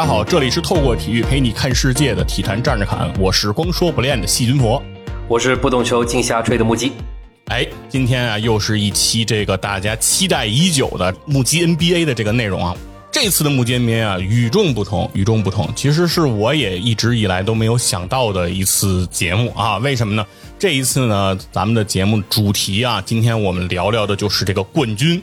大家好，这里是透过体育陪你看世界的体坛站着侃，我是光说不练的细菌佛，我是不懂球净瞎吹的木鸡。哎，今天啊，又是一期这个大家期待已久的木鸡 NBA 的这个内容啊。这次的木鸡 NBA 啊，与众不同，与众不同，其实是我也一直以来都没有想到的一次节目啊。为什么呢？这一次呢，咱们的节目主题啊，今天我们聊聊的就是这个冠军。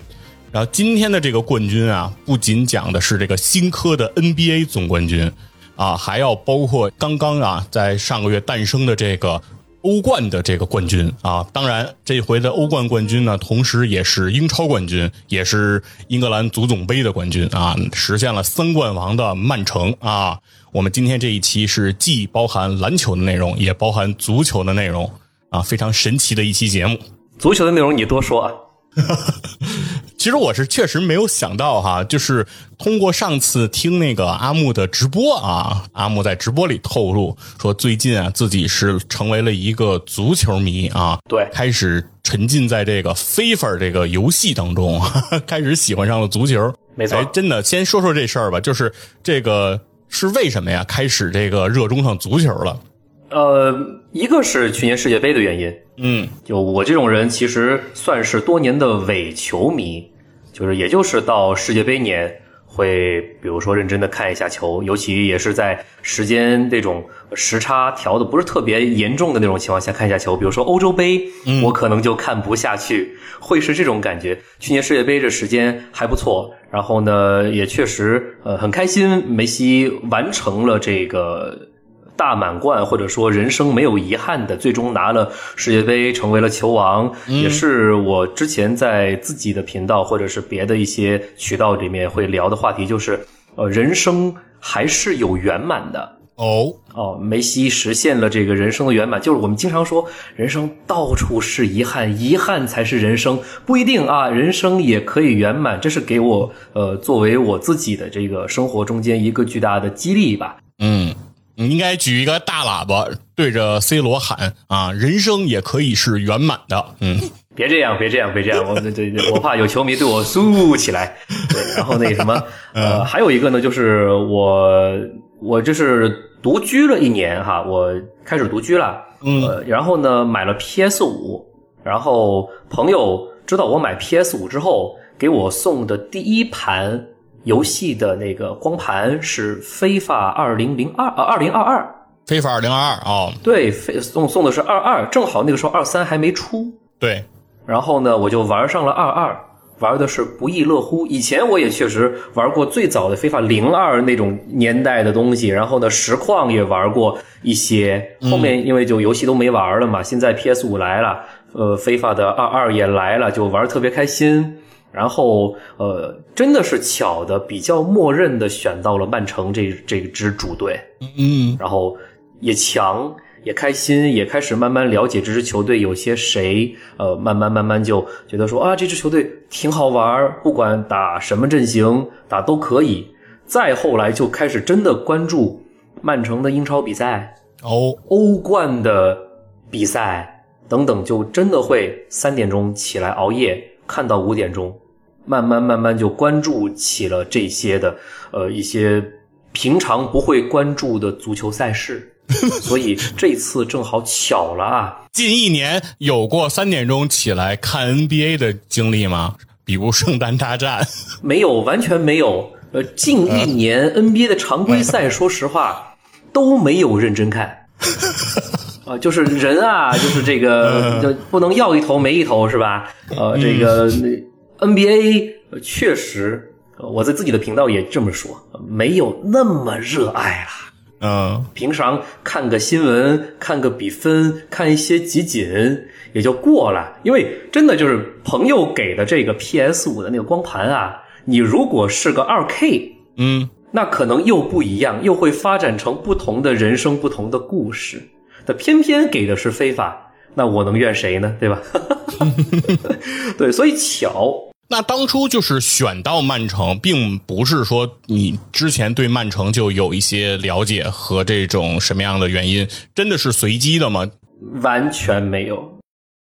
然后今天的这个冠军啊，不仅讲的是这个新科的 NBA 总冠军，啊，还要包括刚刚啊在上个月诞生的这个欧冠的这个冠军啊。当然，这回的欧冠冠军呢，同时也是英超冠军，也是英格兰足总杯的冠军啊，实现了三冠王的曼城啊。我们今天这一期是既包含篮球的内容，也包含足球的内容啊，非常神奇的一期节目。足球的内容你多说啊。其实我是确实没有想到哈，就是通过上次听那个阿木的直播啊，阿木在直播里透露说，最近啊自己是成为了一个足球迷啊，对，开始沉浸在这个 FIFA 这个游戏当中，开始喜欢上了足球。没错，真的，先说说这事儿吧，就是这个是为什么呀？开始这个热衷上足球了。呃，一个是去年世界杯的原因，嗯，就我这种人其实算是多年的伪球迷，就是也就是到世界杯年会，比如说认真的看一下球，尤其也是在时间这种时差调的不是特别严重的那种情况下看一下球，比如说欧洲杯，我可能就看不下去，会是这种感觉。去年世界杯这时间还不错，然后呢也确实呃很开心，梅西完成了这个。大满贯，或者说人生没有遗憾的，最终拿了世界杯，成为了球王，也是我之前在自己的频道或者是别的一些渠道里面会聊的话题，就是呃，人生还是有圆满的。哦。哦，梅西实现了这个人生的圆满，就是我们经常说，人生到处是遗憾，遗憾才是人生，不一定啊，人生也可以圆满，这是给我呃作为我自己的这个生活中间一个巨大的激励吧，嗯。你应该举一个大喇叭对着 C 罗喊啊！人生也可以是圆满的。嗯，别这样，别这样，别这样！我这这，我怕有球迷对我肃起来。对，然后那什么，呃，还有一个呢，就是我我就是独居了一年哈，我开始独居了。嗯，然后呢，买了 PS 五，然后朋友知道我买 PS 五之后，给我送的第一盘。游戏的那个光盘是非法二零零二呃二零二二，非法二零二二啊，对，送送的是二二，正好那个时候二三还没出，对，然后呢我就玩上了二二，玩的是不亦乐乎。以前我也确实玩过最早的非法零二那种年代的东西，然后呢实况也玩过一些，后面因为就游戏都没玩了嘛，现在 PS 五来了，呃，非法的二二也来了，就玩特别开心。然后，呃，真的是巧的，比较默认的选到了曼城这这支主队，嗯，然后也强，也开心，也开始慢慢了解这支球队有些谁，呃，慢慢慢慢就觉得说啊，这支球队挺好玩，不管打什么阵型打都可以。再后来就开始真的关注曼城的英超比赛，哦，欧冠的比赛等等，就真的会三点钟起来熬夜。看到五点钟，慢慢慢慢就关注起了这些的，呃，一些平常不会关注的足球赛事，所以这次正好巧了啊！近一年有过三点钟起来看 NBA 的经历吗？比如圣诞大战？没有，完全没有。呃，近一年 NBA 的常规赛，说实话都没有认真看。啊，就是人啊，就是这个，就不能要一头没一头，是吧？呃，这个 NBA 确实，我在自己的频道也这么说，没有那么热爱了。嗯，平常看个新闻，看个比分，看一些集锦也就过了。因为真的就是朋友给的这个 PS 五的那个光盘啊，你如果是个二 K，嗯，那可能又不一样，又会发展成不同的人生、不同的故事。他偏偏给的是非法，那我能怨谁呢？对吧？对，所以巧。那当初就是选到曼城，并不是说你之前对曼城就有一些了解和这种什么样的原因，真的是随机的吗？完全没有。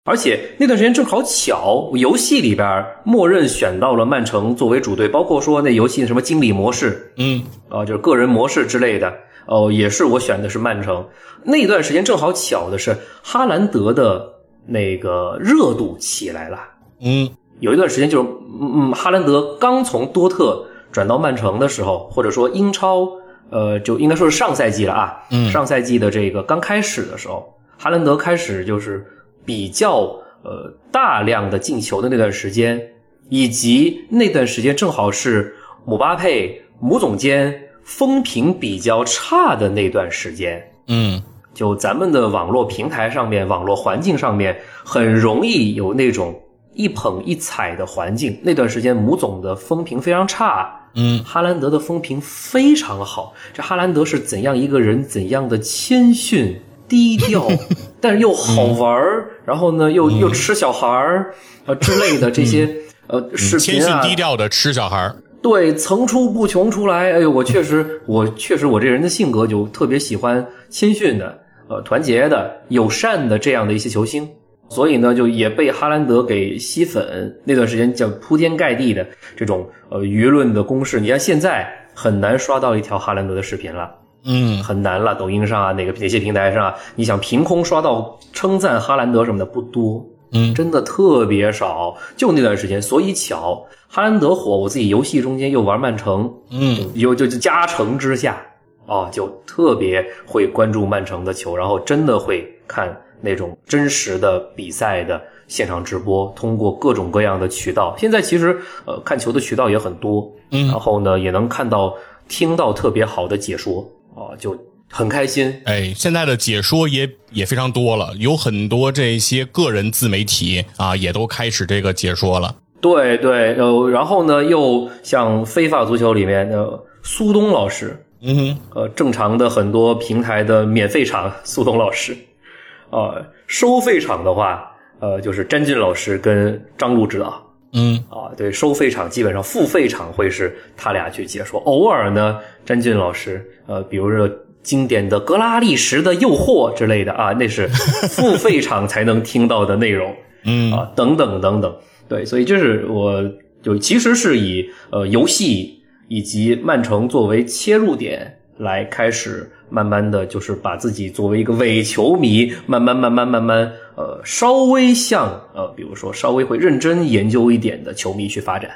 而且那段时间正好巧，游戏里边默认选到了曼城作为主队，包括说那游戏的什么经理模式，嗯，啊，就是个人模式之类的，哦，也是我选的是曼城。那段时间正好巧的是，哈兰德的那个热度起来了。嗯，有一段时间就是，嗯嗯，哈兰德刚从多特转到曼城的时候，或者说英超，呃，就应该说是上赛季了啊。嗯上赛季的这个刚开始的时候，哈兰德开始就是比较呃大量的进球的那段时间，以及那段时间正好是姆巴佩姆总监风评比较差的那段时间。嗯，就咱们的网络平台上面、网络环境上面，很容易有那种一捧一踩的环境。那段时间，母总的风评非常差，嗯，哈兰德的风评非常好。这哈兰德是怎样一个人？怎样的谦逊低调，但是又好玩儿，然后呢，又又吃小孩儿呃之类的这些呃视谦逊频啊，低调的吃小孩儿。对，层出不穷出来。哎呦，我确实，我确实，我这人的性格就特别喜欢谦逊的、呃团结的、友善的这样的一些球星，所以呢，就也被哈兰德给吸粉。那段时间叫铺天盖地的这种呃舆论的攻势，你看现在很难刷到一条哈兰德的视频了。嗯，很难了，抖音上啊，哪个哪些平台上啊，你想凭空刷到称赞哈兰德什么的不多，嗯真的特别少。就那段时间，所以巧，哈兰德火，我自己游戏中间又玩曼城，嗯，有就就加成之下，哦，就特别会关注曼城的球，然后真的会看那种真实的比赛的现场直播，通过各种各样的渠道。现在其实呃看球的渠道也很多，嗯然后呢也能看到听到特别好的解说啊、就很开心。哎，现在的解说也也非常多了，有很多这些个人自媒体啊，也都开始这个解说了。对对，呃，然后呢又像非法足球里面的苏东老师，嗯哼，呃，正常的很多平台的免费场，苏东老师，呃，收费场的话，呃，就是詹俊老师跟张璐指导。嗯。啊，对，收费场基本上付费场会是他俩去解说，偶尔呢，詹俊老师，呃，比如说经典的格拉利什的诱惑之类的啊，那是付费场才能听到的内容。嗯啊，等等等等，对，所以就是我就其实是以呃游戏以及曼城作为切入点来开始，慢慢的就是把自己作为一个伪球迷，慢慢慢慢慢慢呃稍微向呃比如说稍微会认真研究一点的球迷去发展。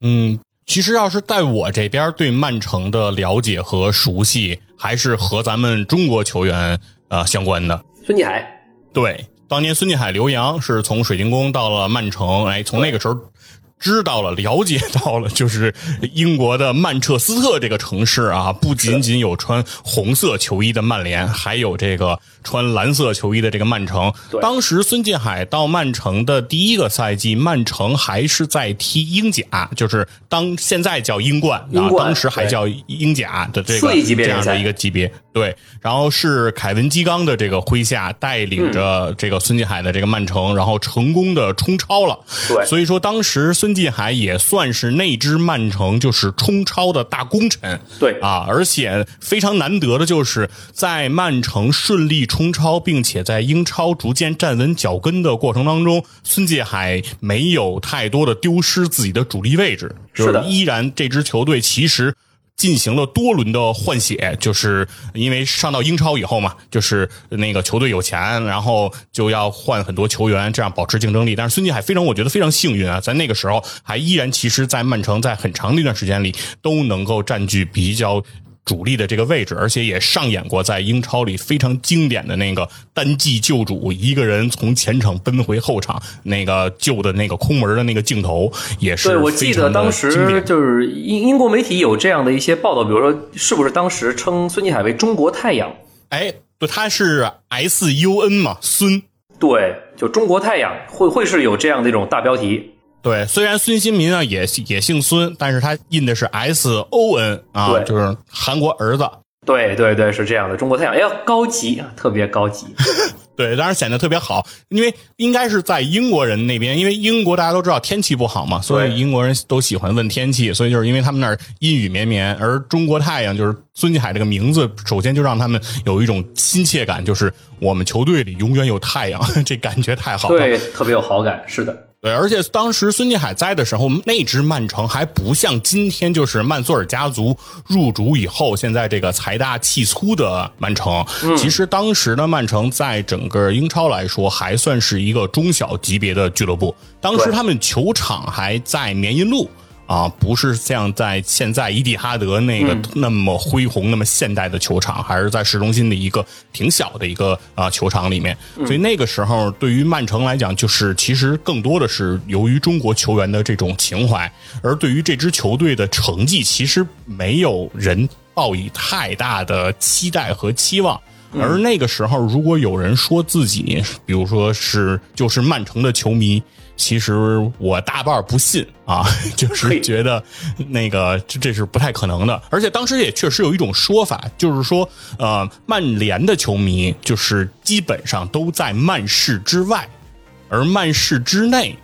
嗯，其实要是在我这边对曼城的了解和熟悉，还是和咱们中国球员呃相关的。孙继海，对，当年孙继海留洋是从水晶宫到了曼城，哎，从那个时候知道了、了解到了，就是英国的曼彻斯特这个城市啊，不仅仅有穿红色球衣的曼联，还有这个穿蓝色球衣的这个曼城。对当时孙继海到曼城的第一个赛季，曼城还是在踢英甲，就是当现在叫英冠啊，当时还叫英甲的这个这样的一个级别。对，然后是凯文基冈的这个麾下带领着这个孙继海的这个曼城，然后成功的冲超了。对所以说当时孙继海也算是那支曼城就是冲超的大功臣。对啊，而且非常难得的就是在曼城顺利冲超，并且在英超逐渐站稳脚跟的过程当中，孙继海没有太多的丢失自己的主力位置，是的就是依然这支球队其实。进行了多轮的换血，就是因为上到英超以后嘛，就是那个球队有钱，然后就要换很多球员，这样保持竞争力。但是孙继海非常，我觉得非常幸运啊，在那个时候还依然，其实，在曼城在很长的一段时间里都能够占据比较。主力的这个位置，而且也上演过在英超里非常经典的那个单骑救主，一个人从前场奔回后场，那个救的那个空门的那个镜头，也是对我记得当时就是英英国媒体有这样的一些报道，比如说是不是当时称孙继海为中国太阳？哎，不，他是 S U N 嘛，孙。对，就中国太阳会会是有这样的一种大标题。对，虽然孙兴民啊也也姓孙，但是他印的是 S O N 啊，就是韩国儿子。对对对，是这样的，中国太阳，哎呀，高级啊，特别高级。对，当然显得特别好，因为应该是在英国人那边，因为英国大家都知道天气不好嘛，所以英国人都喜欢问天气，所以就是因为他们那儿阴雨绵绵，而中国太阳就是孙继海这个名字，首先就让他们有一种亲切感，就是我们球队里永远有太阳，这感觉太好了。对，特别有好感。是的，对，而且当时孙继海在的时候，那支曼城还不像今天，就是曼索尔家族入主以后，现在这个财大气粗的曼城。其实当时的曼城在整个英超来说，还算是一个中小级别的俱乐部。当时他们球场还在绵阴路。啊，不是像在现在伊蒂哈德那个那么恢宏、那么现代的球场，还是在市中心的一个挺小的一个啊、球场里面。所以那个时候，对于曼城来讲，就是其实更多的是由于中国球员的这种情怀，而对于这支球队的成绩，其实没有人抱以太大的期待和期望。而那个时候，如果有人说自己，比如说是就是曼城的球迷，其实我大半不信啊，就是觉得那个这这是不太可能的。而且当时也确实有一种说法，就是说，呃，曼联的球迷就是基本上都在曼市之外，而曼市之内。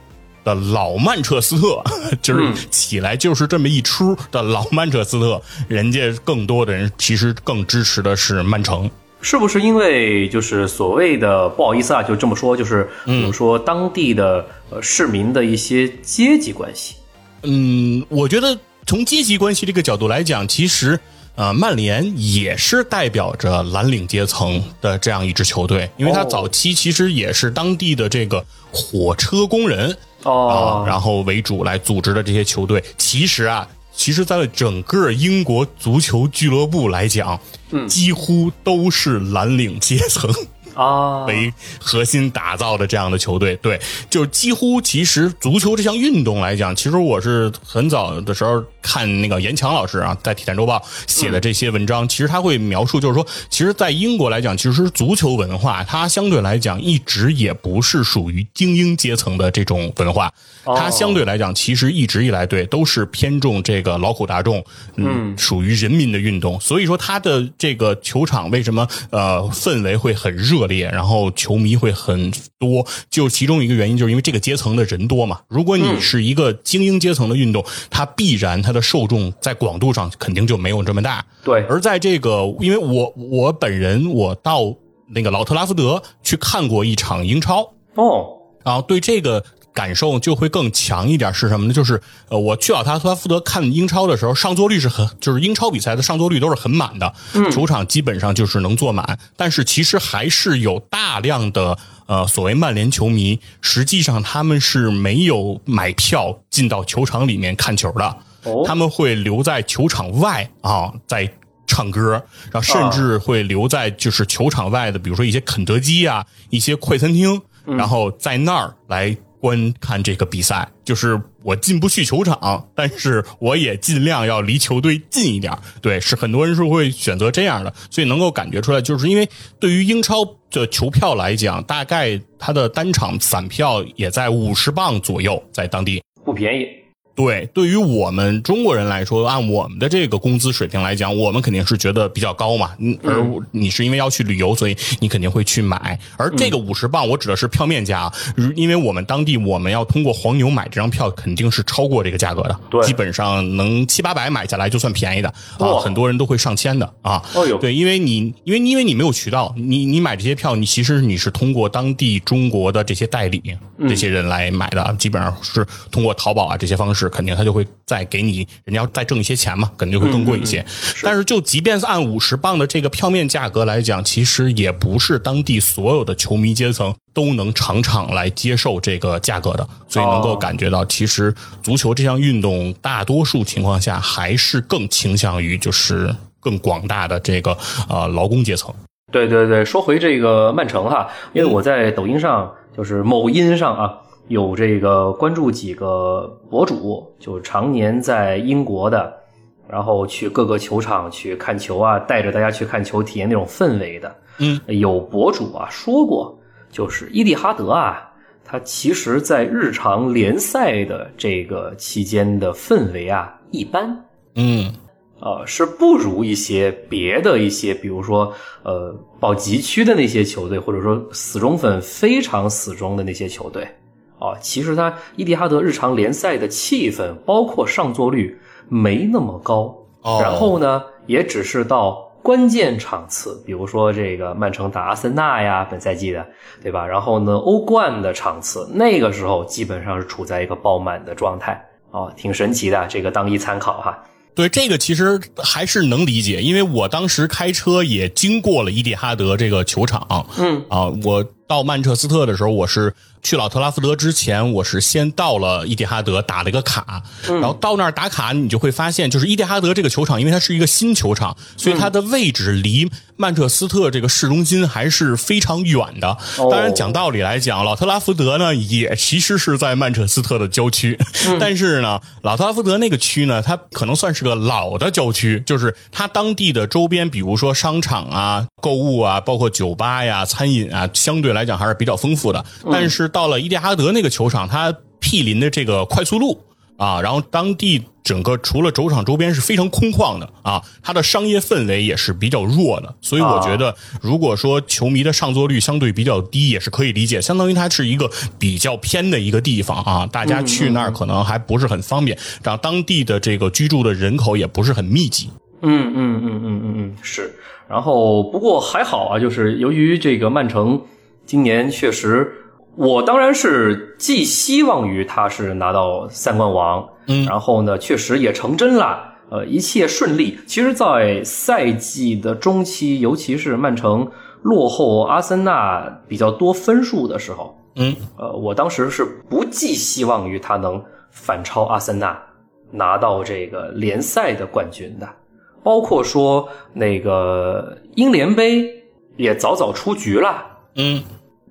的老曼彻斯特，就是起来就是这么一出的老曼彻斯特，人家更多的人其实更支持的是曼城。是不是因为就是所谓的不好意思啊，就这么说，就是比如说当地的呃市民的一些阶级关系？嗯，我觉得从阶级关系这个角度来讲，其实呃，曼联也是代表着蓝领阶层的这样一支球队，因为它哦早期其实也是当地的这个火车工人哦啊，然后为主来组织的这些球队。其实啊，其实在整个英国足球俱乐部来讲，几乎都是蓝领阶层。啊，为核心打造的这样的球队，对，就是几乎其实足球这项运动来讲，其实我是很早的时候看那个严强老师啊，在《体坛周报》写的这些文章，其实他会描述，就是说，其实，在英国来讲，其实足球文化它相对来讲一直也不是属于精英阶层的这种文化，它相对来讲其实一直以来对都是偏重这个劳苦大众，嗯，属于人民的运动，所以说它的这个球场为什么呃氛围会很热烈，然后球迷会很多，就其中一个原因就是因为这个阶层的人多嘛。如果你是一个精英阶层的运动，它必然它的受众在广度上肯定就没有这么大。对，而在这个，因为我我本人我到那个老特拉福德去看过一场英超，哦，然后对这个感受就会更强一点。是什么呢？就是呃，我去老特拉福德看英超的时候，上座率是很，就是英超比赛的上座率都是很满的，球场基本上就是能坐满。但是其实还是有大量的呃所谓曼联球迷，实际上他们是没有买票进到球场里面看球的，哦他们会留在球场外啊，在。唱歌，然后甚至会留在就是球场外的，比如说一些肯德基啊，一些快餐厅，然后在那儿来观看这个比赛。就是我进不去球场，但是我也尽量要离球队近一点。对，是很多人是会选择这样的，所以能够感觉出来，就是因为对于英超的球票来讲，大概它的单场散票也在五十磅左右，在当地。不便宜。对，对于我们中国人来说，按我们的这个工资水平来讲，我们肯定是觉得比较高嘛。嗯，而你是因为要去旅游，所以你肯定会去买。而这个五十磅，我指的是票面价啊，如因为我们当地我们要通过黄牛买这张票，肯定是超过这个价格的。对基本上能七八百买下来就算便宜的啊，很多人都会上千的啊。哦呦对，因为你因为因为你没有渠道，你你买这些票，你其实你是通过当地中国的这些代理、这些人来买的，基本上是通过淘宝啊这些方式，肯定他就会再给你，人家要再挣一些钱嘛，肯定会更贵一些。但是就即便是按五十磅的这个票面价格来讲，其实也不是当地所有的球迷阶层都能场场来接受这个价格的，所以能够哦感觉到，其实足球这项运动大多数情况下还是更倾向于就是更广大的这个呃劳工阶层。对对对，说回这个曼城哈，因为我在抖音上，就是某音上啊，有这个关注几个博主，就常年在英国的，然后去各个球场去看球啊，带着大家去看球，体验那种氛围的。嗯，有博主啊说过，就是伊蒂哈德啊，他其实在日常联赛的这个期间的氛围啊一般。嗯呃，是不如一些别的一些，比如说呃保级区的那些球队，或者说死忠粉非常死忠的那些球队啊。其实他伊蒂哈德日常联赛的气氛，包括上座率没那么高，然后呢，也只是到。关键场次，比如说这个曼城打阿森纳呀，本赛季的，对吧？然后呢，欧冠的场次，那个时候基本上是处在一个爆满的状态哦，挺神奇的，这个当一参考哈。对，这个其实还是能理解，因为我当时开车也经过了伊蒂哈德这个球场，嗯啊，我到曼彻斯特的时候，我是。去老特拉福德之前，我是先到了伊蒂哈德打了一个卡，然后到那儿打卡，你就会发现，就是伊蒂哈德这个球场，因为它是一个新球场，所以它的位置离曼彻斯特这个市中心还是非常远的。当然，讲道理来讲，老特拉福德呢也其实是在曼彻斯特的郊区，但是呢，老特拉福德那个区呢，它可能算是个老的郊区，就是它当地的周边，比如说商场啊、购物啊，包括酒吧呀、餐饮啊，相对来讲还是比较丰富的，但是。到了伊蒂哈德那个球场，它毗邻的这个快速路啊，然后当地整个除了球场周边是非常空旷的啊，它的商业氛围也是比较弱的，所以我觉得如果说球迷的上座率相对比较低，也是可以理解，相当于它是一个比较偏的一个地方啊，大家去那儿可能还不是很方便，然后当地的这个居住的人口也不是很密集。嗯嗯嗯嗯嗯嗯，是，然后不过还好啊，就是由于这个曼城今年确实。我当然是寄希望于他是拿到三冠王，嗯，然后呢，确实也成真了，呃，一切顺利。其实，在赛季的中期，尤其是曼城落后阿森纳比较多分数的时候，嗯，呃，我当时是不寄希望于他能反超阿森纳，拿到这个联赛的冠军的，包括说那个英联杯也早早出局了，嗯。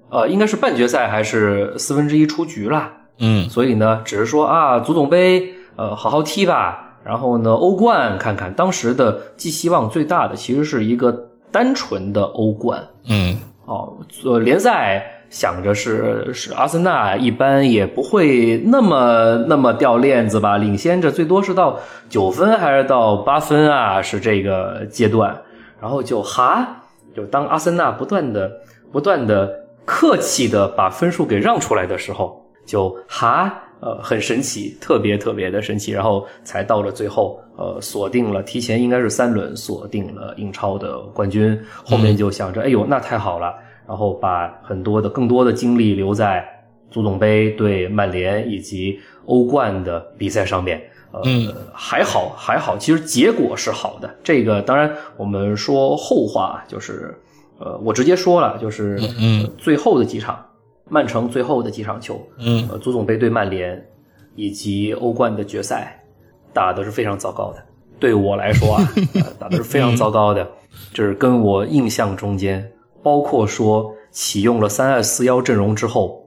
呃，应该是半决赛还是四分之一出局了，嗯，所以呢，只是说啊，足总杯，呃，好好踢吧，然后呢，欧冠看看，当时的寄希望最大的其实是一个单纯的欧冠，嗯，哦，呃，联赛想着是是阿森纳一般也不会那么那么掉链子吧，领先着最多是到九分还是到八分啊，是这个阶段，然后就哈，就当阿森纳不断的不断的。客气的把分数给让出来的时候，就哈，呃，很神奇，特别特别的神奇，然后才到了最后，呃，锁定了提前应该是三轮锁定了英超的冠军，后面就想着，哎呦，那太好了，然后把很多的更多的精力留在足总杯对曼联以及欧冠的比赛上面，呃，还好还好，其实结果是好的，这个当然我们说后话就是。呃，我直接说了，就是嗯，最后的几场，曼城最后的几场球，嗯，足总杯对曼联以及欧冠的决赛，打的是非常糟糕的。对我来说啊，打的是非常糟糕的，就是跟我印象中间，包括说启用了三二四幺阵容之后，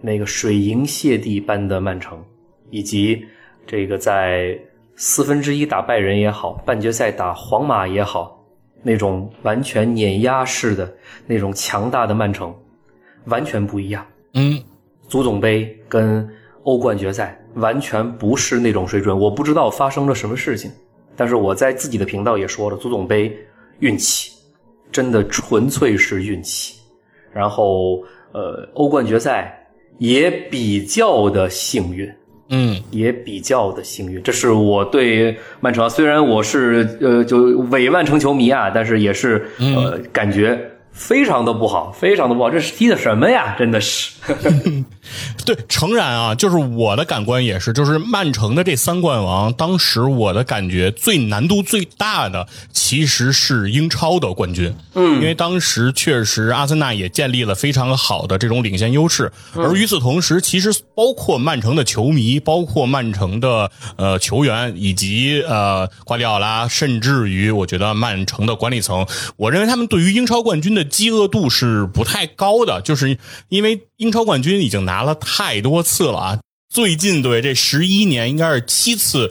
那个水银泻地般的曼城，以及这个在四分之一打拜仁也好，半决赛打皇马也好。那种完全碾压式的那种强大的曼城，完全不一样。嗯，足总杯跟欧冠决赛完全不是那种水准。我不知道发生了什么事情，但是我在自己的频道也说了，足总杯运气真的纯粹是运气。然后，呃，欧冠决赛也比较的幸运。嗯，也比较的幸运，这是我对曼城。虽然我是呃就伪曼城球迷啊，但是也是呃感觉。非常的不好，非常的不好，这是踢的什么呀？真的是。对，诚然啊，就是我的感官也是，就是曼城的这三冠王，当时我的感觉最难度最大的其实是英超的冠军。嗯，因为当时确实阿森纳也建立了非常好的这种领先优势，而与此同时，其实包括曼城的球迷，包括曼城的呃球员，以及呃瓜迪奥拉，甚至于我觉得曼城的管理层，我认为他们对于英超冠军的。饥饿度是不太高的，就是因为英超冠军已经拿了太多次了啊。最近对这十一年应该是七次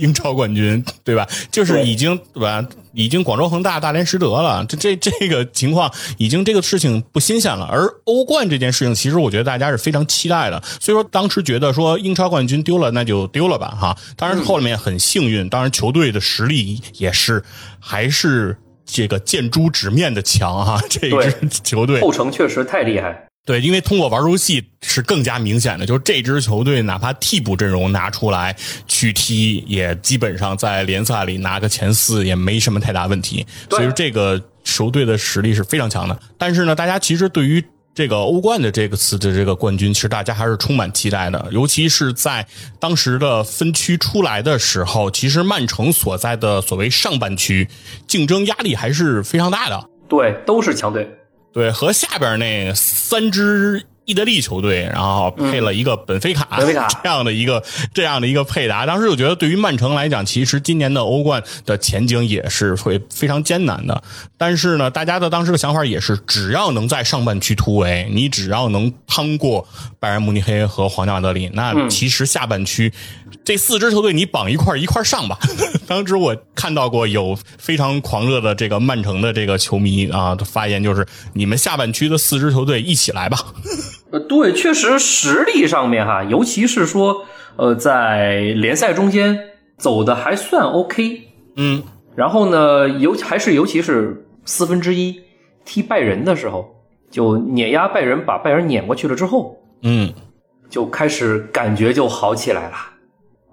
英超冠军，对吧？就是已经对吧？已经广州恒大、大连实德了，这这这个情况已经这个事情不新鲜了。而欧冠这件事情，其实我觉得大家是非常期待的。所以说当时觉得说英超冠军丢了那就丢了吧，哈。当然后面很幸运，当然球队的实力也是还是这个见诸纸面的强哈。这支球队后程确实太厉害。对，因为通过玩游戏是更加明显的，就是这支球队哪怕替补阵容拿出来去踢，也基本上在联赛里拿个前四也没什么太大问题。所以说这个球队的实力是非常强的。但是呢，大家其实对于这个欧冠的这个次的这个冠军，其实大家还是充满期待的。尤其是在当时的分区出来的时候，其实曼城所在的所谓上半区竞争压力还是非常大的。对，都是强队。对，和下边那三支意大利球队，然后配了一个本菲卡，这样的一个这样的一个配搭。当时我觉得，对于曼城来讲，其实今年的欧冠的前景也是会非常艰难的。但是呢，大家的当时的想法也是，只要能在上半区突围，你只要能趟过拜仁慕尼黑和皇家马德里，那其实下半区这四支球队你绑一块一块上吧。当时我看到过有非常狂热的这个曼城的这个球迷啊发言，就是你们下半区的四支球队一起来吧。呃，对，确实实力上面哈，尤其是说呃，在联赛中间走的还算 OK，嗯，然后呢，尤还是尤其是四分之一踢拜仁的时候，就碾压拜仁，把拜仁碾过去了之后，嗯，就开始感觉就好起来了。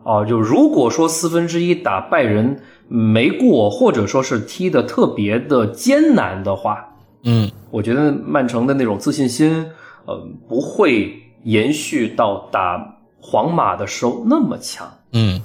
哦，就如果说四分之一打拜仁没过，或者说是踢的特别的艰难的话，嗯，我觉得曼城的那种自信心。呃，不会延续到打皇马的时候那么强。嗯，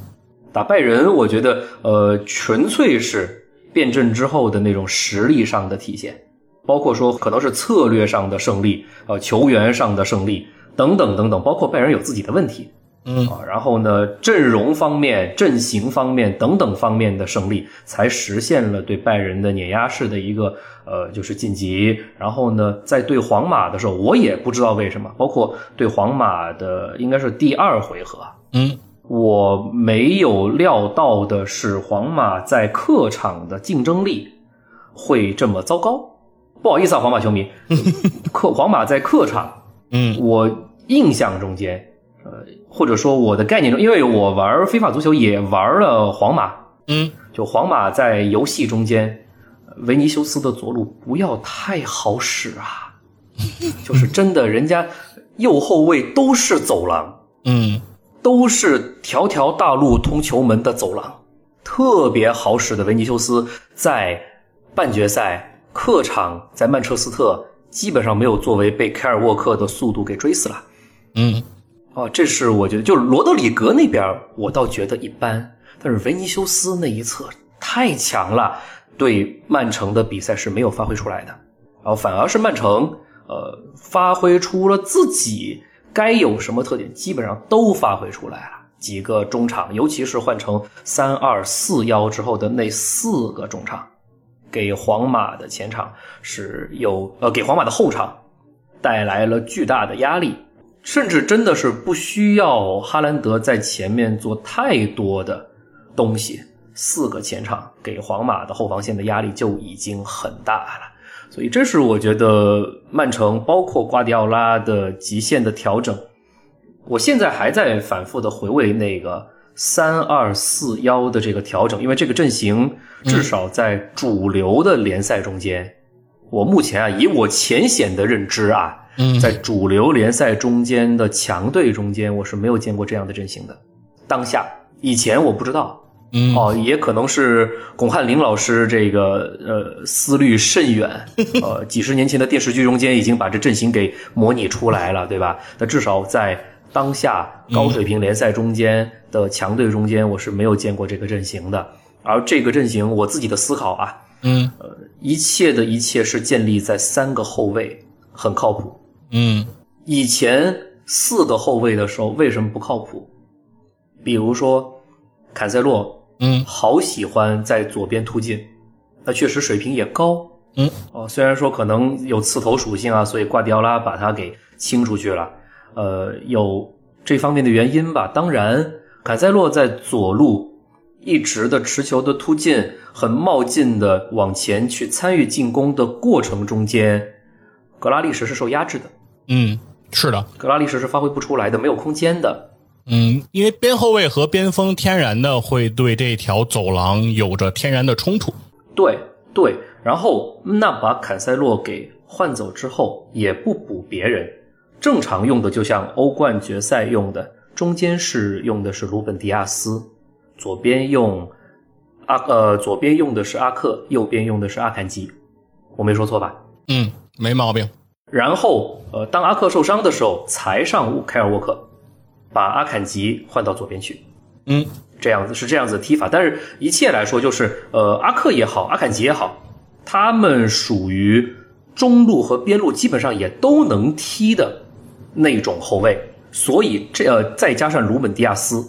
打拜仁，我觉得呃，纯粹是变阵之后的那种实力上的体现，包括说可能是策略上的胜利，呃，球员上的胜利等等等等，包括拜仁有自己的问题。嗯啊，然后呢，阵容方面、阵型方面等等方面的胜利，才实现了对拜仁的碾压式的一个呃，就是晋级。然后呢，在对皇马的时候，我也不知道为什么，包括对皇马的应该是第二回合，嗯，我没有料到的是皇马在客场的竞争力会这么糟糕。不好意思啊，皇马球迷，客皇马在客场，嗯，我印象中间。呃，或者说我的概念中，因为我玩非法足球也玩了皇马，嗯，就皇马在游戏中间，维尼修斯的左路不要太好使啊，就是真的，人家右后卫都是走廊，嗯，都是条条大路通球门的走廊，特别好使的维尼修斯在半决赛客场在曼彻斯特基本上没有作为，被凯尔沃克的速度给追死了，嗯。哦，这是我觉得，就是罗德里格那边，我倒觉得一般，但是维尼修斯那一侧太强了，对曼城的比赛是没有发挥出来的，然后反而是曼城，呃，发挥出了自己该有什么特点，基本上都发挥出来了。几个中场，尤其是换成三二四幺之后的那四个中场，给皇马的前场是有，呃，给皇马的后场带来了巨大的压力。甚至真的是不需要哈兰德在前面做太多的东西，四个前场给皇马的后防线的压力就已经很大了。所以这是我觉得曼城包括瓜迪奥拉的极限的调整。我现在还在反复的回味那个三二四幺的这个调整，因为这个阵型至少在主流的联赛中间，我目前啊以我浅显的认知啊。在主流联赛中间的强队中间，我是没有见过这样的阵型的。当下以前我不知道，嗯哦，也可能是巩汉林老师这个呃思虑甚远，呃，几十年前的电视剧中间已经把这阵型给模拟出来了，对吧？那至少在当下高水平联赛中间的强队中间，我是没有见过这个阵型的。而这个阵型，我自己的思考啊，嗯，呃，一切的一切是建立在三个后卫很靠谱。嗯，以前四个后卫的时候为什么不靠谱？比如说坎塞洛，嗯，好喜欢在左边突进，那确实水平也高，嗯，哦，虽然说可能有刺头属性啊，所以瓜迪奥拉把他给清出去了。呃，有这方面的原因吧。当然，坎塞洛在左路一直的持球的突进，很冒进的往前去参与进攻的过程中间，格拉利什是受压制的。嗯，是的，格拉利什是发挥不出来的，没有空间的。嗯，因为边后卫和边锋天然的会对这条走廊有着天然的冲突。对对，然后那把坎塞洛给换走之后，也不补别人，正常用的就像欧冠决赛用的，中间是用的是鲁本迪亚斯，左边用阿呃左边用的是阿克，右边用的是阿坎吉，我没说错吧？嗯，没毛病。然后呃，当阿克受伤的时候，才上凯尔沃克，把阿坎吉换到左边去。嗯，这样子是这样子的踢法，但是一切来说就是，呃，阿克也好，阿坎吉也好，他们属于中路和边路基本上也都能踢的那种后卫，所以这呃再加上鲁本迪亚斯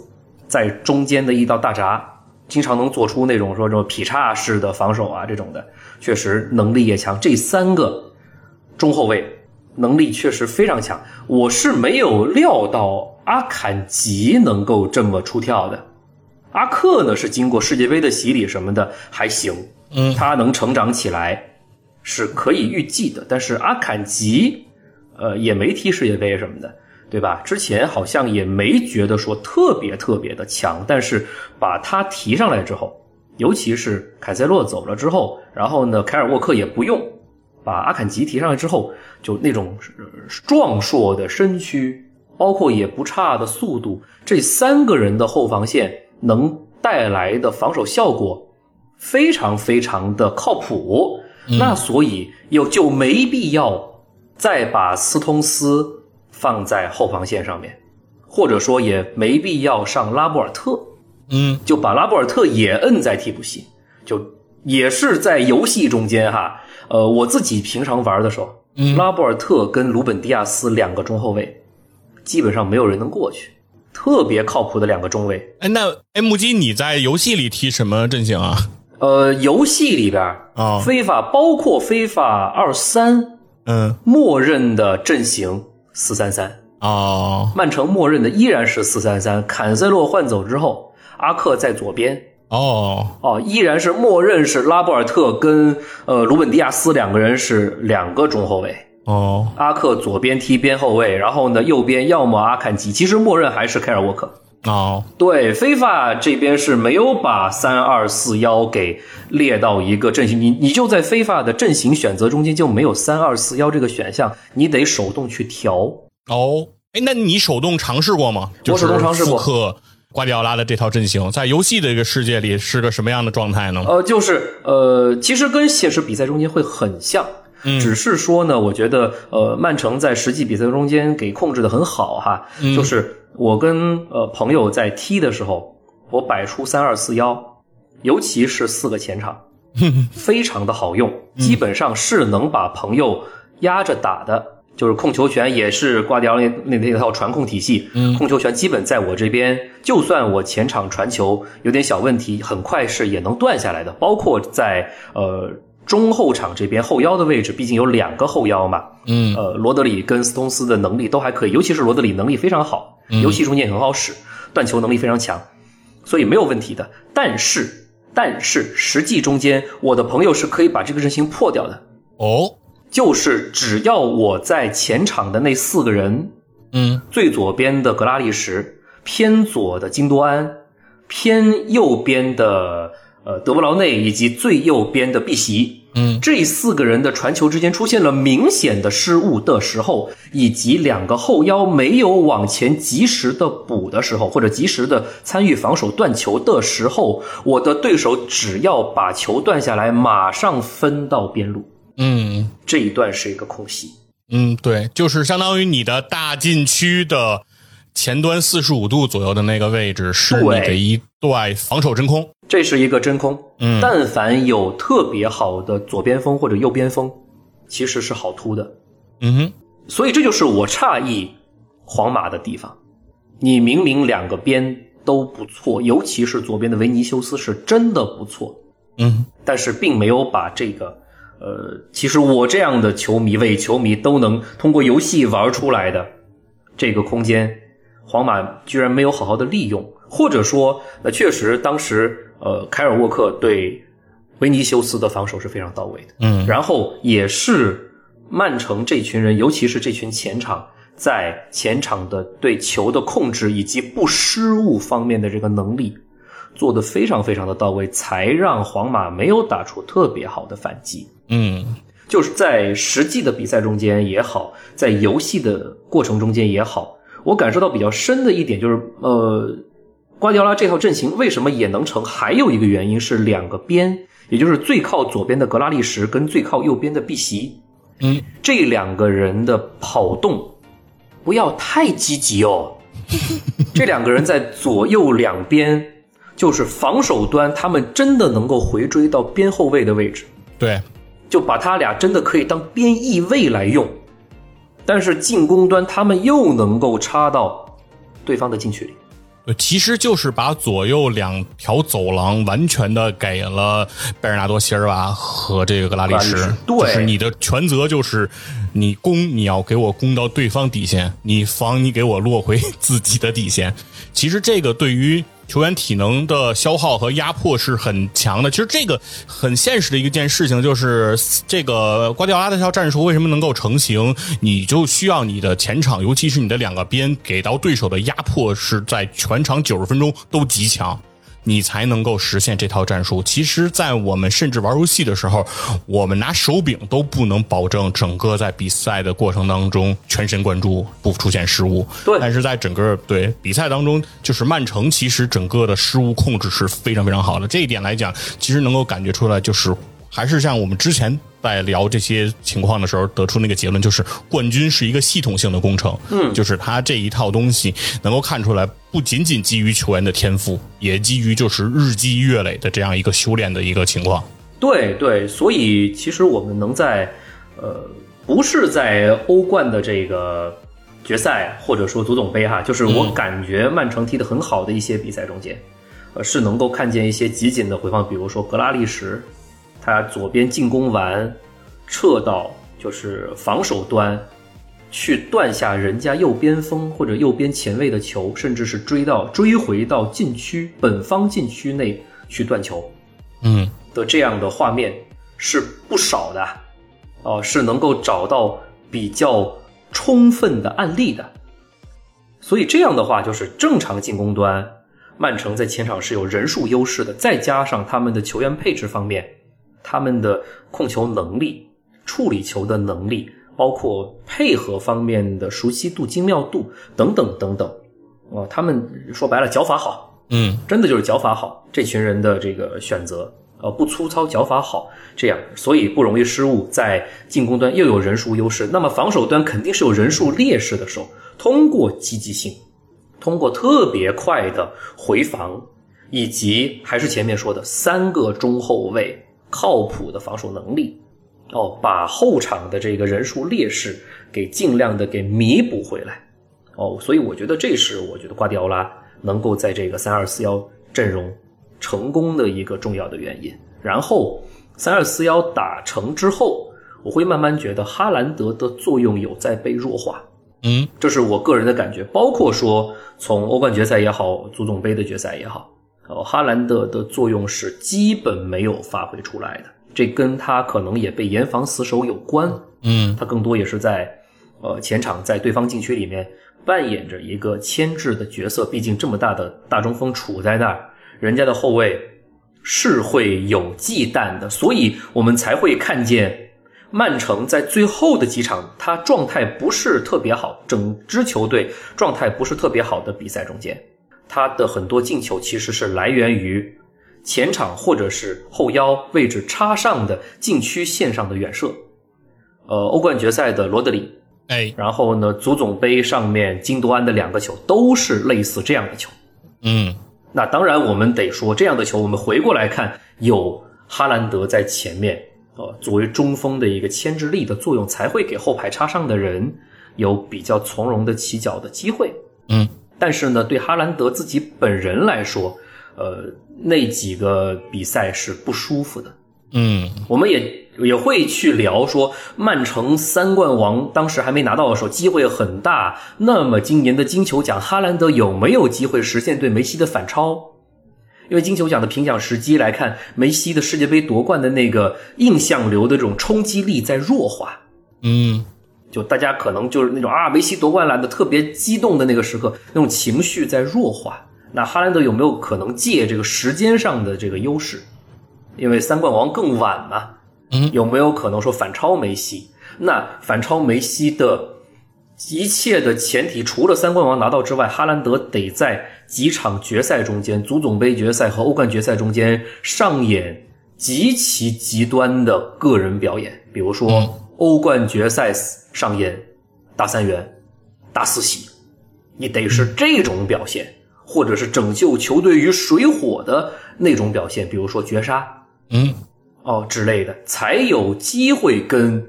在中间的一道大闸，经常能做出那种说这种劈叉式的防守啊这种的，确实能力也强。这三个中后卫能力确实非常强，我是没有料到阿坎吉能够这么出跳的。阿克呢是经过世界杯的洗礼什么的还行，嗯他能成长起来是可以预计的。但是阿坎吉，呃，也没踢世界杯什么的，对吧？之前好像也没觉得说特别特别的强，但是把他提上来之后，尤其是凯塞洛走了之后，然后呢，凯尔沃克也不用，把阿坎吉提上来之后，就那种呃壮硕的身躯，包括也不差的速度，这三个人的后防线能带来的防守效果非常非常的靠谱。那所以又就没必要再把斯通斯放在后防线上面，或者说也没必要上拉波尔特。嗯就把拉波尔特也摁在替补席，就也是在游戏中间哈。呃，我自己平常玩的时候，嗯拉波尔特跟鲁本迪亚斯两个中后卫，基本上没有人能过去，特别靠谱的两个中卫。哎，那哎，木基你在游戏里踢什么阵型啊？呃，游戏里边啊非法包括非法二三，嗯默认的阵型四三三，哦曼城默认的依然是四三三。坎塞洛换走之后，阿克在左边，哦哦，依然是默认是拉波尔特跟呃鲁本迪亚斯两个人是两个中后卫，哦阿克左边踢边后卫，然后呢右边要么阿坎吉，其实默认还是凯尔沃克。哦对，非法这边是没有把三二四幺给列到一个阵型，你你就在非法的阵型选择中间就没有三二四幺这个选项，你得手动去调。哦，哎，那你手动尝试过吗？我手动尝试过瓜迪奥拉的这套阵型，在游戏的这个世界里是个什么样的状态呢？呃，就是呃，其实跟现实比赛中间会很像，只是说呢，我觉得呃，曼城在实际比赛中间给控制的很好哈，就是我跟呃朋友在踢的时候，我摆出三二四幺，尤其是四个前场，非常的好用，基本上是能把朋友压着打的。就是控球权也是瓜迪奥那那那套传控体系，控球权基本在我这边，就算我前场传球有点小问题，很快是也能断下来的。包括在呃中后场这边后腰的位置，毕竟有两个后腰嘛，嗯。呃罗德里跟斯通斯的能力都还可以，尤其是罗德里能力非常好，游戏中间也很好使，断球能力非常强，所以没有问题的。但是但是实际中间，我的朋友是可以把这个阵型破掉的。哦，就是只要我在前场的那四个人，嗯。最左边的格拉利什，偏左的金多安，偏右边的呃德布劳内以及最右边的碧玺，嗯这四个人的传球之间出现了明显的失误的时候，以及两个后腰没有往前及时的补的时候，或者及时的参与防守断球的时候，我的对手只要把球断下来，马上分到边路，嗯这一段是一个空隙。嗯，对，就是相当于你的大禁区的前端四十五度左右的那个位置是你的一段防守真空。这是一个真空。嗯但凡有特别好的左边锋或者右边锋，其实是好突的。嗯哼，所以这就是我诧异皇马的地方。你明明两个边都不错，尤其是左边的维尼修斯是真的不错，嗯但是并没有把这个，呃，其实我这样的球迷、伪球迷都能通过游戏玩出来的这个空间，皇马居然没有好好的利用，或者说，那确实当时呃，凯尔沃克对维尼修斯的防守是非常到位的，嗯，然后也是曼城这群人，尤其是这群前场，在前场的对球的控制以及不失误方面的这个能力做得非常非常的到位，才让皇马没有打出特别好的反击。嗯，就是在实际的比赛中间也好，在游戏的过程中间也好，我感受到比较深的一点就是，呃，瓜迪奥拉这套阵型为什么也能成？还有一个原因是两个边，也就是最靠左边的格拉利什跟最靠右边的碧玺，嗯，这两个人的跑动不要太积极哦。这两个人在左右两边，就是防守端，他们真的能够回追到边后卫的位置。对，就把他俩真的可以当边翼位来用，但是进攻端他们又能够插到对方的禁区里。对，其实就是把左右两条走廊完全的给了贝尔纳多·席尔瓦和这个格拉利什就是你的全责就是你攻，你要给我攻到对方底线；你防，你给我落回 自己的底线。其实这个对于球员体能的消耗和压迫是很强的。其实这个很现实的一件事情，就是这个瓜迪奥拉这套战术为什么能够成型？你就需要你的前场，尤其是你的两个边，给到对手的压迫是在全场九十分钟都极强。你才能够实现这套战术。其实，在我们甚至玩游戏的时候，我们拿手柄都不能保证整个在比赛的过程当中全神贯注，不出现失误。对但是在整个对比赛当中，就是曼城其实整个的失误控制是非常非常好的。这一点来讲，其实能够感觉出来，就是还是像我们之前在聊这些情况的时候得出那个结论，就是冠军是一个系统性的工程。嗯，就是他这一套东西能够看出来，不仅仅基于球员的天赋，也基于就是日积月累的这样一个修炼的一个情况。对对，所以其实我们能在呃，不是在欧冠的这个决赛或者说足总杯哈，就是我感觉曼城踢得很好的一些比赛中间，呃，是能够看见一些集锦的回放，比如说格拉利什，他左边进攻完，撤到就是防守端。去断下人家右边锋或者右边前卫的球，甚至是追到追回到禁区本方禁区内去断球，嗯，的这样的画面是不少的，哦、是能够找到比较充分的案例的。所以这样的话，就是正常进攻端，曼城在前场是有人数优势的，再加上他们的球员配置方面，他们的控球能力、处理球的能力，包括配合方面的熟悉度、精妙度等等等等，哦、他们说白了脚法好，嗯，真的就是脚法好，这群人的这个选择，呃，不粗糙，脚法好，这样，所以不容易失误，在进攻端又有人数优势，那么防守端肯定是有人数劣势的时候，通过积极性，通过特别快的回防，以及还是前面说的三个中后卫靠谱的防守能力，哦，把后场的这个人数劣势给尽量的给弥补回来。哦，所以我觉得这是我觉得瓜迪奥拉能够在这个三二四幺阵容成功的一个重要的原因。然后三二四幺打成之后，我会慢慢觉得哈兰德的作用有在被弱化。嗯，这是我个人的感觉。包括说从欧冠决赛也好，足总杯的决赛也好，哦，哈兰德的作用是基本没有发挥出来的。这跟他可能也被严防死守有关。嗯，他更多也是在呃前场在对方禁区里面扮演着一个牵制的角色。毕竟这么大的大中锋处在那儿，人家的后卫是会有忌惮的，所以我们才会看见曼城在最后的几场，他状态不是特别好，整支球队状态不是特别好的比赛中间，他的很多进球其实是来源于前场或者是后腰位置插上的禁区线上的远射。呃，欧冠决赛的罗德里，哎，然后呢，足总杯上面金多安的两个球都是类似这样的球。嗯，那当然，我们得说这样的球，我们回过来看，有哈兰德在前面，呃，作为中锋的一个牵制力的作用，才会给后排插上的人有比较从容的起脚的机会。嗯，但是呢，对哈兰德自己本人来说，呃，那几个比赛是不舒服的，嗯我们也也会去聊说，曼城三冠王当时还没拿到的时候，机会很大。那么今年的金球奖，哈兰德有没有机会实现对梅西的反超？因为金球奖的评奖时机来看，梅西的世界杯夺冠的那个印象流的这种冲击力在弱化。嗯就大家可能就是那种啊，梅西夺冠了的特别激动的那个时刻，那种情绪在弱化。那哈兰德有没有可能借这个时间上的这个优势，因为三冠王更晚嘛，嗯有没有可能说反超梅西？那反超梅西的一切的前提，除了三冠王拿到之外，哈兰德得在几场决赛中间，足总杯决赛和欧冠决赛中间上演极其极端的个人表演，比如说欧冠决赛上演大三元、大四喜，你得是这种表现，或者是拯救球队于水火的那种表现，比如说绝杀，嗯哦之类的，才有机会跟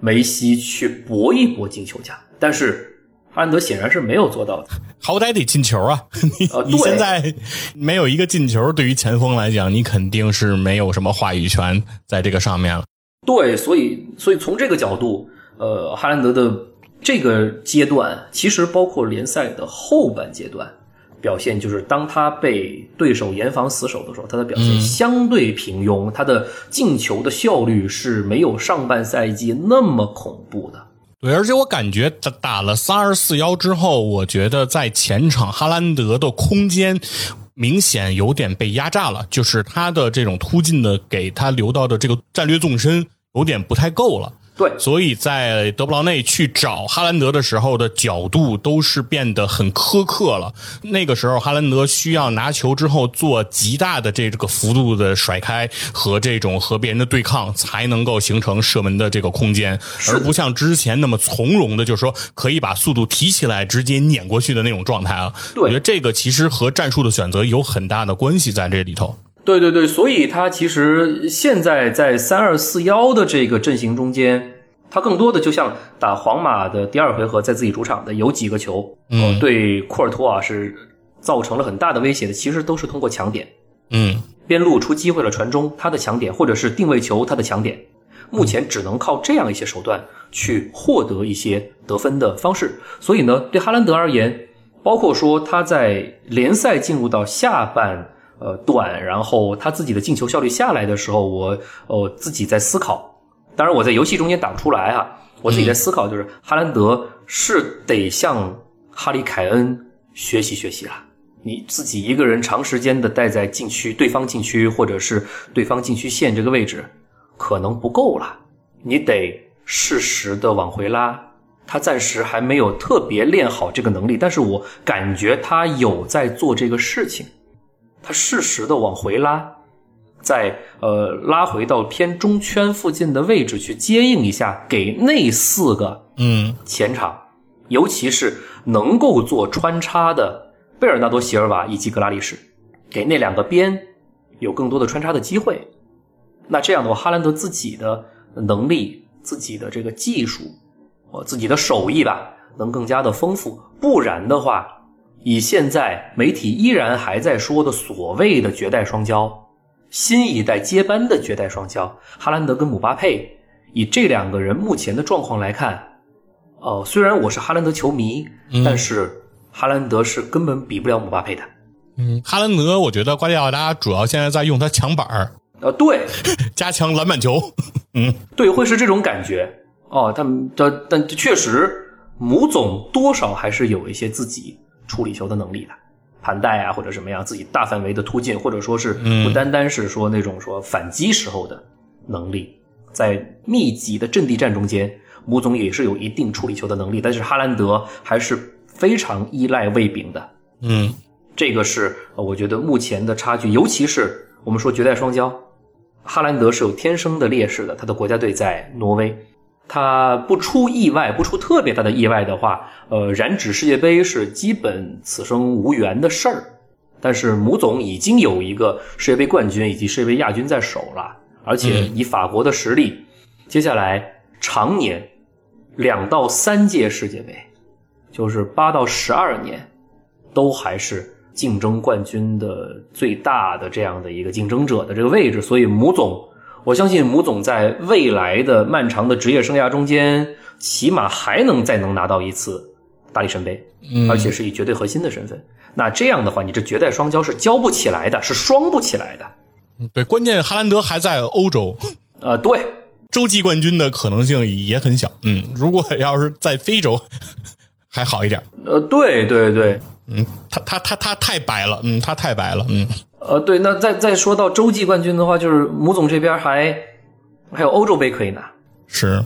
梅西去搏一搏进球奖。但是哈兰德显然是没有做到的。好歹得进球啊！你、呃你现在没有一个进球，对于前锋来讲，你肯定是没有什么话语权在这个上面了。对，所以所以从这个角度，呃，哈兰德的这个阶段，其实包括联赛的后半阶段表现，就是当他被对手严防死守的时候，他的表现相对平庸，他的进球的效率是没有上半赛季那么恐怖的。对，而且我感觉打打了三二四幺之后，我觉得在前场哈兰德的空间明显有点被压榨了，就是他的这种突进的给他留到的这个战略纵深有点不太够了。对，所以在德布劳内去找哈兰德的时候的角度都是变得很苛刻了。那个时候，哈兰德需要拿球之后做极大的这个幅度的甩开和这种和别人的对抗，才能够形成射门的这个空间，而不像之前那么从容的，就是说可以把速度提起来直接碾过去的那种状态啊。对我觉得这个其实和战术的选择有很大的关系在这里头。对对对，所以他其实现在在三二四幺的这个阵型中间，他更多的就像打皇马的第二回合，在自己主场的有几个球，嗯。呃对库尔图瓦是造成了很大的威胁的，其实都是通过抢点，嗯。边路出机会了传中，他的抢点，或者是定位球他的抢点，目前只能靠这样一些手段去获得一些得分的方式。所以呢，对哈兰德而言，包括说他在联赛进入到下半呃短，然后他自己的进球效率下来的时候，我呃自己在思考，当然我在游戏中间打不出来啊，我自己在思考，就是哈兰德是得向哈里凯恩学习学习啊。你自己一个人长时间的待在禁区，对方禁区或者是对方禁区线这个位置，可能不够了。你得适时的往回拉。他暂时还没有特别练好这个能力，但是我感觉他有在做这个事情。他适时的往回拉，再呃拉回到偏中圈附近的位置去接应一下，给那四个嗯前场，尤其是能够做穿插的贝尔纳多·席尔瓦以及格拉利什，给那两个边有更多的穿插的机会。那这样的话，哈兰德自己的能力、自己的这个技术，呃，自己的手艺吧，能更加的丰富。不然的话，以现在媒体依然还在说的所谓的绝代双骄，新一代接班的绝代双骄，哈兰德跟姆巴佩，以这两个人目前的状况来看，哦、虽然我是哈兰德球迷，但是哈兰德是根本比不了姆巴佩的。嗯，哈兰德，我觉得瓜迪奥拉主要现在在用他抢板儿，呃，对 加强篮板球。嗯对，会是这种感觉哦。但但但确实，姆总多少还是有一些自己处理球的能力的，盘带啊或者什么样，自己大范围的突进，或者说是不单单是说那种说反击时候的能力，在密集的阵地战中间，姆总也是有一定处理球的能力，但是哈兰德还是非常依赖卫饼的。嗯。这个是呃我觉得目前的差距，尤其是我们说绝代双骄，哈兰德是有天生的劣势的，他的国家队在挪威，他不出意外，不出特别大的意外的话，呃，染指世界杯是基本此生无缘的事儿。但是姆总已经有一个世界杯冠军以及世界杯亚军在手了，而且以法国的实力，接下来常年两到三届世界杯，就是八到十二年，都还是竞争冠军的最大的这样的一个竞争者的这个位置，所以姆总，我相信姆总在未来的漫长的职业生涯中间，起码还能再能拿到一次大力神杯，嗯而且是以绝对核心的身份。那这样的话，你这绝代双骄是交不起来的，是双不起来的。对，关键哈兰德还在欧洲，呃，对，洲际冠军的可能性也很小。嗯，如果 要是在非洲，还好一点。呃，对对对，嗯，他他他他太白了，嗯，他太白了，嗯，呃，对。那再再说到洲际冠军的话，就是母总这边还还有欧洲杯可以拿，是，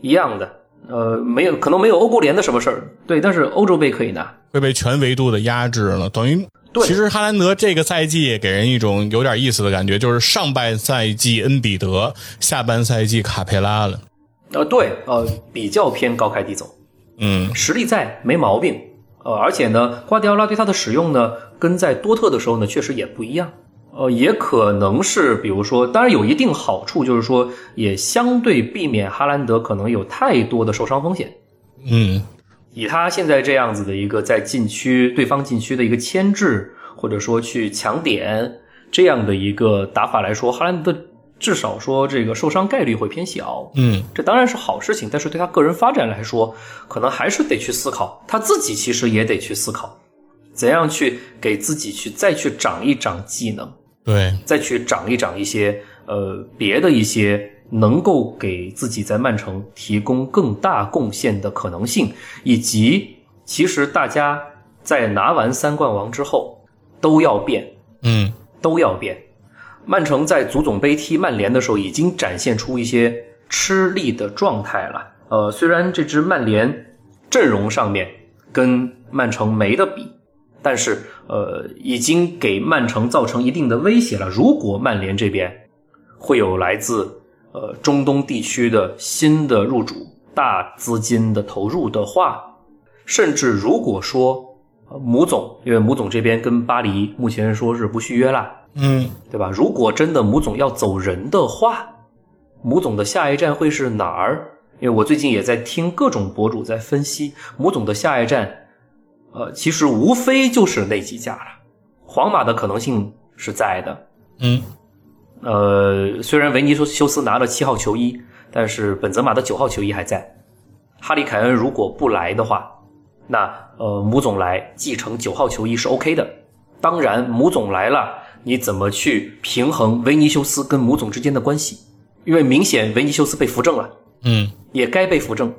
一样的。呃，没有，可能没有欧国联的什么事儿，对，但是欧洲杯可以拿。会被全维度的压制了，等于。对其实哈兰德这个赛季给人一种有点意思的感觉，就是上半赛季恩比德，下半赛季卡佩拉了。呃，对，呃，比较偏高开低走，嗯，实力在，没毛病。呃，而且呢，瓜迪奥拉对他的使用呢，跟在多特的时候呢，确实也不一样。呃，也可能是，比如说，当然有一定好处，就是说，也相对避免哈兰德可能有太多的受伤风险。嗯，以他现在这样子的一个在禁区对方禁区的一个牵制，或者说去抢点这样的一个打法来说，哈兰德至少说这个受伤概率会偏小。嗯，这当然是好事情，但是对他个人发展来说，可能还是得去思考，他自己其实也得去思考，怎样去给自己去再去长一长技能，对，再去长一长一些呃别的一些能够给自己在曼城提供更大贡献的可能性，以及其实大家在拿完三冠王之后都要变，嗯，都要变。曼城在足总杯踢曼联的时候，已经展现出一些吃力的状态了。呃，虽然这支曼联阵容上面跟曼城没得比，但是呃，已经给曼城造成一定的威胁了。如果曼联这边会有来自呃中东地区的新的入主、大资金的投入的话，甚至如果说呃姆总，因为姆总这边跟巴黎目前说是不续约啦，嗯，对吧？如果真的姆总要走人的话，姆总的下一站会是哪儿？因为我最近也在听各种博主在分析姆总的下一站，呃，其实无非就是那几家了。皇马的可能性是在的，嗯，呃，虽然维尼修斯拿了七号球衣，但是本泽马的九号球衣还在。哈里凯恩如果不来的话，那呃姆总来继承九号球衣是 OK 的。当然，姆总来了，你怎么去平衡维尼修斯跟姆总之间的关系？因为明显维尼修斯被扶正了，嗯，也该被扶正。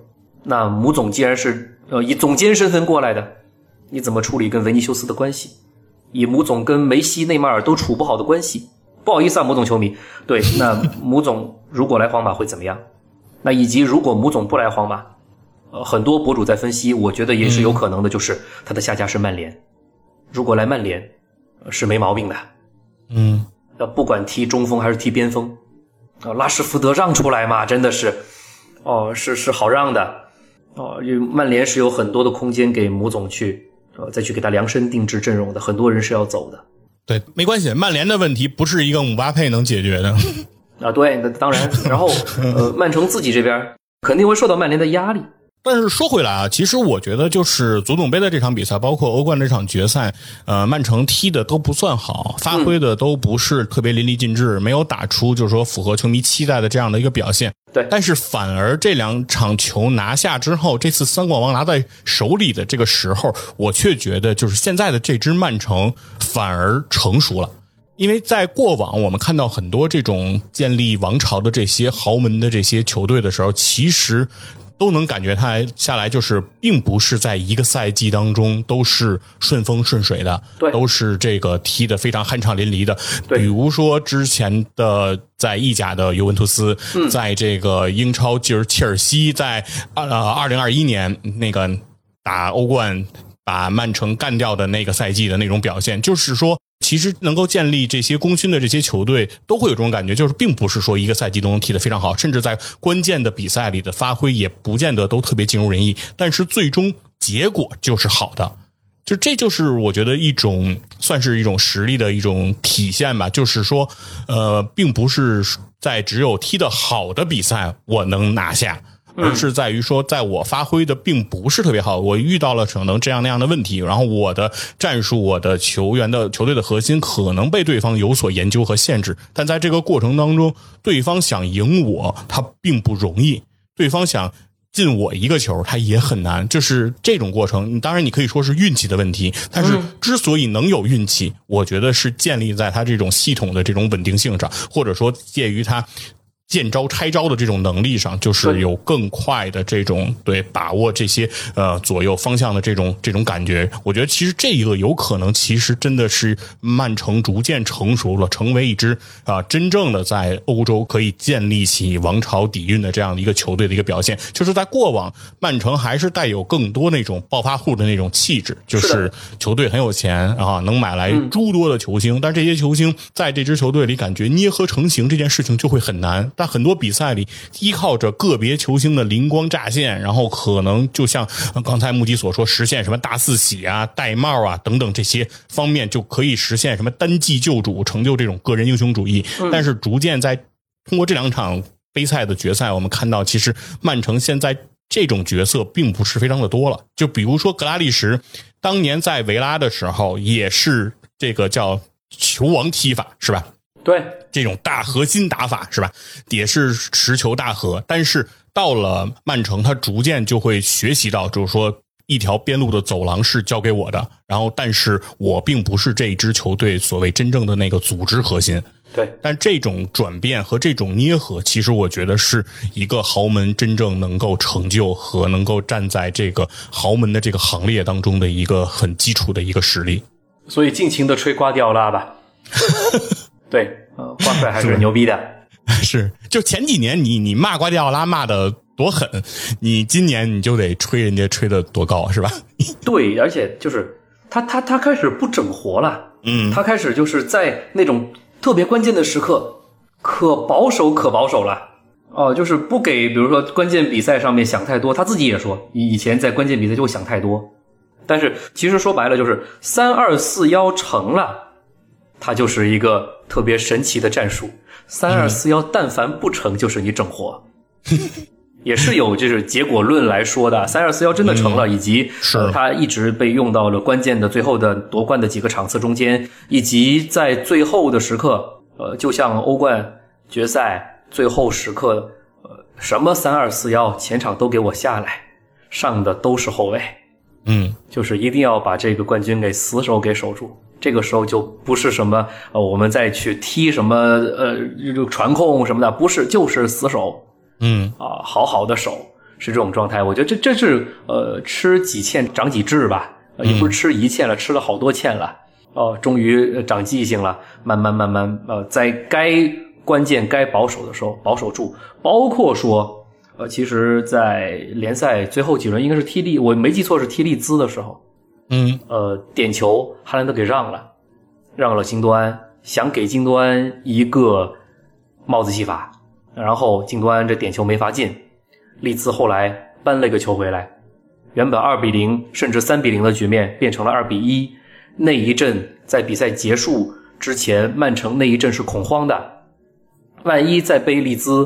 那姆总既然是呃以总监身份过来的，你怎么处理跟维尼修斯的关系？以母总跟梅西、内马尔都处不好的关系，不好意思啊，母总球迷。对，那母总如果来皇马会怎么样？那以及如果母总不来皇马，呃，很多博主在分析，我觉得也是有可能的，就是他的下家是曼联。如果来曼联，呃是没毛病的。嗯，那不管踢中锋还是踢边锋，啊，拉什福德让出来嘛，真的是，哦，是是好让的，哦，因为曼联是有很多的空间给母总去，呃，再去给他量身定制阵容的，很多人是要走的。对，没关系，曼联的问题不是一个姆巴佩能解决的。啊，对，那当然，然后呃，曼城自己这边肯定会受到曼联的压力。但是说回来啊，其实我觉得就是足总杯的这场比赛，包括欧冠这场决赛，呃，曼城踢的都不算好，发挥的都不是特别淋漓尽致，没有打出就是说符合球迷期待的这样的一个表现。对但是反而这两场球拿下之后，这次三冠王拿在手里的这个时候，我却觉得就是现在的这支曼城反而成熟了。因为在过往，我们看到很多这种建立王朝的这些豪门的这些球队的时候，其实都能感觉他下来就是，并不是在一个赛季当中都是顺风顺水的，对。都是这个踢的非常酣畅淋漓的。对。比如说之前的在意甲的尤文图斯，在这个英超就是切尔西在二呃二零二一年那个打欧冠把曼城干掉的那个赛季的那种表现，就是说。其实能够建立这些功勋的这些球队，都会有这种感觉，就是并不是说一个赛季都能踢得非常好，甚至在关键的比赛里的发挥也不见得都特别尽如人意，但是最终结果就是好的。就这就是我觉得一种算是一种实力的一种体现吧，就是说，呃，并不是在只有踢得好的比赛我能拿下，而是在于说，在我发挥的并不是特别好，我遇到了可能这样那样的问题，然后我的战术、我的球员的球队的核心可能被对方有所研究和限制，但在这个过程当中，对方想赢我，他并不容易，对方想。进我一个球，他也很难，就是这种过程。当然，你可以说是运气的问题，但是之所以能有运气，我觉得是建立在他这种系统的这种稳定性上，或者说介于他。见招拆招的这种能力上，就是有更快的这种对把握这些呃左右方向的这种这种感觉。我觉得其实这一个有可能，其实真的是曼城逐渐成熟了，成为一支啊真正的在欧洲可以建立起王朝底蕴的这样的一个球队的一个表现。就是在过往，曼城还是带有更多那种暴发户的那种气质，就是球队很有钱啊，能买来诸多的球星，但这些球星在这支球队里感觉捏合成型这件事情就会很难。但很多比赛里，依靠着个别球星的灵光乍现，然后可能就像刚才穆迪所说，实现什么大四喜啊、戴帽啊等等这些方面，就可以实现什么单季救主，成就这种个人英雄主义。但是逐渐在通过这两场杯赛的决赛，我们看到，其实曼城现在这种角色并不是非常的多了。就比如说格拉利什，当年在维拉的时候，也是这个叫球王踢法，是吧？对，这种大核心打法是吧，也是持球大核。但是到了曼城，他逐渐就会学习到，就是说一条边路的走廊是交给我的。然后，但是我并不是这支球队所谓真正的那个组织核心。对，但这种转变和这种捏合，其实我觉得是一个豪门真正能够成就和能够站在这个豪门的这个行列当中的一个很基础的一个实力。所以尽情的吹瓜迪奥拉吧。对，呃，瓜帅还是牛逼的。是，就前几年你你骂瓜迪奥拉骂的多狠，你今年你就得吹人家吹的多高，是吧？对，而且就是他他他开始不整活了，嗯，他开始就是在那种特别关键的时刻可保守可保守了，哦，就是不给，比如说关键比赛上面想太多。他自己也说，以以前在关键比赛就会想太多，但是其实说白了就是三二四幺成了。他就是一个特别神奇的战术，三二四幺，但凡不成就是你整活，也是有就是结果论来说的。三二四幺真的成了，以及它一直被用到了关键的最后的夺冠的几个场次中间，以及在最后的时刻，呃，就像欧冠决赛最后时刻，呃，什么三二四幺，前场都给我下来，上的都是后卫，嗯，就是一定要把这个冠军给死守给守住。这个时候就不是什么呃，我们再去踢什么呃传控什么的，不是，就是死守，嗯啊，好好的守是这种状态。我觉得这这是呃吃几堑长几智吧，也不是吃一堑了，吃了好多堑了，哦，终于长记性了，慢慢慢慢呃，在该关键该保守的时候保守住，包括说呃，其实，在联赛最后几轮应该是踢利，我没记错是踢利兹的时候。嗯，呃，点球哈兰德给让了，让了金多安，想给金多安一个帽子戏法，然后金多安这点球没法进，利兹后来扳了一个球回来，原本二比零甚至三比零的局面变成了二比一，那一阵在比赛结束之前，曼城那一阵是恐慌的，万一再被利兹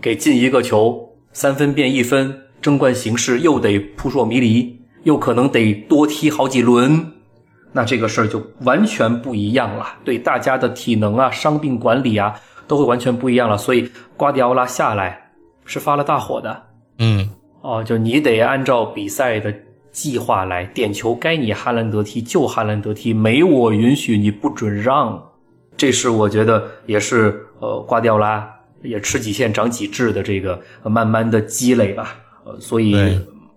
给进一个球，三分变一分，争冠形势又得扑朔迷离。又可能得多踢好几轮，那这个事儿就完全不一样了。对大家的体能啊、伤病管理啊，都会完全不一样了。所以瓜迪奥拉下来是发了大火的。嗯，哦，就你得按照比赛的计划来，点球该你哈兰德踢就哈兰德踢，没我允许你不准让。这是我觉得也是呃瓜迪奥拉也吃几堑长几智的这个慢慢的积累吧。呃，所以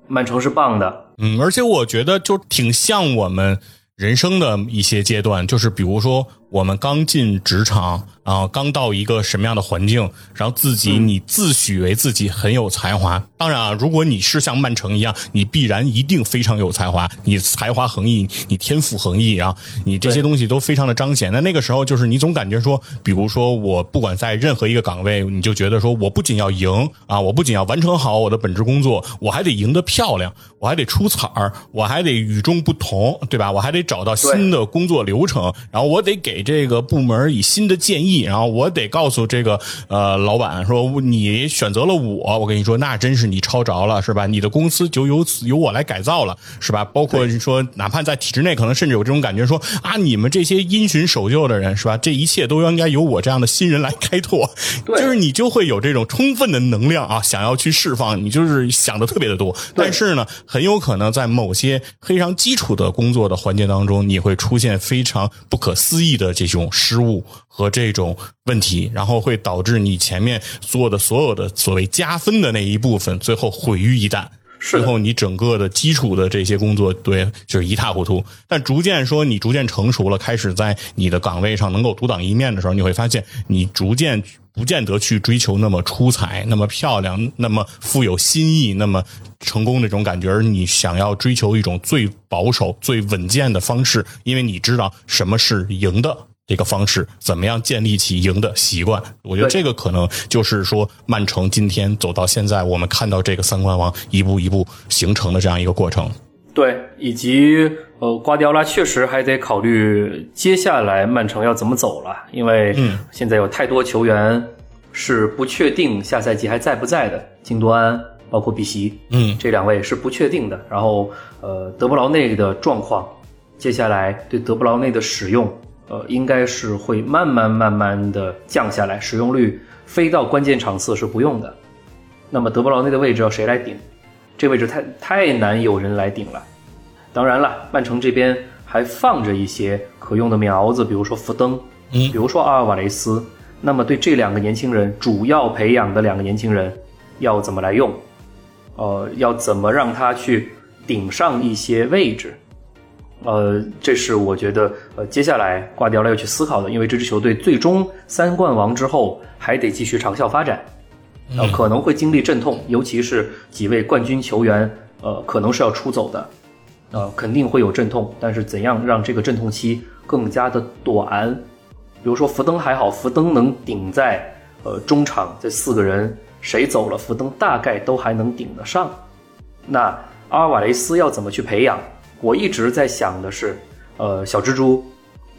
曼城是棒的。嗯，而且我觉得就挺像我们人生的一些阶段，就是比如说我们刚进职场。啊，刚到一个什么样的环境，然后自己你自诩为自己很有才华。当然啊，如果你是像曼城一样，你必然一定非常有才华，你才华横溢，你天赋横溢啊，你这些东西都非常的彰显。那那个时候，就是你总感觉说，比如说我不管在任何一个岗位，你就觉得说我不仅要赢啊，我不仅要完成好我的本职工作，我还得赢得漂亮，我还得出彩儿，我还得与众不同，对吧？我还得找到新的工作流程，然后我得给这个部门以新的建议，然后我得告诉这个呃老板说，你选择了我，我跟你说，那真是你抄着了，是吧？你的公司就由此由我来改造了，是吧？包括说，哪怕在体制内，可能甚至有这种感觉，说啊，你们这些因循守旧的人，是吧？这一切都应该由我这样的新人来开拓，就是你就会有这种充分的能量啊，想要去释放，你就是想的特别的多。但是呢，很有可能在某些非常基础的工作的环节当中，你会出现非常不可思议的的这种失误和这种问题，然后会导致你前面做的所有的所谓加分的那一部分，最后毁于一旦。是最后你整个的基础的这些工作，对，就是一塌糊涂。但逐渐说你逐渐成熟了，开始在你的岗位上能够独当一面的时候，你会发现你逐渐不见得去追求那么出彩、那么漂亮、那么富有新意、那么成功那种感觉，而你想要追求一种最保守、最稳健的方式，因为你知道什么是赢的。这个方式怎么样建立起赢的习惯？我觉得这个可能就是说，曼城今天走到现在，我们看到这个三冠王一步一步形成的这样一个过程。对，以及呃，瓜迪奥拉确实还得考虑接下来曼城要怎么走了，因为现在有太多球员是不确定下赛季还在不在的，京多安包括比席，嗯，这两位是不确定的。然后呃，德布劳内的状况，接下来对德布劳内的使用。呃，应该是会慢慢慢慢的降下来，使用率飞到关键场次是不用的。那么德布劳内的位置要谁来顶？这位置太太难有人来顶了。当然了，曼城这边还放着一些可用的苗子，比如说福登，嗯，比如说阿尔瓦雷斯。那么对这两个年轻人主要培养的两个年轻人，要怎么来用？呃，要怎么让他去顶上一些位置？呃，这是我觉得，呃，接下来挂掉了要去思考的，因为这支球队最终三冠王之后还得继续长效发展，呃，可能会经历阵痛，尤其是几位冠军球员，呃，可能是要出走的，呃，肯定会有阵痛，但是怎样让这个阵痛期更加的短？比如说福登还好，福登能顶在呃中场这四个人谁走了，福登大概都还能顶得上。那阿尔瓦雷斯要怎么去培养？我一直在想的是，呃，小蜘蛛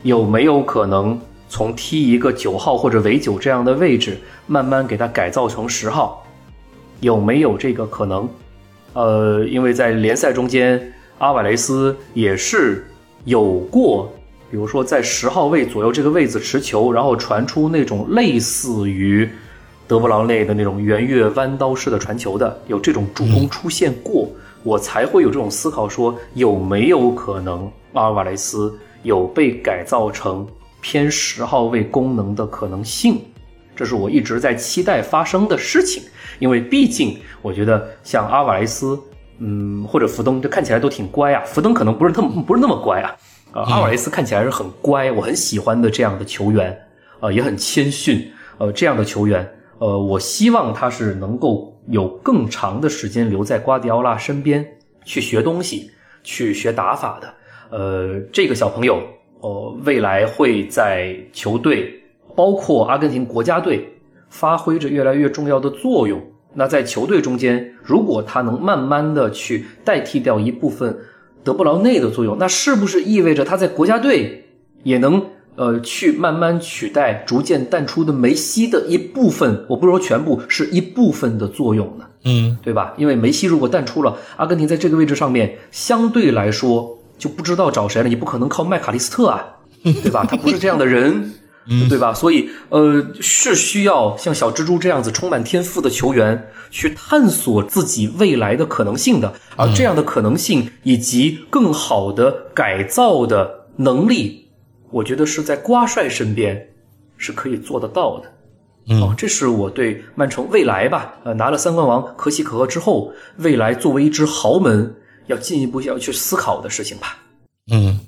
有没有可能从踢一个九号或者尾九这样的位置，慢慢给它改造成十号？有没有这个可能？呃，因为在联赛中间，阿瓦雷斯也是有过，比如说在十号位左右这个位置持球，然后传出那种类似于德布劳内的那种圆月弯刀式的传球的，有这种助攻出现过。我才会有这种思考，说有没有可能阿尔瓦雷斯有被改造成偏十号位功能的可能性？这是我一直在期待发生的事情。因为毕竟我觉得像阿尔瓦雷斯，嗯，或者福登，这看起来都挺乖啊。福登可能不是那么不是那么乖啊，阿尔瓦雷斯看起来是很乖，我很喜欢的这样的球员，呃，也很谦逊，呃，这样的球员，呃，我希望他是能够。有更长的时间留在瓜迪奥拉身边去学东西，去学打法的，呃，这个小朋友，呃，未来会在球队，包括阿根廷国家队，发挥着越来越重要的作用。那在球队中间，如果他能慢慢的去代替掉一部分德布劳内的作用，那是不是意味着他在国家队也能？呃，去慢慢取代逐渐淡出的梅西的一部分，我不说全部，是一部分的作用呢，嗯，对吧？因为梅西如果淡出了，阿根廷在这个位置上面相对来说就不知道找谁了，你不可能靠麦卡利斯特啊，对吧？他不是这样的人，对吧？所以，呃，是需要像小蜘蛛这样子充满天赋的球员去探索自己未来的可能性的，而这样的可能性以及更好的改造的能力。我觉得是在瓜帅身边是可以做得到的，嗯，这是我对曼城未来吧，呃，拿了三冠王可喜可贺之后，未来作为一支豪门要进一步要去思考的事情吧，嗯。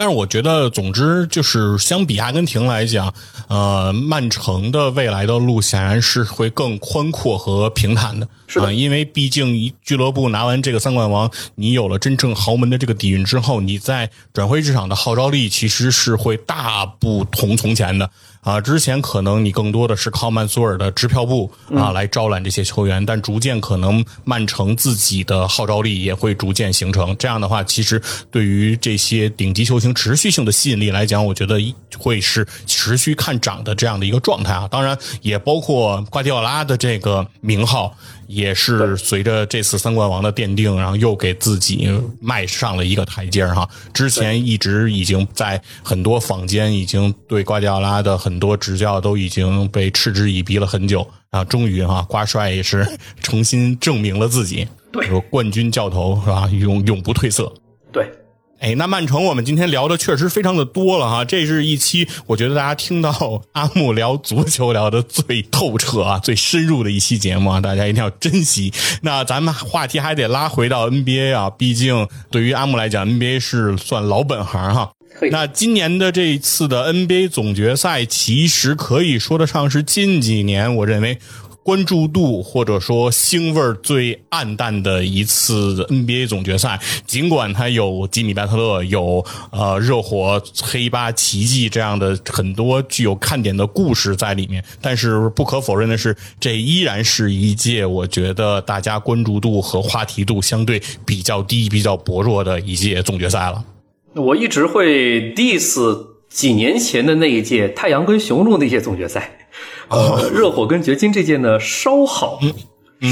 但是我觉得，总之就是相比阿根廷来讲，呃，曼城的未来的路显然是会更宽阔和平坦的，是的，因为毕竟一俱乐部拿完这个三冠王，你有了真正豪门的这个底蕴之后，你在转会市场的号召力其实是会大不同从前的。啊。之前可能你更多的是靠曼苏尔的支票部啊来招揽这些球员，但逐渐可能曼城自己的号召力也会逐渐形成。这样的话，其实对于这些顶级球星持续性的吸引力来讲，我觉得会是持续看涨的这样的一个状态啊。当然，也包括瓜迪奥拉的这个名号。也是随着这次三冠王的奠定，然后又给自己迈上了一个台阶哈。之前一直已经在很多坊间已经对瓜迪奥拉的很多执教都已经被嗤之以鼻了很久啊，终于哈瓜帅也是重新证明了自己，对，冠军教头是吧？永永不褪色，对。哎，那曼城我们今天聊的确实非常的多了哈，这是一期我觉得大家听到 阿木聊足球聊的最透彻啊、最深入的一期节目啊，大家一定要珍惜。那咱们话题还得拉回到 NBA 啊，毕竟对于阿木来讲，NBA 是算老本行哈。那今年的这一次的 NBA 总决赛，其实可以说得上是近几年我认为。关注度或者说腥味最暗淡的一次 NBA 总决赛，尽管它有吉米·巴特勒，有呃热火黑八奇迹这样的很多具有看点的故事在里面，但是不可否认的是，这依然是一届我觉得大家关注度和话题度相对比较低、比较薄弱的一届总决赛了。我一直会 diss 几年前的那一届太阳跟雄鹿那届总决赛。呃，热火跟掘金这届呢稍好，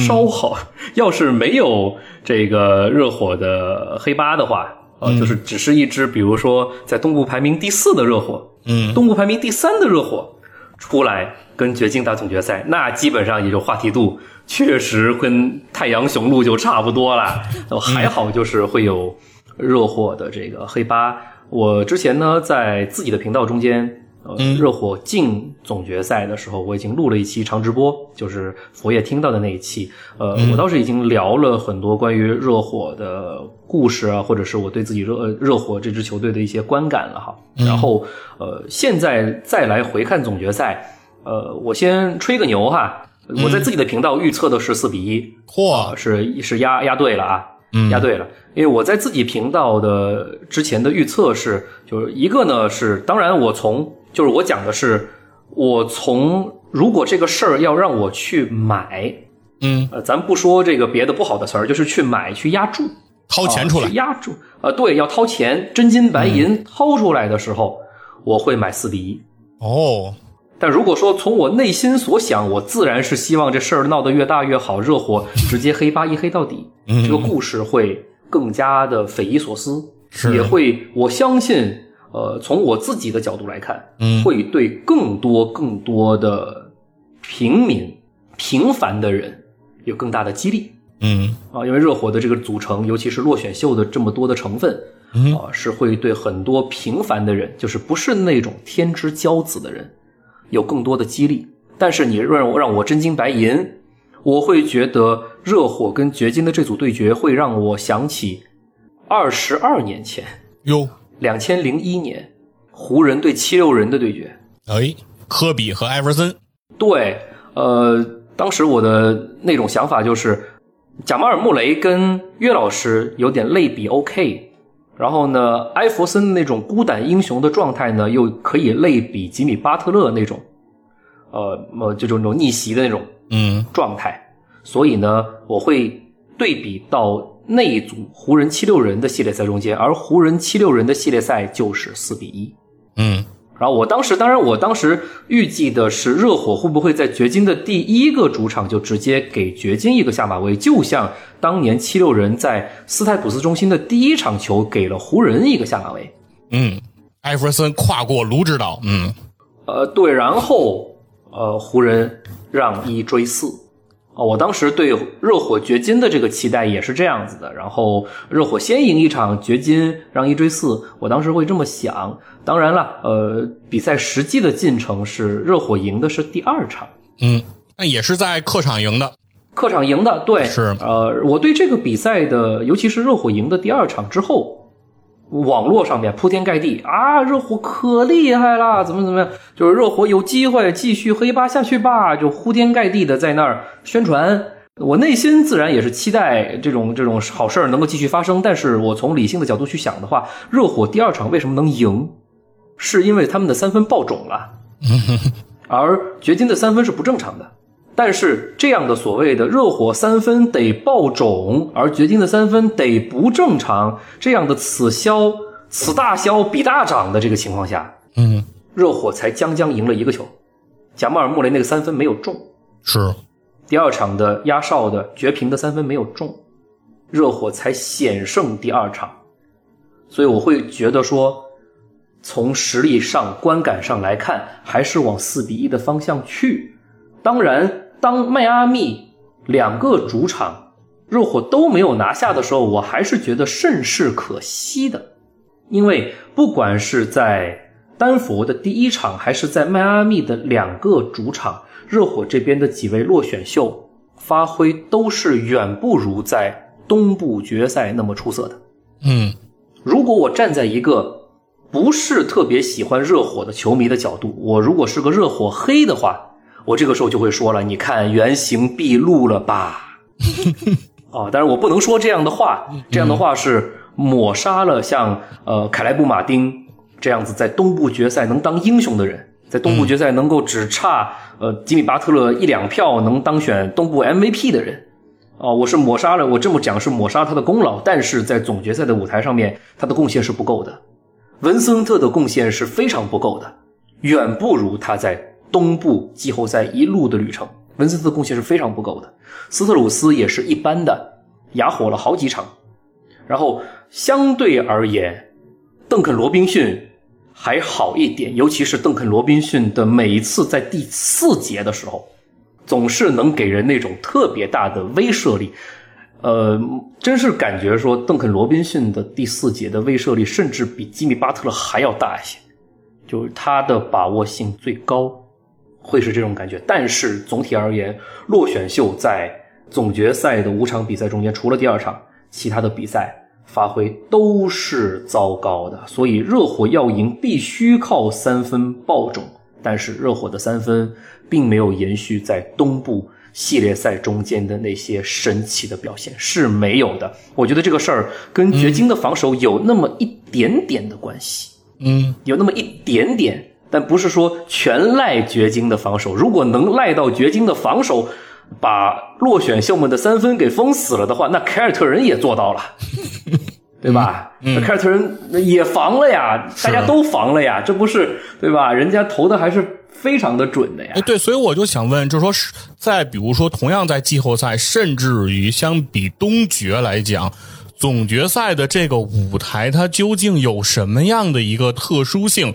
稍好。要是没有这个热火的黑八的话，啊，就是只是一支，比如说在东部排名第四的热火，嗯，东部排名第三的热火出来跟掘金打总决赛，那基本上也就话题度确实跟太阳雄鹿就差不多了。还好就是会有热火的这个黑八。我之前呢在自己的频道中间。呃，热火进总决赛的时候，我已经录了一期长直播，就是佛爷听到的那一期。呃，我倒是已经聊了很多关于热火的故事啊，或者是我对自己热热火这支球队的一些观感了哈。然后，呃，现在再来回看总决赛，呃，我先吹个牛哈，我在自己的频道预测的是四比一，嚯，是是压压对了啊，压对了，因为我在自己频道的之前的预测是，就是一个呢是，当然我从就是我讲的是，我从如果这个事儿要让我去买，嗯，呃，咱不说这个别的不好的词儿，就是去买去压注，掏钱出来。压注，呃，对，要掏钱，真金白银掏出来的时候，我会买四比一。哦，但如果说从我内心所想，我自然是希望这事儿闹得越大越好，热火直接黑八一黑到底，这个故事会更加的匪夷所思，也会我相信。呃，从我自己的角度来看，嗯，会对更多更多的平民、平凡的人有更大的激励，嗯啊，因为热火的这个组成，尤其是落选秀的这么多的成分，嗯啊，是会对很多平凡的人，就是不是那种天之骄子的人，有更多的激励。但是你让我让我真金白银，我会觉得热火跟掘金的这组对决会让我想起二十二年前哟。两千零一年，湖人对七六人的对决。哎，科比和艾弗森。对，呃，当时我的那种想法就是，贾马尔·穆雷跟岳老师有点类比 OK，然后呢，艾弗森那种孤胆英雄的状态呢，又可以类比吉米·巴特勒那种，呃，呃，就这种逆袭的那种嗯状态。所以呢，我会对比到。那一组湖人七六人的系列赛中间，而湖人七六人的系列赛就是四比一。嗯，然后我当时，当然我当时预计的是热火会不会在掘金的第一个主场就直接给掘金一个下马威，就像当年七六人在斯泰普斯中心的第一场球给了湖人一个下马威。嗯，艾弗森跨过卢指导。嗯，呃，对，然后呃，湖人让一追四。啊，我当时对热火掘金的这个期待也是这样子的，然后热火先赢一场，掘金让一追四，我当时会这么想。当然了，呃，比赛实际的进程是热火赢的是第二场，嗯，那也是在客场赢的，客场赢的，对，是，呃，我对这个比赛的，尤其是热火赢的第二场之后。网络上面铺天盖地啊，热火可厉害啦，怎么怎么样？就是热火有机会继续黑八下去吧，就铺天盖地的在那儿宣传。我内心自然也是期待这种这种好事儿能够继续发生。但是我从理性的角度去想的话，热火第二场为什么能赢？是因为他们的三分爆种了。而掘金的三分是不正常的。但是这样的所谓的热火三分得爆种，而掘金的三分得不正常，这样的此消此大消彼大涨的这个情况下，嗯，热火才将将赢了一个球。贾马尔穆雷那个三分没有中，是，第二场的压哨的绝平的三分没有中，热火才险胜第二场。所以我会觉得说，从实力上、观感上来看，还是往四比一的方向去。当然。当迈阿密两个主场热火都没有拿下的时候，我还是觉得甚是可惜的，因为不管是在丹佛的第一场，还是在迈阿密的两个主场，热火这边的几位落选秀发挥都是远不如在东部决赛那么出色的。嗯，如果我站在一个不是特别喜欢热火的球迷的角度，我如果是个热火黑的话。我这个时候就会说了，你看原形毕露了吧？哦，但是我不能说这样的话，这样的话是抹杀了像呃凯莱布马丁这样子在东部决赛能当英雄的人，在东部决赛能够只差呃吉米巴特勒一两票能当选东部 MVP 的人。哦，我是抹杀了，我这么讲是抹杀他的功劳，但是在总决赛的舞台上面，他的贡献是不够的。文森特的贡献是非常不够的，远不如他在。东部季后赛一路的旅程，文森特贡献是非常不够的。斯特鲁斯也是一般的，哑火了好几场。然后相对而言，邓肯·罗宾逊还好一点，尤其是邓肯·罗宾逊的每一次在第四节的时候，总是能给人那种特别大的威慑力。呃，真是感觉说邓肯·罗宾逊的第四节的威慑力，甚至比吉米·巴特勒还要大一些，就是他的把握性最高。会是这种感觉，但是总体而言，落选秀在总决赛的五场比赛中间，除了第二场，其他的比赛发挥都是糟糕的。所以热火要赢，必须靠三分爆种。但是热火的三分并没有延续在东部系列赛中间的那些神奇的表现，是没有的。我觉得这个事儿跟掘金的防守有那么一点点的关系，嗯，有那么一点点。但不是说全赖掘金的防守，如果能赖到掘金的防守，把落选秀们的三分给封死了的话，那凯尔特人也做到了，对吧？那凯尔特人也防了呀，大家都防了呀，这不是对吧？人家投的还是非常的准的呀。对，所以我就想问，就是说，是在比如说，同样在季后赛，甚至于相比东决来讲，总决赛的这个舞台，它究竟有什么样的一个特殊性？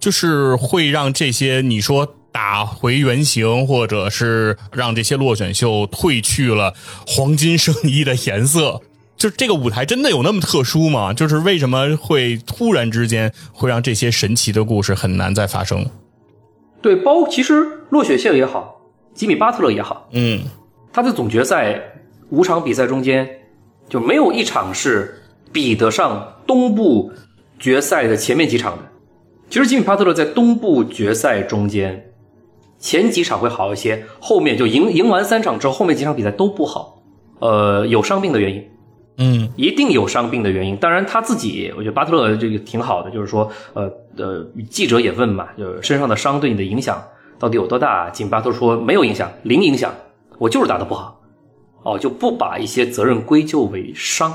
就是会让这些你说打回原形，或者是让这些落选秀褪去了黄金圣衣的颜色，就这个舞台真的有那么特殊吗？就是为什么会突然之间会让这些神奇的故事很难再发生？对，包其实落选秀也好，吉米巴特勒也好，嗯，他在总决赛五场比赛中间就没有一场是比得上东部决赛的前面几场的。其实吉米巴特勒在东部决赛中间，前几场会好一些，后面就赢赢完三场之后，后面几场比赛都不好。呃，有伤病的原因，嗯，一定有伤病的原因。当然他自己，我觉得巴特勒这个挺好的，就是说，呃呃，记者也问嘛，就是身上的伤对你的影响到底有多大？吉米巴特勒说没有影响，零影响，我就是打得不好，哦，就不把一些责任归咎为伤，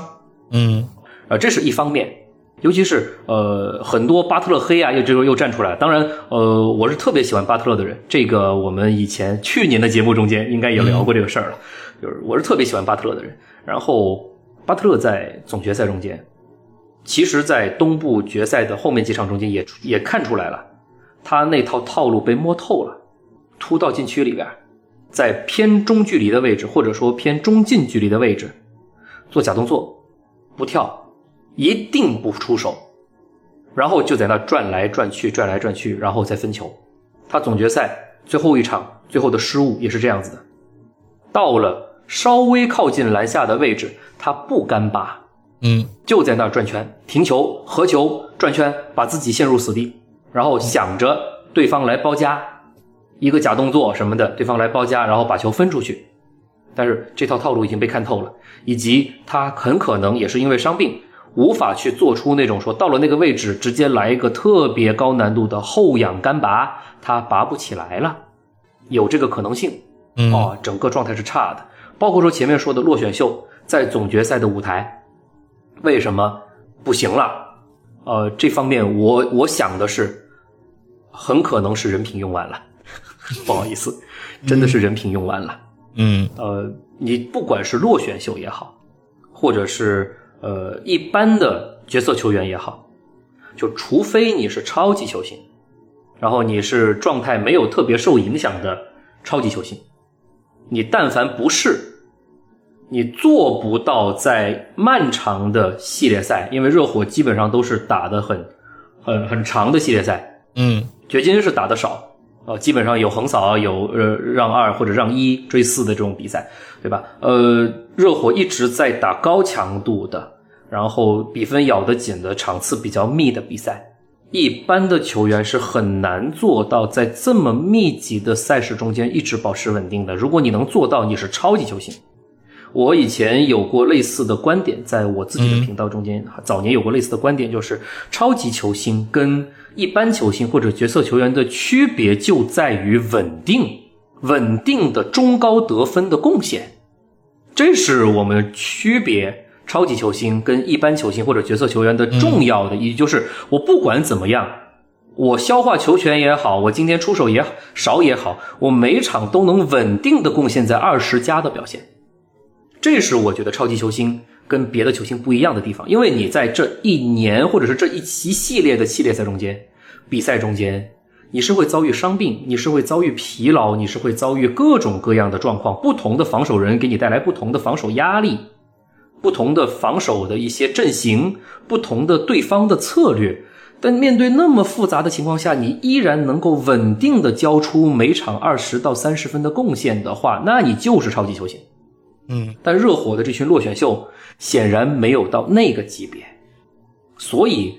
嗯，呃，这是一方面。尤其是呃，很多巴特勒黑啊，又这个又站出来。当然，呃，我是特别喜欢巴特勒的人。这个我们以前去年的节目中间应该也聊过这个事儿了。就是我是特别喜欢巴特勒的人。然后，巴特勒在总决赛中间，其实，在东部决赛的后面几场中间也也看出来了，他那套套路被摸透了。突到禁区里边，在偏中距离的位置，或者说偏中近距离的位置，做假动作，不跳。一定不出手，然后就在那转来转去，转来转去，然后再分球。他总决赛最后一场最后的失误也是这样子的，到了稍微靠近篮下的位置，他不干拔，嗯，就在那转圈，停球、合球、转圈，把自己陷入死地，然后想着对方来包夹，一个假动作什么的，对方来包夹，然后把球分出去。但是这套套路已经被看透了，以及他很可能也是因为伤病。无法去做出那种说到了那个位置直接来一个特别高难度的后仰干拔，他拔不起来了，有这个可能性。哦，整个状态是差的。包括说前面说的落选秀在总决赛的舞台，为什么不行了？呃，这方面我我想的是，很可能是人品用完了。不好意思，真的是人品用完了。嗯，呃，你不管是落选秀也好，或者是呃一般的角色球员也好，就除非你是超级球星，然后你是状态没有特别受影响的超级球星，你但凡不是，你做不到在漫长的系列赛，因为热火基本上都是打的很很很长的系列赛，嗯，掘金是打的少。呃，基本上有横扫，有呃让二或者让一追四的这种比赛，对吧？呃，热火一直在打高强度的，然后比分咬得紧的场次比较密的比赛，一般的球员是很难做到在这么密集的赛事中间一直保持稳定的。如果你能做到，你是超级球星。我以前有过类似的观点，在我自己的频道中间，早年有过类似的观点，就是超级球星跟一般球星或者角色球员的区别就在于稳定，稳定的中高得分的贡献，这是我们区别超级球星跟一般球星或者角色球员的重要的意义，就是我不管怎么样，我消化球权也好，我今天出手也好少也好，我每场都能稳定的贡献在二十加的表现。这是我觉得超级球星跟别的球星不一样的地方，因为你在这一年或者是这一期系列的系列赛中间，比赛中间，你是会遭遇伤病，你是会遭遇疲劳，你是会遭遇各种各样的状况，不同的防守人给你带来不同的防守压力，不同的防守的一些阵型，不同的对方的策略，但面对那么复杂的情况下，你依然能够稳定的交出每场二十到三十分的贡献的话，那你就是超级球星。嗯，但热火的这群落选秀显然没有到那个级别，所以，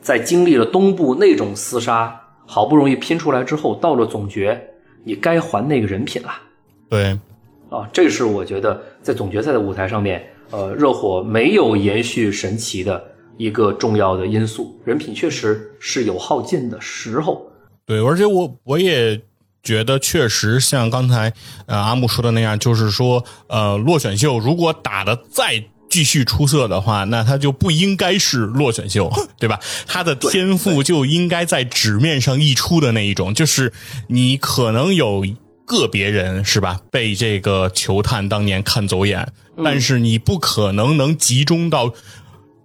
在经历了东部那种厮杀，好不容易拼出来之后，到了总决，你该还那个人品了。对，啊，这是我觉得在总决赛的舞台上面，呃，热火没有延续神奇的一个重要的因素，人品确实是有耗尽的时候。对，而且我我也。觉得确实像刚才呃阿木说的那样，就是说呃落选秀如果打的再继续出色的话，那他就不应该是落选秀，对吧？他的天赋就应该在纸面上溢出的那一种，就是你可能有个别人是吧被这个球探当年看走眼，但是你不可能能集中到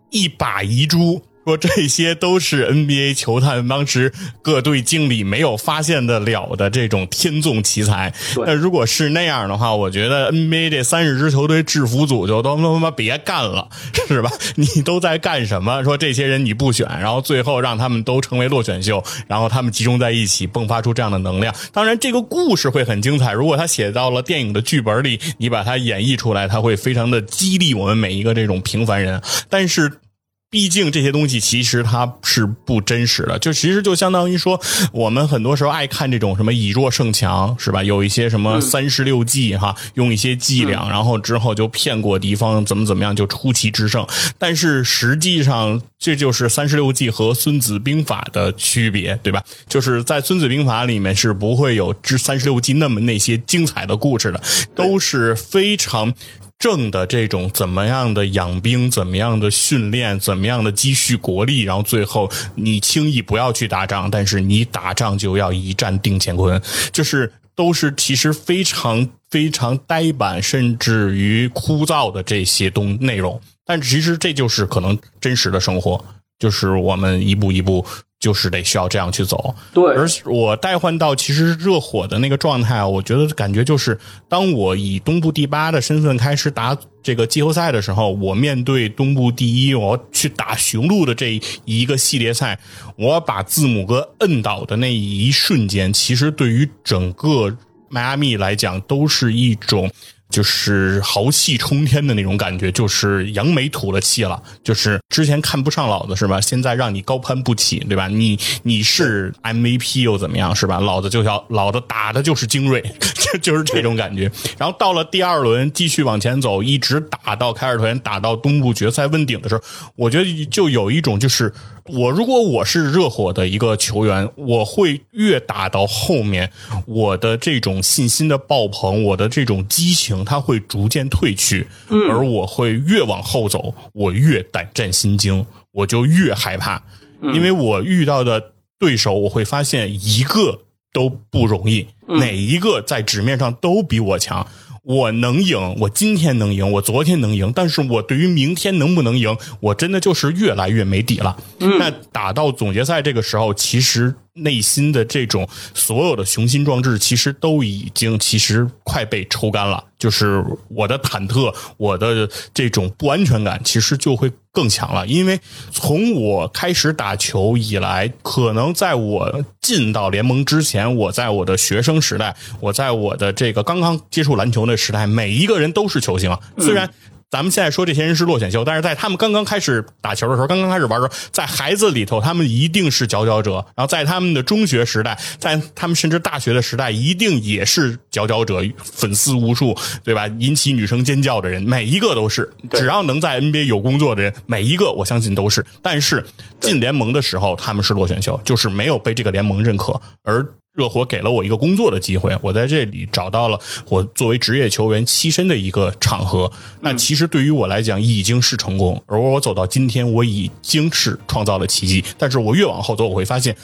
一把遗珠。说这些都是 NBA 球探当时各队经理没有发现的了的这种天纵奇才。那如果是那样的话，我觉得 NBA 这三十支球队制服组就都他妈别干了，是吧？你都在干什么？说这些人你不选，然后最后让他们都成为落选秀，然后他们集中在一起，迸发出这样的能量。当然，这个故事会很精彩。如果他写到了电影的剧本里，你把它演绎出来，他会非常的激励我们每一个这种平凡人。但是。毕竟这些东西其实它是不真实的，就其实就相当于说，我们很多时候爱看这种什么以弱胜强，是吧？有一些什么三十六计哈，用一些伎俩，然后之后就骗过敌方，怎么怎么样就出奇制胜。但是实际上，这就是三十六计和孙子兵法的区别，对吧？就是在孙子兵法里面是不会有这三十六计那么那些精彩的故事的，都是非常。正的这种怎么样的养兵，怎么样的训练，怎么样的积蓄国力，然后最后你轻易不要去打仗，但是你打仗就要一战定乾坤，就是都是其实非常非常呆板，甚至于枯燥的这些东内容，但其实这就是可能真实的生活，就是我们一步一步。就是得需要这样去走，对。而我代换到其实热火的那个状态啊，我觉得感觉就是，当我以东部第八的身份开始打这个季后赛的时候，我面对东部第一，我去打雄鹿的这一个系列赛，我把字母哥摁倒的那一瞬间，其实对于整个迈阿密来讲，都是一种就是豪气冲天的那种感觉，就是扬眉吐了气了。就是之前看不上老子是吧？现在让你高攀不起，对吧？你你是 MVP 又怎么样是吧？老子就要老子打的就是精锐，就 就是这种感觉。然后到了第二轮，继续往前走，一直打到凯尔特人打到东部决赛问鼎的时候，我觉得就有一种就是。我如果我是热火的一个球员，我会越打到后面，我的这种信心的爆棚，我的这种激情，它会逐渐褪去，而我会越往后走，我越胆战心惊，我就越害怕，因为我遇到的对手，我会发现一个都不容易，哪一个在纸面上都比我强。我能赢，我今天能赢，我昨天能赢，但是我对于明天能不能赢，我真的就是越来越没底了。那打到总决赛这个时候，其实。内心的这种所有的雄心壮志，其实都已经其实快被抽干了。就是我的忐忑，我的这种不安全感，其实就会更强了。因为从我开始打球以来，可能在我进到联盟之前，我在我的学生时代，我在我的这个刚刚接触篮球的时代，每一个人都是球星啊。虽然。咱们现在说这些人是落选秀，但是在他们刚刚开始打球的时候，刚刚开始玩的时候，在孩子里头，他们一定是佼佼者。然后在他们的中学时代，在他们甚至大学的时代，一定也是佼佼者，粉丝无数，对吧？引起女生尖叫的人，每一个都是。只要能在 NBA 有工作的人，每一个我相信都是。但是进联盟的时候，他们是落选秀，就是没有被这个联盟认可，而。热火给了我一个工作的机会，我在这里找到了我作为职业球员栖身的一个场合。那其实对于我来讲已经是成功，而我走到今天，我已经是创造了奇迹。但是我越往后走，我会发现，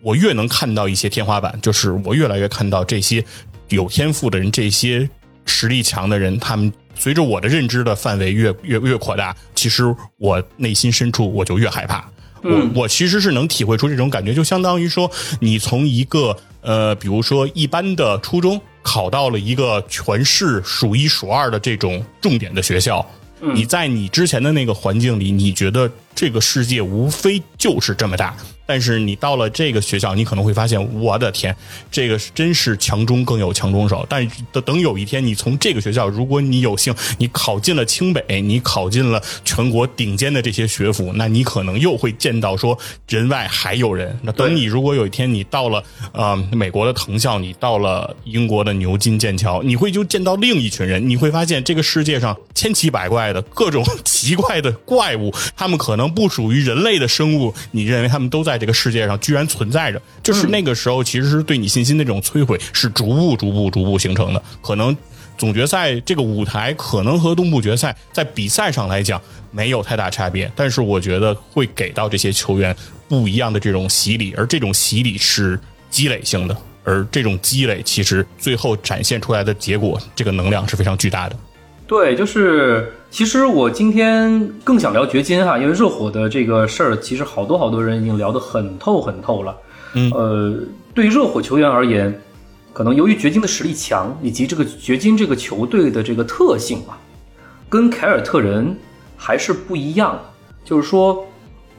我越能看到一些天花板，就是我越来越看到这些有天赋的人，这些实力强的人，他们随着我的认知的范围越越越扩大，其实我内心深处我就越害怕。我我其实是能体会出这种感觉，就相当于说你从一个。呃，比如说一般的初中考到了一个全市数一数二的这种重点的学校，你在你之前的那个环境里，你觉得这个世界无非就是这么大。但是你到了这个学校，你可能会发现，我的天，这个真是强中更有强中手。但等等有一天，你从这个学校，如果你有幸你考进了清北，你考进了全国顶尖的这些学府，那你可能又会见到说人外还有人。那等你如果有一天你到了呃美国的藤校，你到了英国的牛津、剑桥，你会就见到另一群人，你会发现这个世界上千奇百怪的各种奇怪的怪物，他们可能不属于人类的生物，你认为他们都在。在这个世界上居然存在着，就是那个时候，其实是对你信心的这种摧毁是逐步、逐步、逐步形成的。可能总决赛这个舞台可能和东部决赛在比赛上来讲没有太大差别，但是我觉得会给到这些球员不一样的这种洗礼，而这种洗礼是积累性的，而这种积累其实最后展现出来的结果，这个能量是非常巨大的。对，就是。其实我今天更想聊掘金哈，因为热火的这个事儿，其实好多好多人已经聊得很透很透了。嗯，呃，对于热火球员而言，可能由于掘金的实力强，以及这个掘金这个球队的这个特性啊，跟凯尔特人还是不一样。就是说，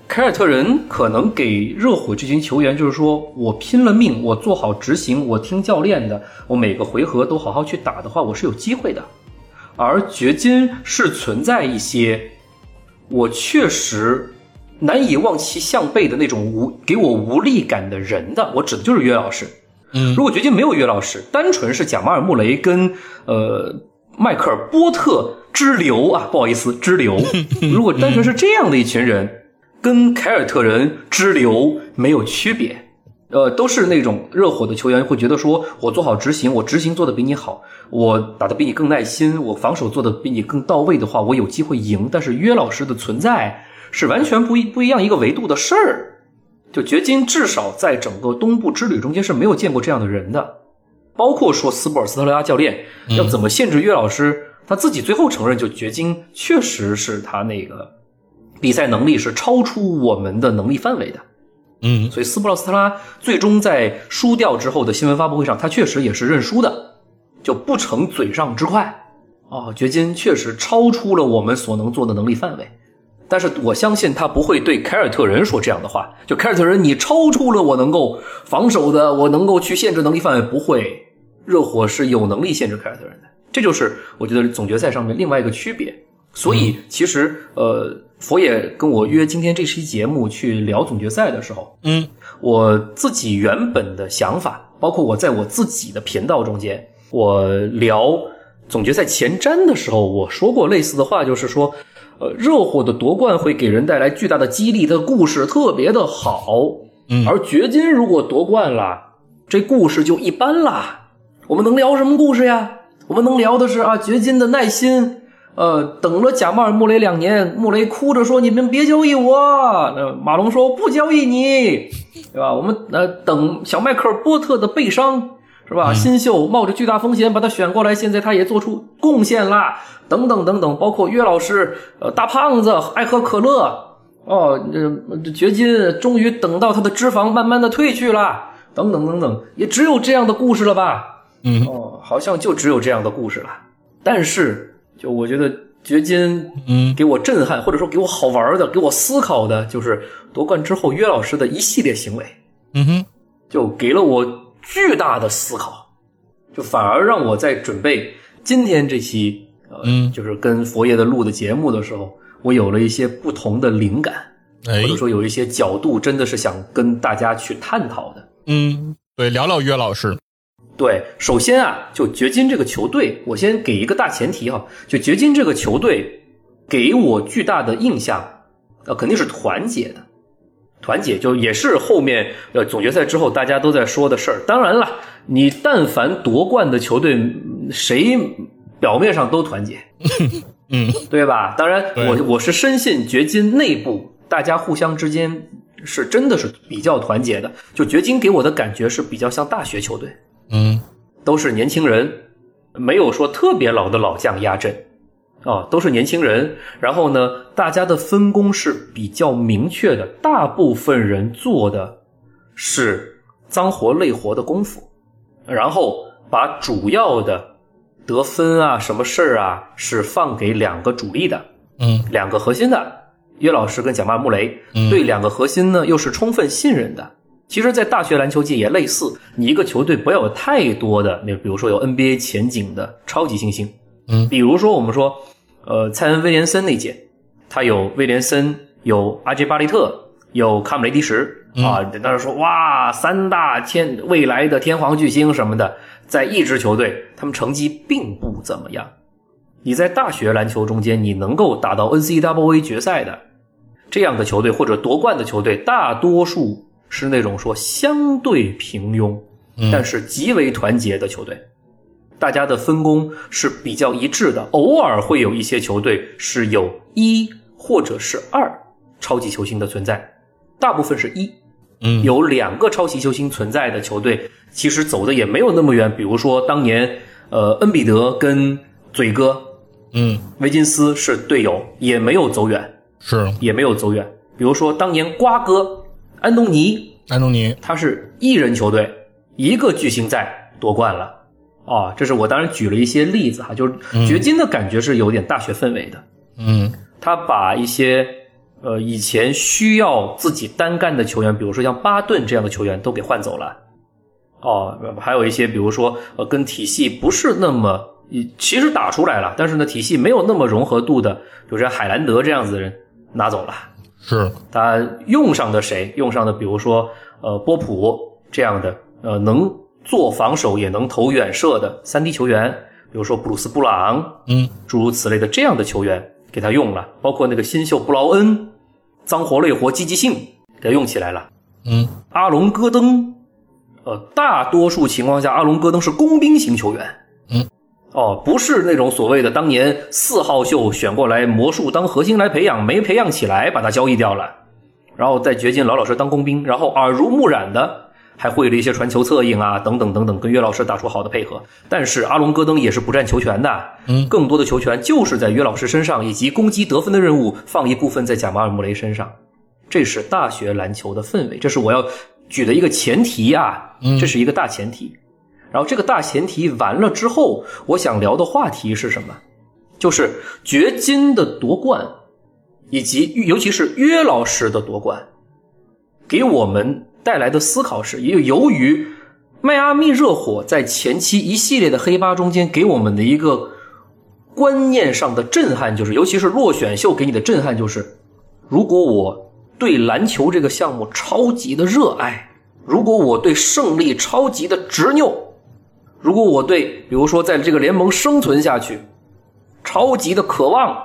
凯尔特人可能给热火这群球员，就是说我拼了命，我做好执行，我听教练的，我每个回合都好好去打的话，我是有机会的。而掘金是存在一些我确实难以望其项背的那种无给我无力感的人的，我指的就是约老师。嗯，如果掘金没有约老师，单纯是贾马尔穆雷跟呃迈克尔波特支流啊，不好意思支流，如果单纯是这样的一群人，跟凯尔特人支流没有区别。呃，都是那种热火的球员会觉得说，我做好执行，我执行做的比你好，我打的比你更耐心，我防守做的比你更到位的话，我有机会赢。但是约老师的存在是完全不一不一样一个维度的事儿。就掘金至少在整个东部之旅中间是没有见过这样的人的，包括说斯波尔斯特拉教练要怎么限制约老师，他自己最后承认，就掘金确实是他那个比赛能力是超出我们的能力范围的。嗯，所以斯普劳斯特拉最终在输掉之后的新闻发布会上，他确实也是认输的，就不逞嘴上之快啊。掘金确实超出了我们所能做的能力范围，但是我相信他不会对凯尔特人说这样的话。就凯尔特人，你超出了我能够防守的，我能够去限制能力范围，不会。热火是有能力限制凯尔特人的，这就是我觉得总决赛上面另外一个区别。所以其实呃，佛爷跟我约今天这期节目去聊总决赛的时候，嗯我自己原本的想法，包括我在我自己的频道中间，我聊总决赛前瞻的时候，我说过类似的话，就是说，呃，热火的夺冠会给人带来巨大的激励，的故事特别的好，嗯而掘金如果夺冠了，这故事就一般啦。我们能聊什么故事呀？我们能聊的是啊，掘金的耐心。呃，等了贾马尔·穆雷两年，穆雷哭着说：“你们别交易我。”呃，马龙说：“不交易你，对吧？我们呃等小迈克尔·波特的背伤，是吧？新秀冒着巨大风险把他选过来，现在他也做出贡献啦，等等等等，包括约老师，呃，大胖子爱喝可乐，哦，这这掘金终于等到他的脂肪慢慢的褪去了，等等等等，也只有这样的故事了吧？嗯哦，好像就只有这样的故事了。但是，就我觉得掘金，嗯。给我震撼，或者说给我好玩的，给我思考的，就是夺冠之后约老师的一系列行为，嗯哼，就给了我巨大的思考，就反而让我在准备今天这期，呃，嗯。就是跟佛爷的录的节目的时候，我有了一些不同的灵感，哎。或者说有一些角度，真的是想跟大家去探讨的。嗯，对，聊聊约老师，对，首先啊，就掘金这个球队，我先给一个大前提哈，就掘金这个球队给我巨大的印象，呃，肯定是团结的，团结就也是后面呃总决赛之后大家都在说的事儿。当然了，你但凡夺冠的球队，嗯谁表面上都团结，嗯 对吧？当然，我我是深信掘金内部大家互相之间是真的是比较团结的。就掘金给我的感觉是比较像大学球队。嗯。都是年轻人，没有说特别老的老将压阵，啊，都是年轻人。然后呢，大家的分工是比较明确的，大部分人做的是脏活累活的功夫，然后把主要的得分啊、什么事儿啊，是放给两个主力的，嗯。两个核心的，岳老师跟贾马尔·穆雷，嗯。对两个核心呢又是充分信任的。其实，在大学篮球界也类似，你一个球队不要有太多的那，比如说有 NBA 前景的超级新星，嗯。比如说我们说，呃，蔡恩·威廉森那届，他有威廉森，有阿杰·巴利特，有卡姆雷迪什啊，当时说哇，三大天未来的天皇巨星什么的，在一支球队，他们成绩并不怎么样。你在大学篮球中间，你能够打到 NCAA 决赛的这样的球队或者夺冠的球队，大多数是那种说相对平庸，但是极为团结的球队。大家的分工是比较一致的，偶尔会有一些球队是有一或者是二超级球星的存在，大部分是一。嗯有两个超级球星存在的球队，其实走的也没有那么远。比如说当年，呃，恩比德跟嘴哥嗯维金斯是队友，也没有走远，是也没有走远。比如说当年瓜哥安东尼，安东尼，他是一人球队，一个巨星在夺冠了。啊，这是我当然举了一些例子哈，就是掘金的感觉是有点大学氛围的。嗯他把一些呃以前需要自己单干的球员，比如说像巴顿这样的球员都给换走了。哦，还有一些比如说呃跟体系不是那么，其实打出来了，但是呢体系没有那么融合度的，比如说海兰德这样子的人拿走了。是他用上的谁？用上的比如说呃波普这样的呃能做防守也能投远射的三 D 球员，比如说布鲁斯布朗，嗯诸如此类的这样的球员给他用了，包括那个新秀布劳恩，脏活累活积极性给他用起来了。嗯阿隆戈登，呃，大多数情况下阿隆戈登是工兵型球员。嗯，哦，不是那种所谓的当年四号秀选过来魔术当核心来培养，没培养起来把他交易掉了，然后在掘金老老实当工兵，然后耳濡目染的还会了一些传球策应啊，等等等等，跟约老师打出好的配合。但是阿隆戈登也是不占球权的，嗯更多的球权就是在约老师身上，以及攻击得分的任务放一部分在贾马尔·穆雷身上。这是大学篮球的氛围，这是我要举的一个前提啊，这是一个大前提。然后这个大前提完了之后，我想聊的话题是什么？就是掘金的夺冠，以及尤其是约老师的夺冠，给我们带来的思考是：由由于迈阿密热火在前期一系列的黑八中间给我们的一个观念上的震撼，就是尤其是落选秀给你的震撼，就是如果我对篮球这个项目超级的热爱，如果我对胜利超级的执拗，如果我对比如说在这个联盟生存下去超级的渴望，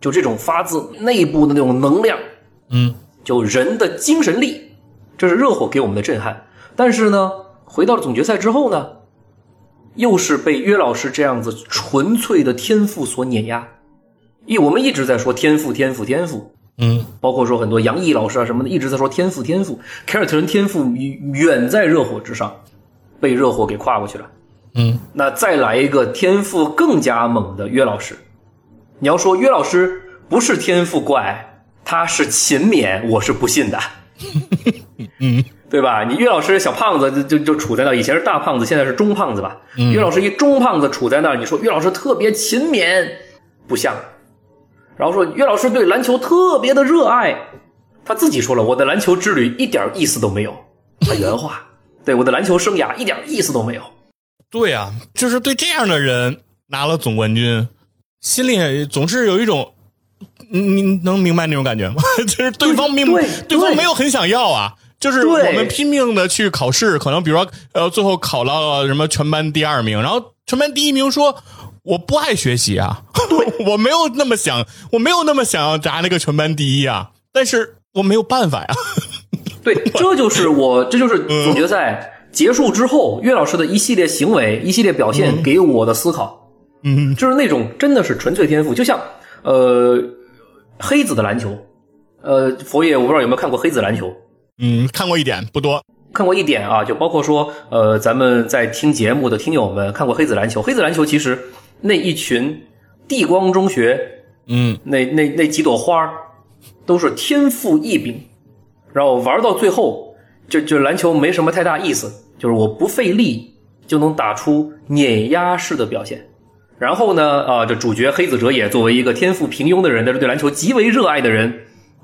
就这种发自内部的那种能量，嗯，就人的精神力，这是热火给我们的震撼。但是呢，回到了总决赛之后呢，又是被约老师这样子纯粹的天赋所碾压。一我们一直在说天赋，天赋，天赋，嗯，包括说很多杨毅老师啊什么的一直在说天赋，天赋。凯尔特人天赋远在热火之上，被热火给跨过去了。嗯，那再来一个天赋更加猛的约老师，你要说约老师不是天赋怪，他是勤勉，我是不信的。嗯，对吧？你岳老师小胖子就就就处在那，以前是大胖子，现在是中胖子吧？岳老师一中胖子处在那，你说岳老师特别勤勉，不像。然后说岳老师对篮球特别的热爱，他自己说了，我的篮球之旅一点意思都没有，他原话，对我的篮球生涯一点意思都没有。对啊，就是对这样的人拿了总冠军，心里总是有一种，你你能明白那种感觉吗？就是对方并对对方没有很想要啊，就是我们拼命的去考试，可能比如说呃最后考到了什么全班第二名，然后全班第一名说我不爱学习啊，我没有那么想，我没有那么想要拿那个全班第一啊，但是我没有办法呀。对，这就是我，这就是总决赛结束之后，岳老师的一系列行为、一系列表现给我的思考。嗯，就是那种真的是纯粹天赋，就像呃黑子的篮球，呃佛爷我不知道有没有看过黑子篮球，嗯，看过一点不多，看过一点啊，就包括说呃咱们在听节目的听友们看过黑子篮球，黑子篮球其实那一群地光中学嗯。那那那几朵花都是天赋异禀，然后玩到最后，就就篮球没什么太大意思，就是我不费力就能打出碾压式的表现。然后呢，啊，这主角黑子哲也作为一个天赋平庸的人，但是对篮球极为热爱的人，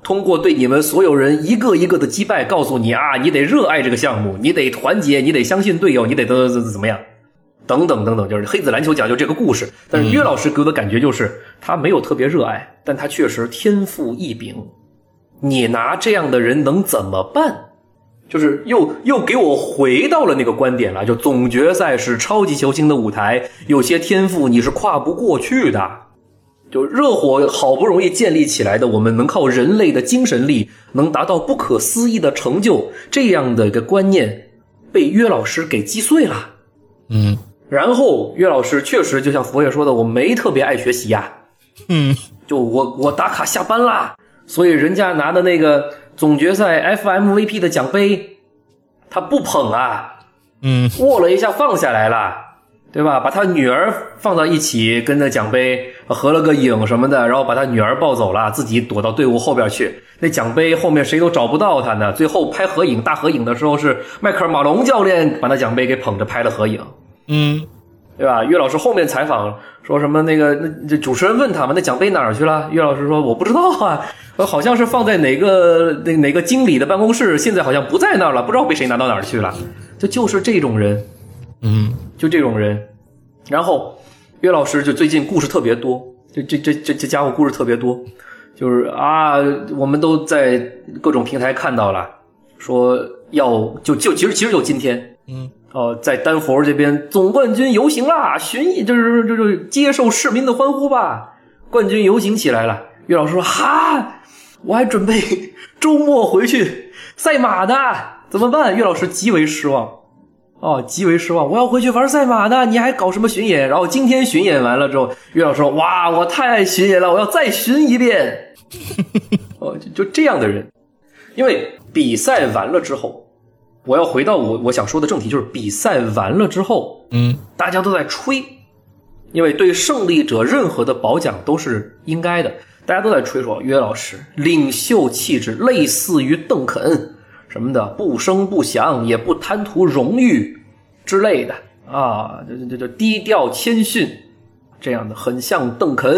通过对你们所有人一个一个的击败，告诉你啊，你得热爱这个项目，你得团结，你得相信队友，你得怎怎怎么样，等等等等，就是黑子篮球讲究这个故事。但是约老师给我的感觉就是，他没有特别热爱，但他确实天赋异禀。你拿这样的人能怎么办？就是又又给我回到了那个观点了，就总决赛是超级球星的舞台，有些天赋你是跨不过去的。就热火好不容易建立起来的，我们能靠人类的精神力能达到不可思议的成就，这样的一个观念被约老师给击碎了。嗯然后约老师确实就像佛爷说的，我没特别爱学习呀、嗯就我我打卡下班啦，所以人家拿的那个总决赛 FMVP 的奖杯，他不捧啊，嗯握了一下放下来了，对吧？把他女儿放到一起，跟那奖杯合了个影什么的，然后把他女儿抱走了，自己躲到队伍后边去。那奖杯后面谁都找不到他呢。最后拍合影大合影的时候，是迈克尔马龙教练把那奖杯给捧着拍了合影。嗯对吧？岳老师后面采访说什么那个那这主持人问他们那奖杯哪儿去了？岳老师说我不知道啊，呃好像是放在哪个那哪个经理的办公室，现在好像不在那儿了，不知道被谁拿到哪儿去了。就就是这种人，嗯就这种人。然后岳老师就最近故事特别多，这这这这这家伙故事特别多，就是啊，我们都在各种平台看到了，说要就就其实其实就今天，嗯哦，在丹佛这边总冠军游行啦，巡演就是就是接受市民的欢呼吧，冠军游行起来了。岳老师说：“哈，我还准备周末回去赛马呢，怎么办？”岳老师极为失望，哦，极为失望。我要回去玩赛马呢，你还搞什么巡演？然后今天巡演完了之后，岳老师说：“哇，我太爱巡演了，我要再巡一遍。”哦，就就这样的人，因为比赛完了之后。我要回到我我想说的正题，就是比赛完了之后，嗯。大家都在吹，因为对胜利者任何的褒奖都是应该的，大家都在吹说约老师领袖气质类似于邓肯什么的，不声不响，也不贪图荣誉之类的。啊，就就就低调谦逊这样的，很像邓肯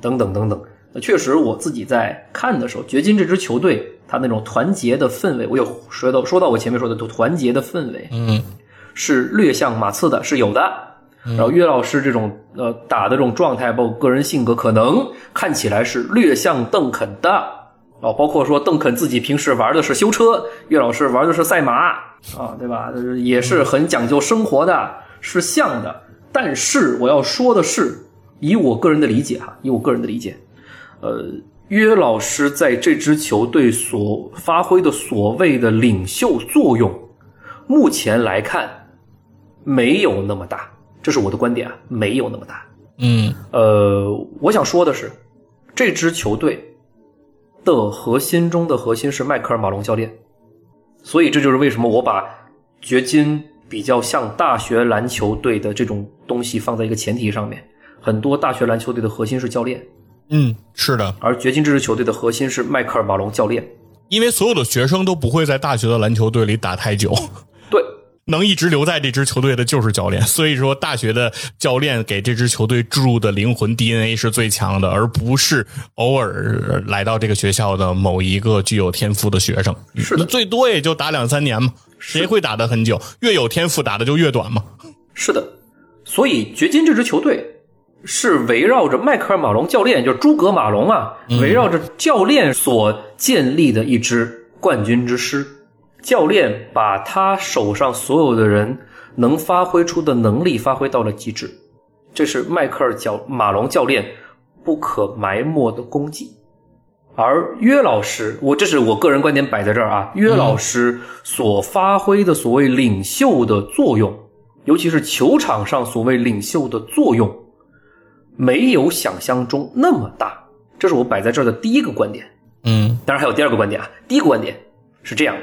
等等等等。那确实，我自己在看的时候，掘金这支球队，他那种团结的氛围，我有说到说到我前面说的团结的氛围，嗯是略像马刺的，是有的。然后岳老师这种呃打的这种状态，包括个人性格，可能看起来是略像邓肯的哦。包括说邓肯自己平时玩的是修车，岳老师玩的是赛马啊，对吧？也是很讲究生活的，是像的。但是我要说的是，以我个人的理解哈，以我个人的理解，呃，约老师在这支球队所发挥的所谓的领袖作用，目前来看没有那么大。这是我的观点啊，没有那么大。嗯，呃，我想说的是，这支球队的核心中的核心是迈克尔·马龙教练，所以这就是为什么我把掘金比较像大学篮球队的这种东西放在一个前提上面。很多大学篮球队的核心是教练，嗯，是的，而掘金这支球队的核心是迈克尔·马龙教练，因为所有的学生都不会在大学的篮球队里打太久。对。能一直留在这支球队的就是教练，所以说大学的教练给这支球队注入的灵魂 DNA 是最强的，而不是偶尔来到这个学校的某一个具有天赋的学生。是的，最多也就打两三年嘛，谁会打得很久？越有天赋打的就越短嘛。是的，所以掘金这支球队是围绕着迈克尔·马龙教练，就是诸葛马龙啊，围绕着教练所建立的一支冠军之师。教练把他手上所有的人能发挥出的能力发挥到了极致，这是迈克尔教马龙教练不可埋没的功绩。而约老师，我这是我个人观点摆在这儿啊，约老师所发挥的所谓领袖的作用，尤其是球场上所谓领袖的作用，没有想象中那么大。这是我摆在这儿的第一个观点。嗯，当然还有第二个观点啊，第一个观点是这样的。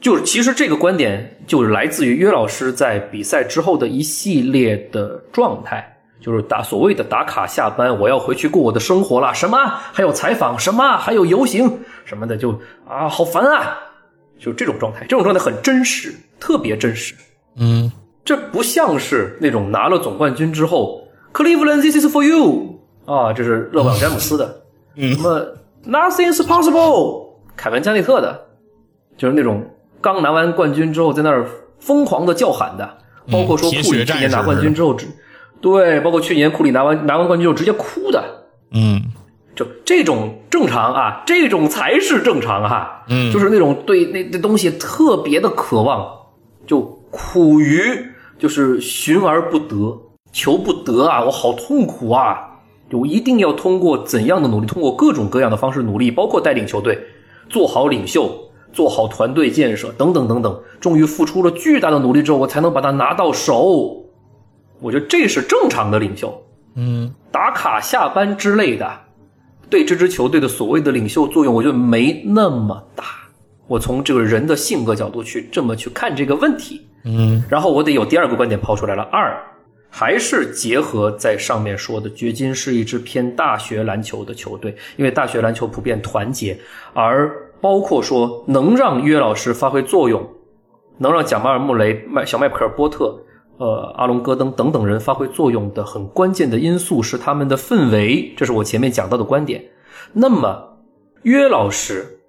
就是其实这个观点就是来自于约老师在比赛之后的一系列的状态，就是打所谓的打卡下班，我要回去过我的生活了。什么还有采访，什么还有游行什么的，就啊好烦啊，就这种状态，这种状态很真实，特别真实。嗯，这不像是那种拿了总冠军之后，Cleveland this is for you. 啊，这是勒布朗詹姆斯的，那么 Nothing is possible，凯文加内特的，就是那种。刚拿完冠军之后，在那儿疯狂的叫喊的，包括说库里去年拿冠军之后，直对，包括去年库里拿完拿完冠军之后直接哭的，嗯，就这种正常啊，这种才是正常哈，嗯，就是那种对那那东西特别的渴望，就苦于就是寻而不得，求不得啊，我好痛苦啊，我一定要通过怎样的努力，通过各种各样的方式努力，包括带领球队，做好领袖。做好团队建设等等等等，终于付出了巨大的努力之后，我才能把它拿到手。我觉得这是正常的领袖。嗯，打卡下班之类的，对这支球队的所谓的领袖作用，我觉得没那么大。我从这个人的性格角度去这么去看这个问题。嗯，然后我得有第二个观点抛出来了。二，还是结合在上面说的，掘金是一支偏大学篮球的球队，因为大学篮球普遍团结，而。包括说能让约老师发挥作用，能让贾马尔·穆雷、麦小麦克尔·波特、呃阿隆·戈登等等人发挥作用的很关键的因素是他们的氛围，这是我前面讲到的观点。那么约老师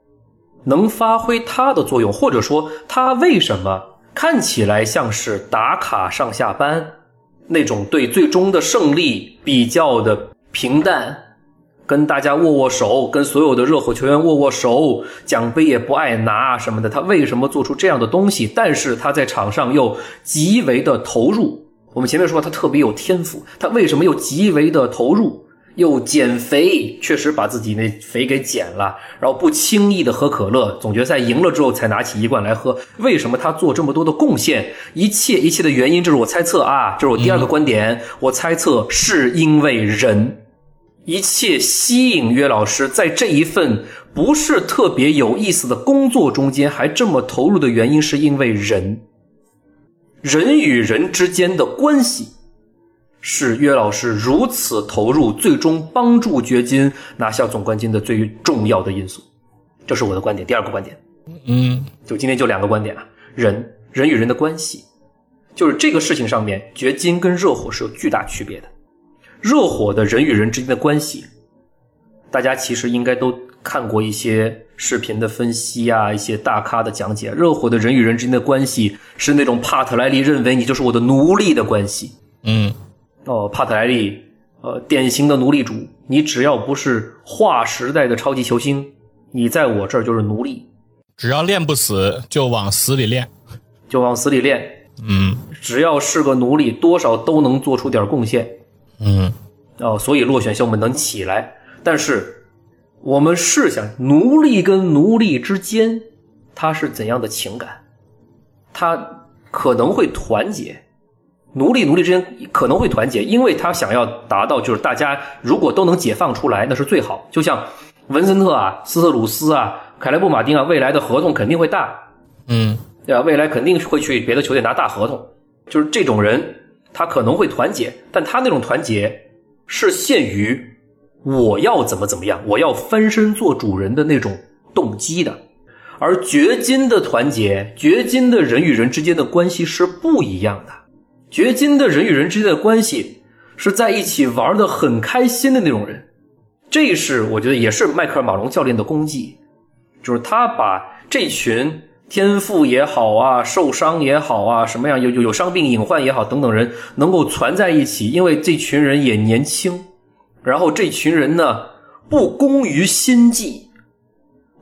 能发挥他的作用，或者说他为什么看起来像是打卡上下班那种对最终的胜利比较的平淡？跟大家握握手，跟所有的热火球员握握手，奖杯也不爱拿什么的。他为什么做出这样的东西？但是他在场上又极为的投入。我们前面说他特别有天赋，他为什么又极为的投入？又减肥，确实把自己那肥给减了，然后不轻易的喝可乐。总决赛赢了之后才拿起一罐来喝。为什么他做这么多的贡献？一切一切的原因，这是我猜测啊，这是我第二个观点。我猜测是因为人。一切吸引约老师在这一份不是特别有意思的工作中间还这么投入的原因，是因为人，人与人之间的关系，是约老师如此投入，最终帮助掘金拿下总冠军的最重要的因素。这是我的观点，第二个观点。嗯，就今天就两个观点啊，人人与人的关系，就是这个事情上面，掘金跟热火是有巨大区别的。热火的人与人之间的关系，大家其实应该都看过一些视频的分析啊，一些大咖的讲解，热火的人与人之间的关系是那种帕特莱利认为你就是我的奴隶的关系。嗯哦，帕特莱利，呃，典型的奴隶主，你只要不是划时代的超级球星，你在我这儿就是奴隶，只要练不死，就往死里练。就往死里练。嗯只要是个奴隶，多少都能做出点贡献。嗯哦，所以落选秀们能起来。但是我们试想，奴隶跟奴隶之间，他是怎样的情感？他可能会团结，奴隶奴隶之间可能会团结，因为他想要达到就是大家如果都能解放出来，那是最好。就像文森特啊、斯特鲁斯啊、凯莱布马丁啊，未来的合同肯定会大，嗯对吧？未来肯定会去别的球队拿大合同，就是这种人，他可能会团结，但他那种团结是限于我要怎么怎么样，我要翻身做主人的那种动机的。而掘金的团结，掘金的人与人之间的关系是不一样的。掘金的人与人之间的关系是在一起玩的很开心的那种人，这是我觉得也是迈克尔马龙教练的功绩，就是他把这群天赋也好啊，受伤也好啊，什么样有有有伤病隐患也好等等人能够攒在一起，因为这群人也年轻，然后这群人呢不攻于心计。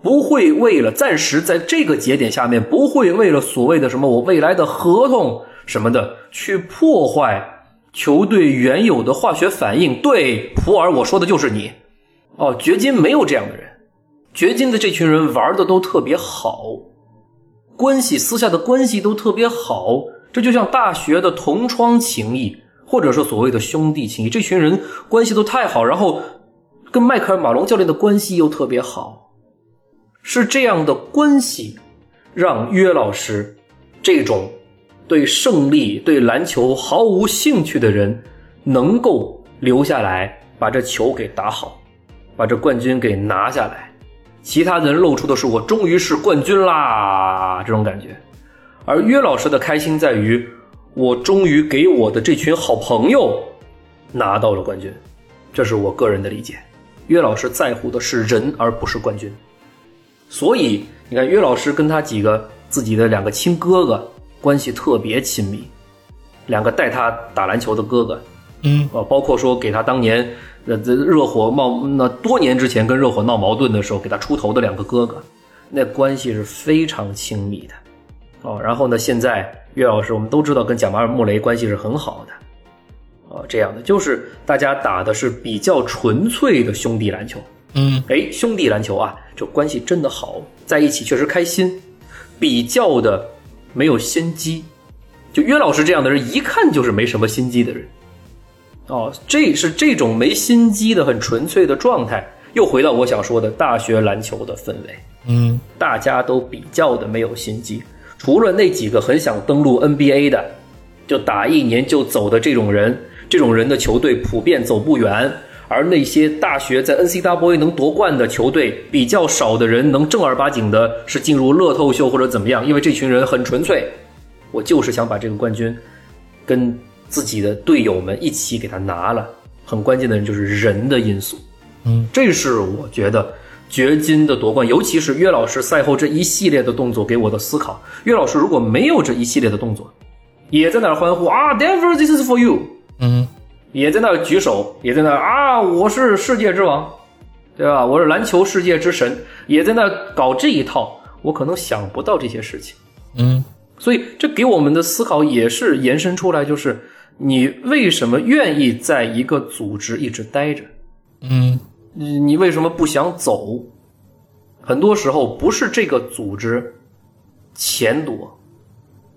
不会为了暂时在这个节点下面，不会为了所谓的什么我未来的合同什么的去破坏球队原有的化学反应。对，普洱，我说的就是你。哦，掘金没有这样的人，掘金的这群人玩的都特别好，关系私下的关系都特别好，这就像大学的同窗情谊，或者说所谓的兄弟情谊。这群人关系都太好，然后跟迈克尔马龙教练的关系又特别好。是这样的关系，让约老师这种对胜利、对篮球毫无兴趣的人，能够留下来，把这球给打好，把这冠军给拿下来。其他人露出的是我终于是冠军啦这种感觉，而约老师的开心在于，我终于给我的这群好朋友拿到了冠军，这是我个人的理解。约老师在乎的是人，而不是冠军。所以你看，约老师跟他几个自己的两个亲哥哥关系特别亲密，两个带他打篮球的哥哥，嗯。呃，包括说给他当年呃这热火冒那多年之前跟热火闹矛盾的时候给他出头的两个哥哥，那关系是非常亲密的，哦，然后呢，现在岳老师我们都知道跟贾马尔穆雷关系是很好的，哦，这样的就是大家打的是比较纯粹的兄弟篮球，嗯。哎，兄弟篮球啊，这关系真的好，在一起确实开心，比较的没有心机。就约老师这样的人，一看就是没什么心机的人。哦，这是这种没心机的很纯粹的状态，又回到我想说的大学篮球的氛围，嗯大家都比较的没有心机，除了那几个很想登陆 NBA 的，就打一年就走的这种人，这种人的球队普遍走不远。而那些大学在 NCAA 能夺冠的球队，比较少的人能正儿八经的是进入乐透秀或者怎么样，因为这群人很纯粹，我就是想把这个冠军跟自己的队友们一起给他拿了。很关键的人就是人的因素，嗯，这是我觉得掘金的夺冠，尤其是岳老师赛后这一系列的动作给我的思考。岳老师如果没有这一系列的动作，也在那儿欢呼啊，Denver，this is for you。嗯也在那举手，也在那啊，我是世界之王，对吧？我是篮球世界之神，也在那搞这一套，我可能想不到这些事情。嗯所以这给我们的思考也是延伸出来，就是你为什么愿意在一个组织一直待着？嗯你你为什么不想走？很多时候不是这个组织钱多，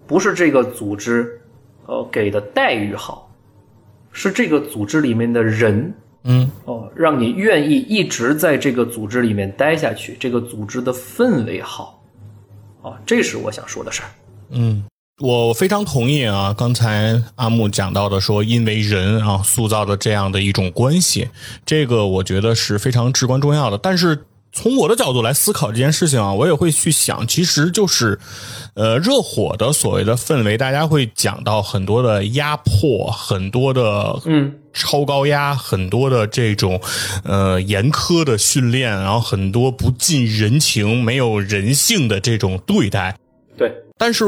不是这个组织呃给的待遇好，是这个组织里面的人嗯哦，让你愿意一直在这个组织里面待下去，这个组织的氛围好，啊，这是我想说的事儿。嗯，我非常同意啊，刚才阿木讲到的说，因为人啊塑造的这样的一种关系，这个我觉得是非常至关重要的。但是从我的角度来思考这件事情啊，我也会去想，其实就是，呃，热火的所谓的氛围，大家会讲到很多的压迫，很多的嗯超高压，很多的这种呃严苛的训练，然后很多不近人情、没有人性的这种对待。对，但是。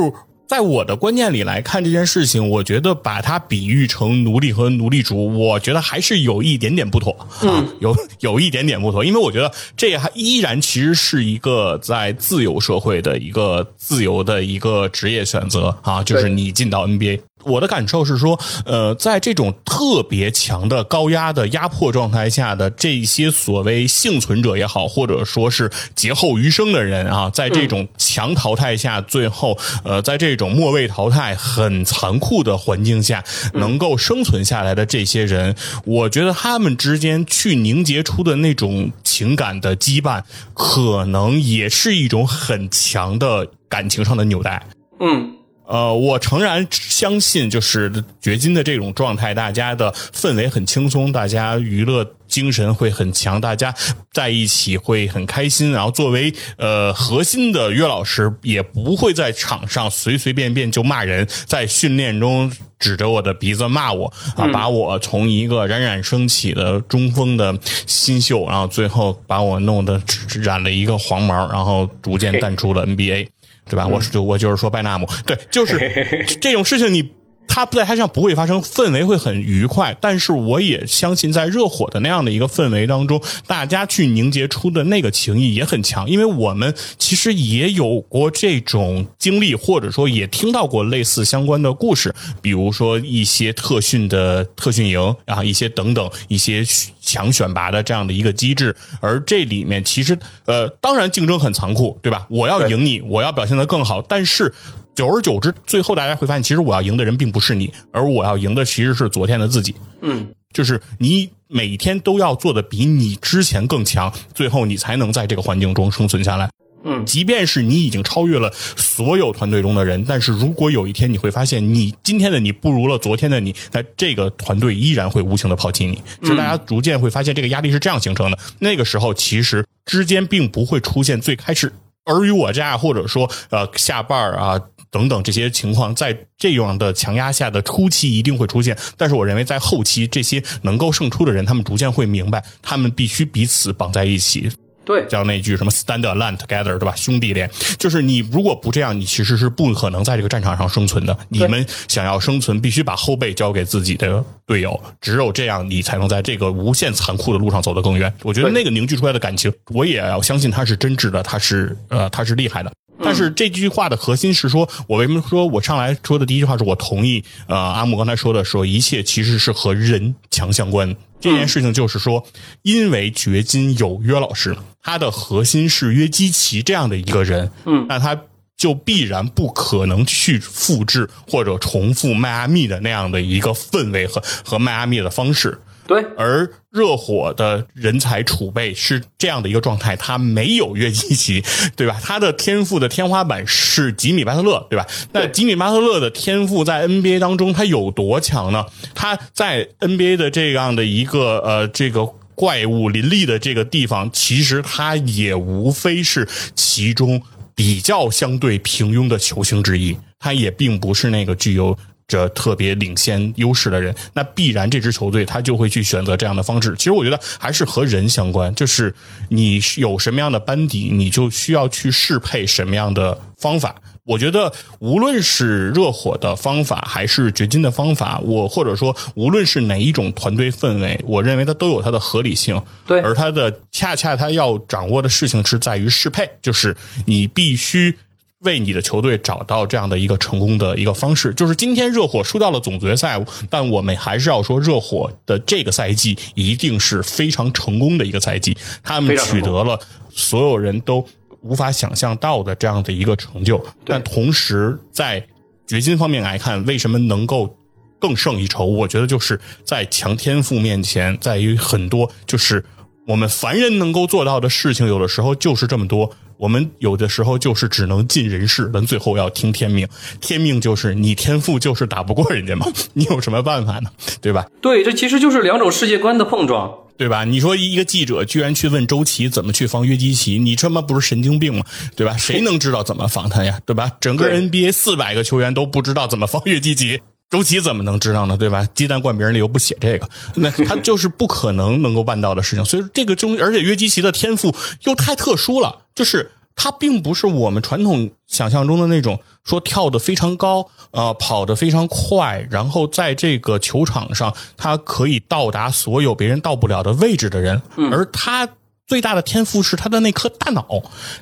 在我的观念里来看这件事情，我觉得把它比喻成奴隶和奴隶主，我觉得还是有一点点不妥啊，有 有一点点不妥，因为我觉得这还依然其实是一个在自由社会的一个自由的一个职业选择啊，就是你进到 NBA。我的感受是说，呃，在这种特别强的高压的压迫状态下的这些所谓幸存者也好，或者说是劫后余生的人啊，在这种强淘汰下，最后呃，在这种末位淘汰很残酷的环境下，能够生存下来的这些人，我觉得他们之间去凝结出的那种情感的羁绊，可能也是一种很强的感情上的纽带。嗯。呃，我诚然相信，就是掘金的这种状态，大家的氛围很轻松，大家娱乐精神会很强，大家在一起会很开心。然后作为呃核心的岳老师，也不会在场上随随便便就骂人，在训练中指着我的鼻子骂我啊，把我从一个冉冉升起的中锋的新秀，然后最后把我弄得染了一个黄毛，然后逐渐淡出了 NBA。对吧？我就我就是说拜纳姆，对，就是 这种事情，你他在台上不会发生，氛围会很愉快。但是我也相信，在热火的那样的一个氛围当中，大家去凝结出的那个情谊也很强。因为我们其实也有过这种经历，或者说也听到过类似相关的故事，比如说一些特训的特训营，然后一些等等一些。强选拔的这样的一个机制，而这里面其实呃，当然竞争很残酷，对吧？我要赢你，我要表现的更好，但是久而久之，最后大家会发现，其实我要赢的人并不是你，而我要赢的其实是昨天的自己。嗯，就是你每天都要做的比你之前更强，最后你才能在这个环境中生存下来。嗯，即便是你已经超越了所有团队中的人，但是如果有一天你会发现，你今天的你不如了昨天的你，那这个团队依然会无情的抛弃你。其实大家逐渐会发现，这个压力是这样形成的。那个时候，其实之间并不会出现最开始尔虞我诈，或者说呃下绊啊等等这些情况，在这样的强压下的初期一定会出现。但是我认为，在后期这些能够胜出的人，他们逐渐会明白，他们必须彼此绑在一起。对，叫那句什么 “stand alone together”，对吧？兄弟连，就是你如果不这样，你其实是不可能在这个战场上生存的。你们想要生存，必须把后背交给自己的队友，只有这样，你才能在这个无限残酷的路上走得更远。我觉得那个凝聚出来的感情，我也要相信他是真挚的，他是呃，他是厉害的。但是这句话的核心是说，我为什么说我上来说的第一句话是我同意呃阿木刚才说的，说一切其实是和人强相关。这件事情就是说，因为掘金有约老师，他的核心是约基奇这样的一个人，嗯，那他就必然不可能去复制或者重复迈阿密的那样的一个氛围和和迈阿密的方式。对，而热火的人才储备是这样的一个状态，他没有约基奇，对吧？他的天赋的天花板是吉米巴特勒，对吧？那吉米巴特勒的天赋在 NBA 当中他有多强呢？他在 NBA 的这样的一个呃这个怪物林立的这个地方，其实他也无非是其中比较相对平庸的球星之一，他也并不是那个具有。这特别领先优势的人，那必然这支球队他就会去选择这样的方式。其实我觉得还是和人相关，就是你有什么样的班底，你就需要去适配什么样的方法。我觉得无论是热火的方法，还是掘金的方法，我或者说无论是哪一种团队氛围，我认为它都有它的合理性。对，而它的恰恰它要掌握的事情是在于适配，就是你必须。为你的球队找到这样的一个成功的一个方式，就是今天热火输到了总决赛，但我们还是要说，热火的这个赛季一定是非常成功的一个赛季，他们取得了所有人都无法想象到的这样的一个成就。但同时，在掘金方面来看，为什么能够更胜一筹？我觉得就是在强天赋面前，在于很多就是我们凡人能够做到的事情，有的时候就是这么多。我们有的时候就是只能尽人事，但最后要听天命。天命就是你天赋就是打不过人家嘛，你有什么办法呢？对吧？对，这其实就是两种世界观的碰撞。对吧？你说一个记者居然去问周琦怎么去防约基奇，你他妈不是神经病吗？对吧？谁能知道怎么防他呀？对吧？整个 NBA 四百个球员都不知道怎么防约基奇，周琦怎么能知道呢？对吧？鸡蛋灌别人里又不写这个，那他就是不可能能够办到的事情。所以这个中，而且约基奇的天赋又太特殊了，就是他并不是我们传统想象中的那种说跳得非常高，呃，跑得非常快，然后在这个球场上他可以到达所有别人到不了的位置的人，而他。最大的天赋是他的那颗大脑，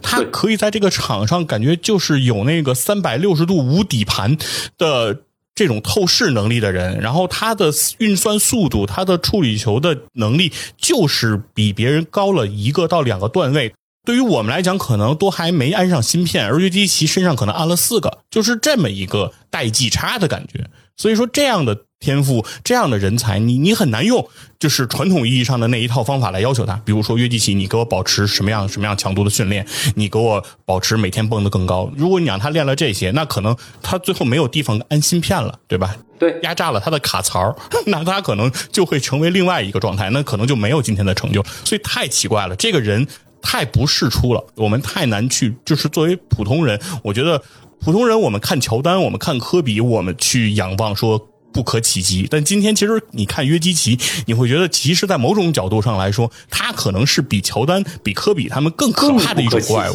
他可以在这个场上感觉就是有那个三百六十度无底盘的这种透视能力的人，然后他的运算速度、他的处理球的能力就是比别人高了一个到两个段位。对于我们来讲，可能都还没安上芯片，而约基奇身上可能安了四个，就是这么一个代际差的感觉。所以说，这样的天赋、这样的人才，你你很难用就是传统意义上的那一套方法来要求他。比如说约基奇，你给我保持什么样什么样强度的训练，你给我保持每天蹦得更高。如果你让他练了这些，那可能他最后没有地方安芯片了，对吧？对，压榨了他的卡槽，那他可能就会成为另外一个状态，那可能就没有今天的成就。所以太奇怪了，这个人。太不世出了，我们太难去，就是作为普通人，我觉得普通人，我们看乔丹，我们看科比，我们去仰望说不可企及。但今天其实你看约基奇，你会觉得其实，在某种角度上来说，他可能是比乔丹、比科比他们更可怕的一种怪物。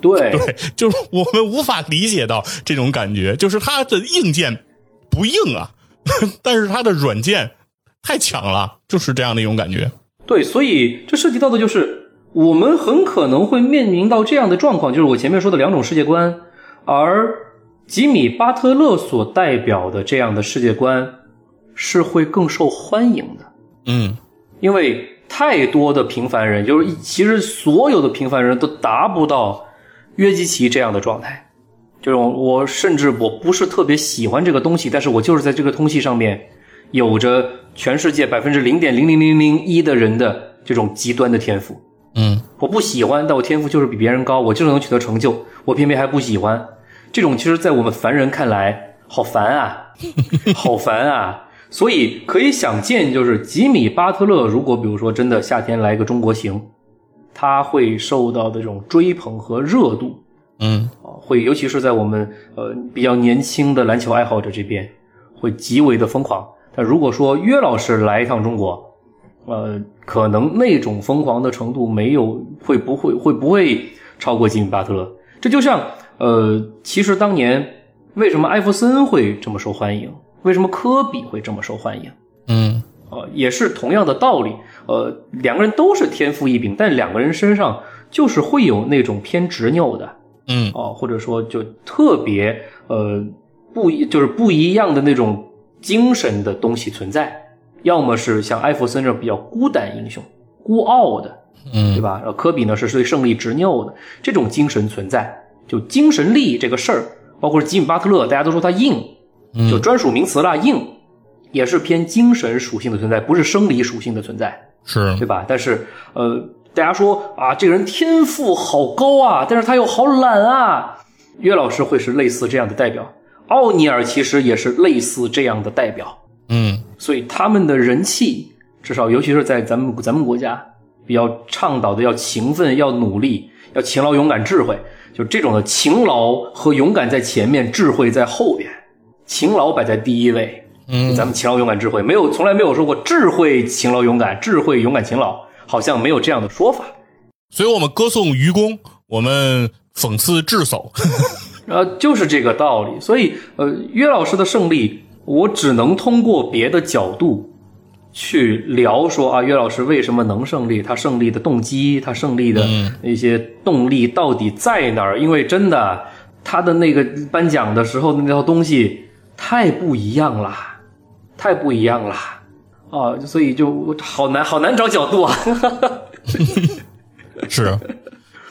对 对，就是我们无法理解到这种感觉，就是他的硬件不硬啊，但是他的软件太强了，就是这样的一种感觉。对，所以这涉及到的就是。我们很可能会面临到这样的状况，就是我前面说的两种世界观，而吉米·巴特勒所代表的这样的世界观是会更受欢迎的。嗯，因为太多的平凡人，就是其实所有的平凡人都达不到约基奇这样的状态。就是我甚至我不是特别喜欢这个东西，但是我就是在这个东西上面有着全世界百分之零点零零零零一的人的这种极端的天赋。嗯，我不喜欢，但我天赋就是比别人高，我就是能取得成就，我偏偏还不喜欢。这种其实，在我们凡人看来，好烦啊，好烦啊。所以可以想见，就是吉米·巴特勒，如果比如说真的夏天来个中国行，他会受到的这种追捧和热度，嗯，啊，会尤其是在我们呃比较年轻的篮球爱好者这边，会极为的疯狂。但如果说约老师来一趟中国，呃，可能那种疯狂的程度没有会不会会不会超过吉米巴特勒？这就像呃，其实当年为什么艾弗森会这么受欢迎？为什么科比会这么受欢迎？嗯，呃，也是同样的道理。呃，两个人都是天赋异禀，但两个人身上就是会有那种偏执拗的，嗯，哦，或者说就特别呃不一就是不一样的那种精神的东西存在。要么是像艾弗森这种比较孤胆英雄、孤傲的，嗯，对吧？然后科比呢是对胜利执拗的这种精神存在，就精神力这个事儿，包括是吉姆巴特勒，大家都说他硬，就专属名词了，硬也是偏精神属性的存在，不是生理属性的存在，是对吧？但是呃，大家说啊，这个人天赋好高啊，但是他又好懒啊。岳老师会是类似这样的代表，奥尼尔其实也是类似这样的代表。嗯，所以他们的人气，至少尤其是在咱们咱们国家，比较倡导的要勤奋、要努力、要勤劳、勇敢、智慧，就这种的勤劳和勇敢在前面，智慧在后边，勤劳摆在第一位。嗯，咱们勤劳、勇敢、智慧，没有从来没有说过智慧、勤劳、勇敢、智慧、勇敢、勤劳，好像没有这样的说法。所以我们歌颂愚公，我们讽刺智叟，呃，就是这个道理。所以，呃，约老师的胜利。我只能通过别的角度去聊说啊，岳老师为什么能胜利？他胜利的动机，他胜利的那些动力到底在哪儿？因为真的，他的那个颁奖的时候的那套东西太不一样了，太不一样了啊！所以就好难，好难找角度啊。是，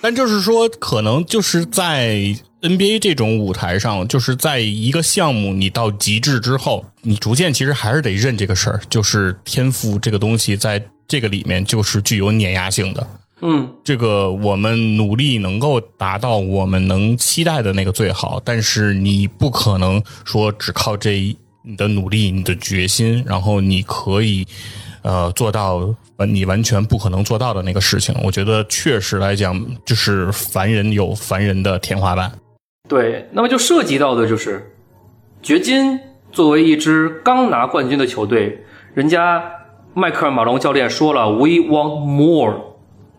但就是说，可能就是在。NBA 这种舞台上，就是在一个项目你到极致之后，你逐渐其实还是得认这个事儿，就是天赋这个东西在这个里面就是具有碾压性的。嗯，这个我们努力能够达到我们能期待的那个最好，但是你不可能说只靠这你的努力、你的决心，然后你可以呃做到你完全不可能做到的那个事情。我觉得确实来讲，就是凡人有凡人的天花板。对，那么就涉及到的就是掘金作为一支刚拿冠军的球队，人家迈克尔马龙教练说了，We want more，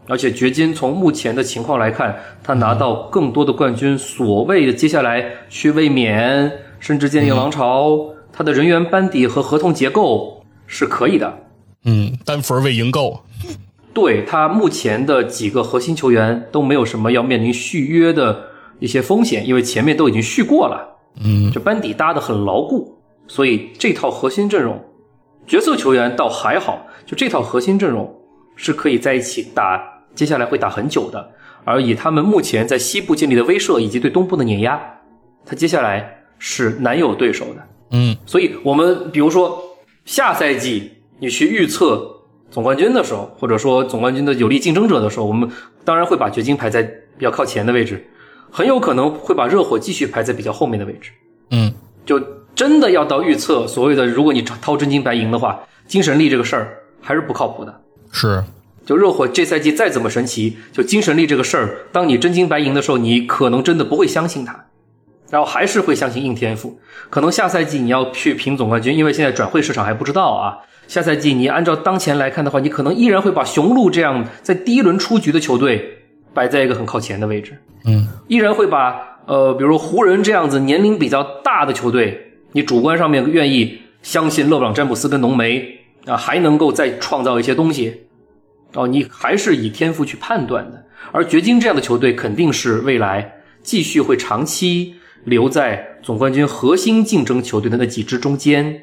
而且掘金从目前的情况来看，他拿到更多的冠军，所谓的接下来去卫冕，甚至建立王朝，他的人员班底和合同结构是可以的。嗯，丹佛未赢够。对他目前的几个核心球员都没有什么要面临续约的。一些风险，因为前面都已经续过了，嗯，这班底搭得很牢固，所以这套核心阵容，角色球员倒还好，就这套核心阵容是可以在一起打，接下来会打很久的。而以他们目前在西部建立的威慑以及对东部的碾压，他接下来是难有对手的。嗯，所以我们比如说下赛季你去预测总冠军的时候，或者说总冠军的有力竞争者的时候，我们当然会把掘金排在比较靠前的位置。很有可能会把热火继续排在比较后面的位置，嗯，就真的要到预测所谓的，如果你掏真金白银的话，精神力这个事儿还是不靠谱的。是，就热火这赛季再怎么神奇，就精神力这个事儿，当你真金白银的时候，你可能真的不会相信他，然后还是会相信硬天赋。可能下赛季你要去评总冠军，因为现在转会市场还不知道啊。下赛季你按照当前来看的话，你可能依然会把雄鹿这样在第一轮出局的球队。摆在一个很靠前的位置，嗯，依然会把呃，比如湖人这样子年龄比较大的球队，你主观上面愿意相信勒布朗詹姆斯跟浓眉啊，还能够再创造一些东西，哦，你还是以天赋去判断的。而掘金这样的球队肯定是未来继续会长期留在总冠军核心竞争球队的那几支中间。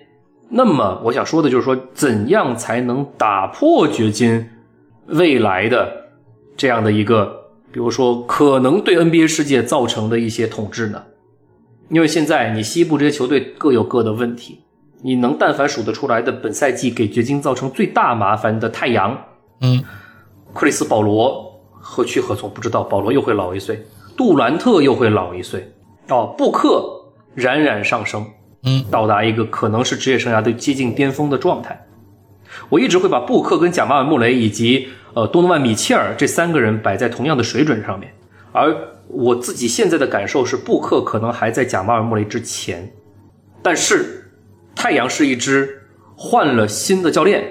那么我想说的就是说，怎样才能打破掘金未来的这样的一个？比如说，可能对 NBA 世界造成的一些统治呢？因为现在你西部这些球队各有各的问题，你能但凡数得出来的，本赛季给掘金造成最大麻烦的太阳，嗯，克里斯保罗何去何从？不知道，保罗又会老一岁，杜兰特又会老一岁，哦，布克冉冉上升，嗯，到达一个可能是职业生涯的接近巅峰的状态。我一直会把布克跟贾马尔穆雷以及。呃，多诺万、米切尔这三个人摆在同样的水准上面，而我自己现在的感受是，布克可能还在贾马尔·穆雷之前，但是太阳是一支换了新的教练，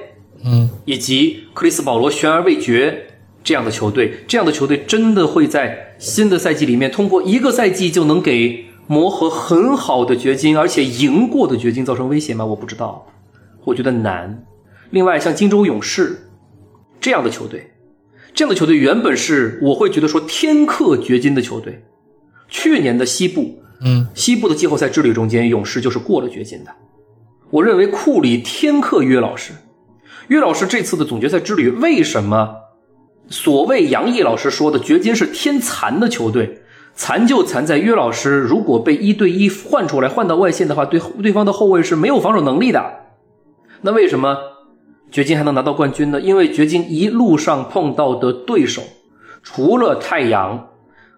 嗯，以及克里斯·保罗悬而未决这样的球队，这样的球队真的会在新的赛季里面通过一个赛季就能给磨合很好的掘金，而且赢过的掘金造成威胁吗？我不知道，我觉得难。另外，像金州勇士。这样的球队，这样的球队原本是我会觉得说天克掘金的球队。去年的西部，嗯，西部的季后赛之旅中间，勇士就是过了掘金的。我认为库里天克约老师，约老师这次的总决赛之旅，为什么所谓杨毅老师说的掘金是天残的球队？残就残在约老师如果被一对一换出来，换到外线的话，对对方的后卫是没有防守能力的。那为什么？掘金还能拿到冠军呢？因为掘金一路上碰到的对手，除了太阳，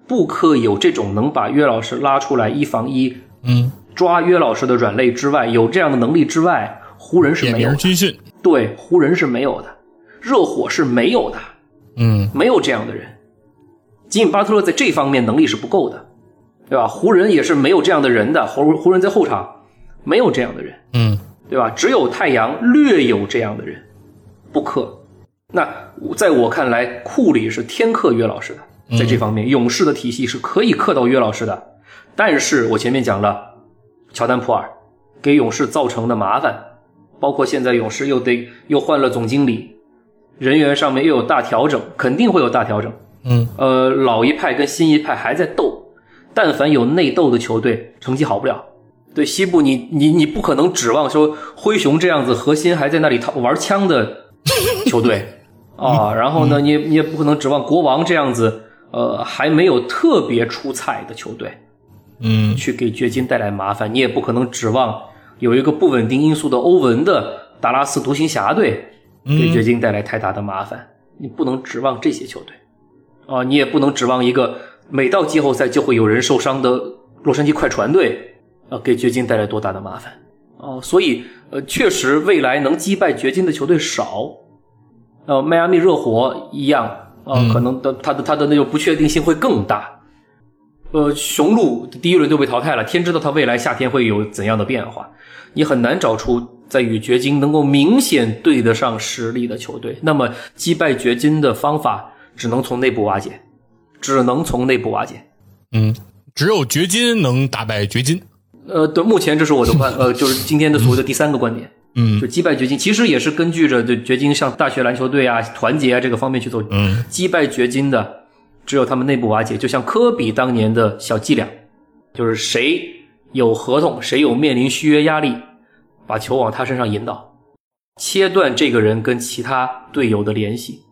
布克有这种能把约老师拉出来一防一，嗯，抓约老师的软肋之外，有这样的能力之外，湖人是没有。军训，对，湖人是没有的，热火是没有的，嗯，没有这样的人。吉米巴特勒在这方面能力是不够的，对吧？湖人也是没有这样的人的，湖湖人在后场没有这样的人，嗯。对吧？只有太阳略有这样的人，不克。那在我看来，库里是天克约老师的，在这方面，勇士的体系是可以克到约老师的。但是我前面讲了，乔丹普尔给勇士造成的麻烦，包括现在勇士又得又换了总经理，人员上面又有大调整，肯定会有大调整。嗯，呃，老一派跟新一派还在斗，但凡有内斗的球队，成绩好不了。对西部，你你你不可能指望说灰熊这样子核心还在那里掏玩枪的球队 啊，然后呢，你你也不可能指望国王这样子呃还没有特别出彩的球队，嗯，去给掘金带来麻烦。你也不可能指望有一个不稳定因素的欧文的达拉斯独行侠队给掘金带来太大的麻烦。你不能指望这些球队啊，你也不能指望一个每到季后赛就会有人受伤的洛杉矶快船队。呃，给掘金带来多大的麻烦哦，所以呃，确实未来能击败掘金的球队少。呃，迈阿密热火一样啊，可能的他的他的那种不确定性会更大。呃，雄鹿第一轮就被淘汰了，天知道他未来夏天会有怎样的变化，你很难找出在与掘金能够明显对得上实力的球队。那么击败掘金的方法只能从内部瓦解，只能从内部瓦解。嗯，只有掘金能打败掘金。呃，对，目前这是我的观，呃，就是今天的所谓的第三个观点。嗯就击败掘金，其实也是根据着对掘金像大学篮球队啊、团结啊这个方面去做。嗯，击败掘金的只有他们内部瓦解，就像科比当年的小伎俩，就是谁有合同，谁有面临续约压力，把球往他身上引导，切断这个人跟其他队友的联系，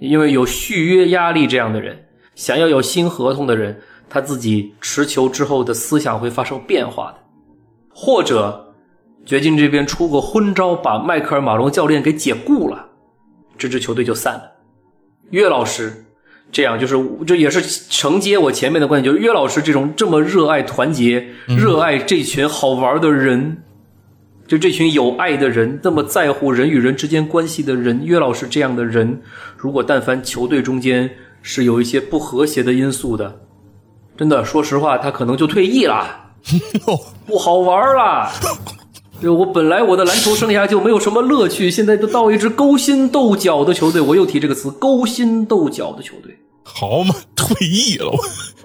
因为有续约压力这样的人，想要有新合同的人，他自己持球之后的思想会发生变化的，或者。掘金这边出个昏招，把迈克尔·马龙教练给解雇了，这支球队就散了。岳老师这样就是，这也是承接我前面的观点，就是岳老师这种这么热爱团结、热爱这群好玩的人，就这群有爱的人，那么在乎人与人之间关系的人，岳老师这样的人，如果但凡球队中间是有一些不和谐的因素的，真的，说实话，他可能就退役了，不好玩了。就我本来我的篮球生涯就没有什么乐趣，现在都到一支勾心斗角的球队，我又提这个词，勾心斗角的球队。好嘛，退役了，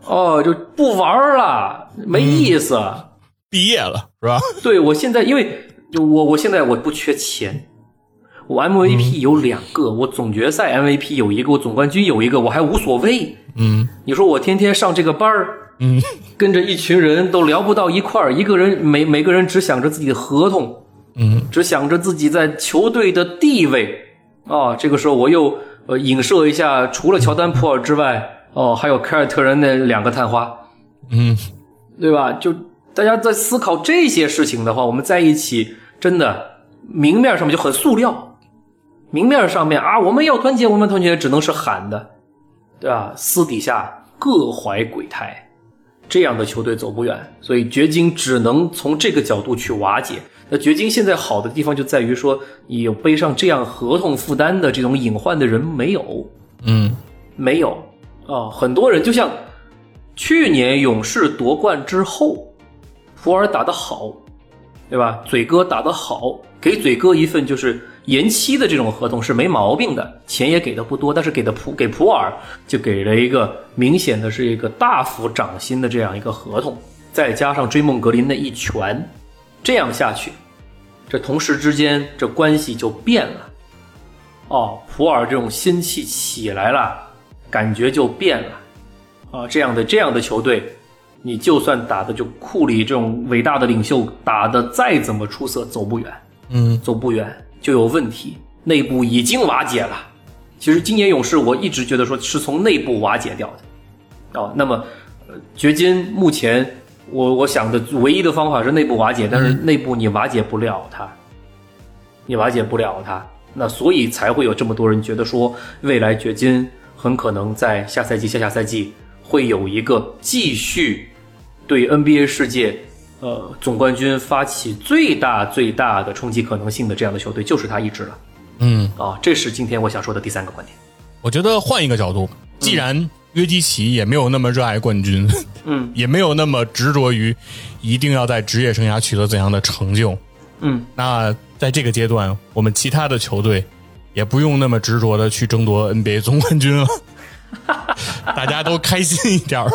哦，就不玩了，没意思，毕业了是吧？对我现在，因为就我我现在我不缺钱，我 MVP 有两个，我总决赛 MVP 有一个，我总冠军有一个，我还无所谓。嗯你说我天天上这个班儿，嗯跟着一群人都聊不到一块儿，一个人每每个人只想着自己的合同，嗯只想着自己在球队的地位啊。这个时候我又呃影射一下，除了乔丹、普尔之外，哦，还有凯尔特人那两个探花，嗯对吧？就大家在思考这些事情的话，我们在一起真的明面上面就很塑料，明面上面啊，我们要团结，我们团结，只能是喊的，对吧？私底下各怀鬼胎，这样的球队走不远。所以掘金只能从这个角度去瓦解。那掘金现在好的地方就在于说，你有背上这样合同负担的这种隐患的人没有，嗯没有啊、很多人就像去年勇士夺冠之后，普尔打得好，对吧？嘴哥打得好，给嘴哥一份就是延期的这种合同是没毛病的，钱也给的不多，但是给的普给普尔就给了一个明显的是一个大幅涨薪的这样一个合同，再加上追梦格林的一拳，这样下去，这同事之间这关系就变了。哦，普尔这种心气起来了，感觉就变了，啊，这样的这样的球队，你就算打的就库里这种伟大的领袖打的再怎么出色，走不远，嗯走不远就有问题，内部已经瓦解了。其实今年勇士我一直觉得说是从内部瓦解掉的，哦，那么呃掘金目前我我想的唯一的方法是内部瓦解，但是内部你瓦解不了它，你瓦解不了它，那所以才会有这么多人觉得说未来掘金很可能在下赛季、下下赛季会有一个继续对 NBA 世界呃总冠军发起最大最大的冲击可能性的这样的球队，就是他一支了嗯，啊！这是今天我想说的第三个观点。我觉得换一个角度，既然约基奇也没有那么热爱冠军，嗯 也没有那么执着于一定要在职业生涯取得怎样的成就，嗯，那在这个阶段，我们其他的球队也不用那么执着的去争夺 NBA 总冠军了，大家都开心一点儿，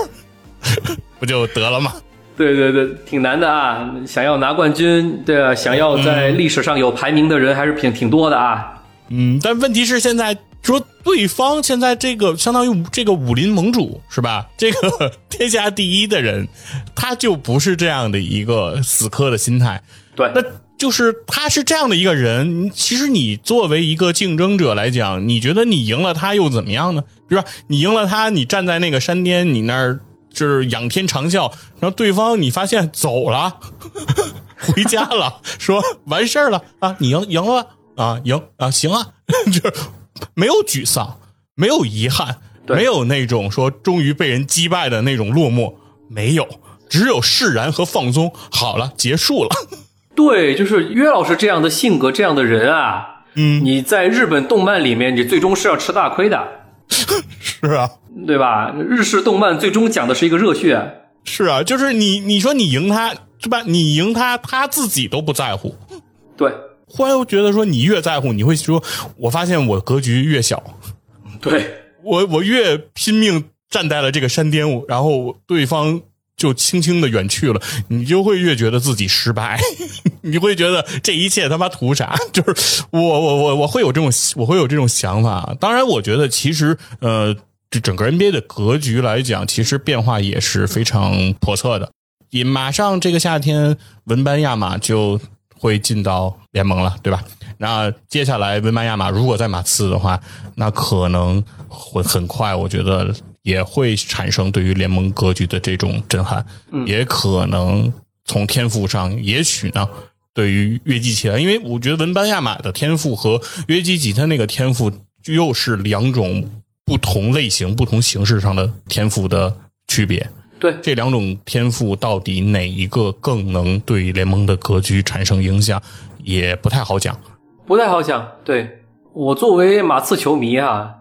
不就得了吗？对对对，挺难的啊！想要拿冠军，对啊，想要在历史上有排名的人还是挺挺多的啊。嗯，但问题是现在说对方现在这个相当于这个武林盟主是吧？这个天下第一的人，他就不是这样的一个死磕的心态。对，那就是他是这样的一个人，其实你作为一个竞争者来讲，你觉得你赢了他又怎么样呢？比如说你赢了他，你站在那个山巅，你那儿就是仰天长啸，然后对方你发现走了，回家了，说完事儿了啊，你赢赢了啊，赢啊，行啊，就是没有沮丧，没有遗憾，对。没有那种说终于被人击败的那种落寞，没有，只有释然和放松。好了，结束了。对，就是约老师这样的性格、这样的人啊，嗯，你在日本动漫里面，你最终是要吃大亏的，是啊，对吧？日式动漫最终讲的是一个热血，是啊，就是你你说你赢他是吧？你赢他，他自己都不在乎。对忽然又觉得说你越在乎，你会说，我发现我格局越小，对我我越拼命站在了这个山巅，然后对方就轻轻的远去了，你就会越觉得自己失败，你会觉得这一切他妈图啥？就是我我我我会有这种我会有这种想法。当然，我觉得其实呃，这整个 NBA 的格局来讲，其实变化也是非常叵测的。也马上这个夏天，文班亚马就会进到联盟了，对吧？那接下来文班亚马如果在马刺的话，那可能会很快，我觉得也会产生对于联盟格局的这种震撼，也可能从天赋上，也许呢。对于约基奇来，因为我觉得文班亚马的天赋和约基奇他那个天赋又是两种不同类型、不同形式上的天赋的区别。对这两种天赋到底哪一个更能对联盟的格局产生影响，也不太好讲。不太好讲。对我作为马刺球迷啊，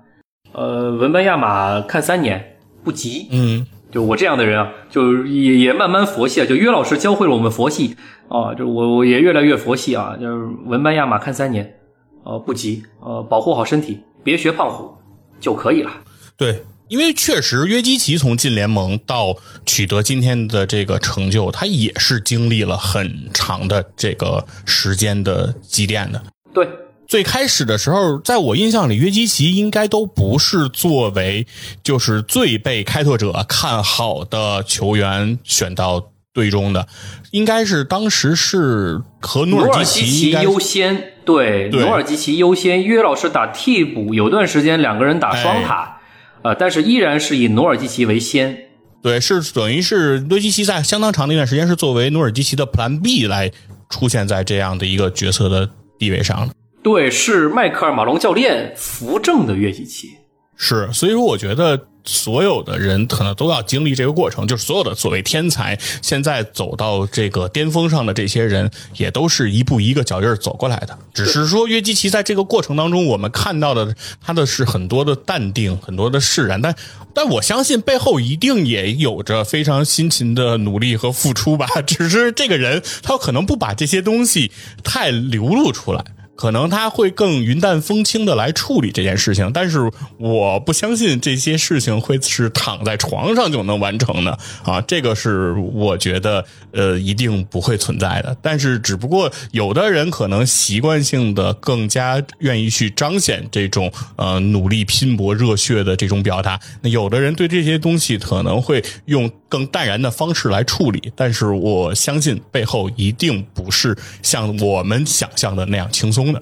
呃，文班亚马看三年不急，嗯就我这样的人啊，就也也慢慢佛系啊。就约老师教会了我们佛系啊，就我我也越来越佛系啊。就是文班亚马看三年，呃，不急，呃，保护好身体，别学胖虎就可以了。对，因为确实约基奇从进联盟到取得今天的这个成就，他也是经历了很长的这个时间的积淀的。对，最开始的时候，在我印象里，约基奇应该都不是作为就是最被开拓者看好的球员选到队中的，应该是当时是和努努尔尔基基奇优先，对，对努尔基奇优先。约老师打替补，有段时间两个人打双塔，呃，但是依然是以努尔基奇为先。对，是等于是约基奇在相当长的一段时间是作为努尔基奇的 Plan B 来出现在这样的一个角色的地位上的。对，是迈克尔马龙教练扶正的约基奇。是，所以说我觉得所有的人可能都要经历这个过程，就是所有的所谓天才，现在走到这个巅峰上的这些人，也都是一步一个脚印儿走过来的。只是说约基奇在这个过程当中，我们看到的他的是很多的淡定，很多的释然，但但我相信背后一定也有着非常辛勤的努力和付出吧。只是这个人他可能不把这些东西太流露出来。可能他会更云淡风轻的来处理这件事情，但是我不相信这些事情会是躺在床上就能完成的啊，这个是我觉得呃一定不会存在的。但是只不过有的人可能习惯性的更加愿意去彰显这种呃努力拼搏、热血的这种表达，那有的人对这些东西可能会用更淡然的方式来处理，但是我相信背后一定不是像我们想象的那样轻松的。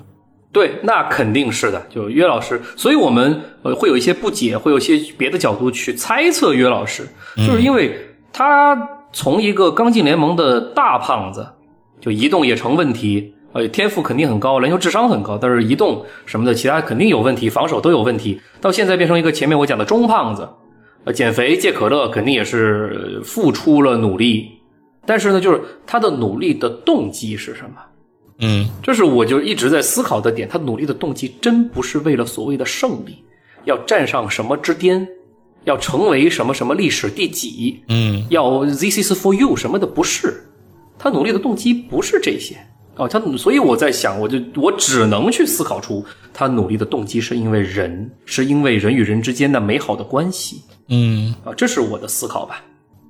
对，那肯定是的，就约老师，所以我们呃会有一些不解，会有一些别的角度去猜测约老师，就是因为他从一个刚进联盟的大胖子，就移动也成问题，呃，天赋肯定很高，篮球智商很高，但是移动什么的其他肯定有问题，防守都有问题，到现在变成一个前面我讲的中胖子，呃，减肥戒可乐肯定也是呃付出了努力，但是呢，就是他的努力的动机是什么？嗯这是我就一直在思考的点。他努力的动机真不是为了所谓的胜利，要站上什么之巅，要成为什么什么历史第几，嗯要 this is for you 什么的，不是。他努力的动机不是这些哦，他所以我在想，我就我只能去思考出他努力的动机是因为人，是因为人与人之间的美好的关系嗯啊，这是我的思考吧。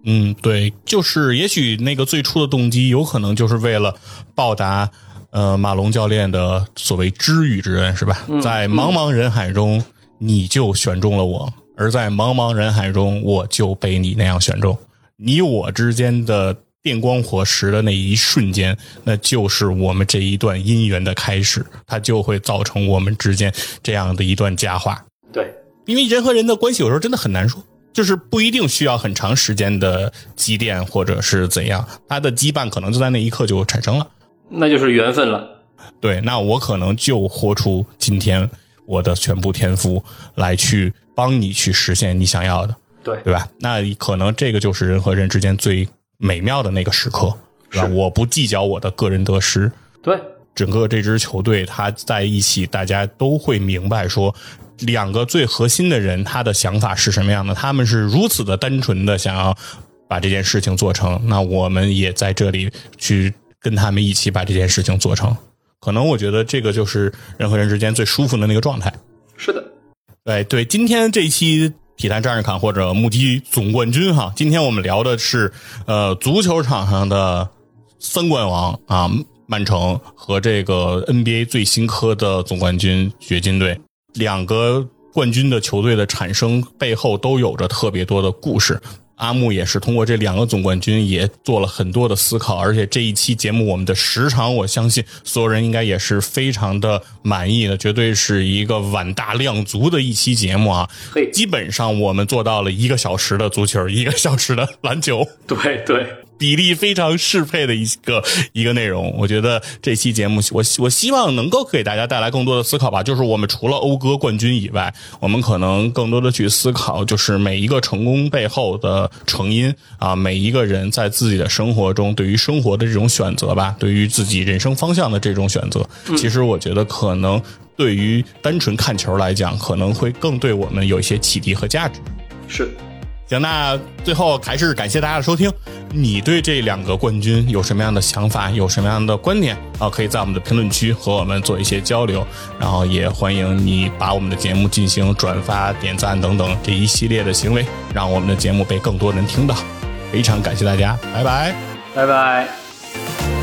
嗯，对，就是也许那个最初的动机，有可能就是为了报答呃马龙教练的所谓知遇之恩，是吧？在茫茫人海中，你就选中了我，而在茫茫人海中，我就被你那样选中。你我之间的电光火石的那一瞬间，那就是我们这一段姻缘的开始，它就会造成我们之间这样的一段佳话。对，因为人和人的关系有时候真的很难说，就是不一定需要很长时间的积淀或者是怎样，它的羁绊可能就在那一刻就产生了。那就是缘分了。对，那我可能就豁出今天我的全部天赋来去帮你去实现你想要的，对，对吧？那可能这个就是人和人之间最美妙的那个时刻。是吧？我不计较我的个人得失。对，整个这支球队他在一起，大家都会明白说，两个最核心的人他的想法是什么样的，他们是如此的单纯的想要把这件事情做成。那我们也在这里去跟他们一起把这件事情做成。可能我觉得这个就是人和人之间最舒服的那个状态。是的，对对，今天这一期体坛战士侃或者目击总冠军哈，今天我们聊的是呃足球场上的三冠王啊，曼城和这个 NBA 最新科的总冠军掘金队，两个冠军的球队的产生背后都有着特别多的故事。阿木也是通过这两个总冠军也做了很多的思考，而且这一期节目我们的时长，我相信所有人应该也是非常的满意的，绝对是一个碗大量足的一期节目啊！嘿，基本上我们做到了一个小时的足球，一个小时的篮球，对对，比例非常适配的一个一个内容。我觉得这期节目，我我希望能够给大家带来更多的思考吧。就是我们除了讴歌冠军以外，我们可能更多的去思考，就是每一个成功背后的成因啊，每一个人在自己的生活中对于生活的这种选择吧，对于自己人生方向的这种选择，其实我觉得可能对于单纯看球来讲，可能会更对我们有一些启迪和价值。是。行，那最后还是感谢大家的收听。你对这两个冠军有什么样的想法？有什么样的观点啊？可以在我们的评论区和我们做一些交流。然后也欢迎你把我们的节目进行转发、点赞等等这一系列的行为，让我们的节目被更多人听到。非常感谢大家，拜拜，拜拜。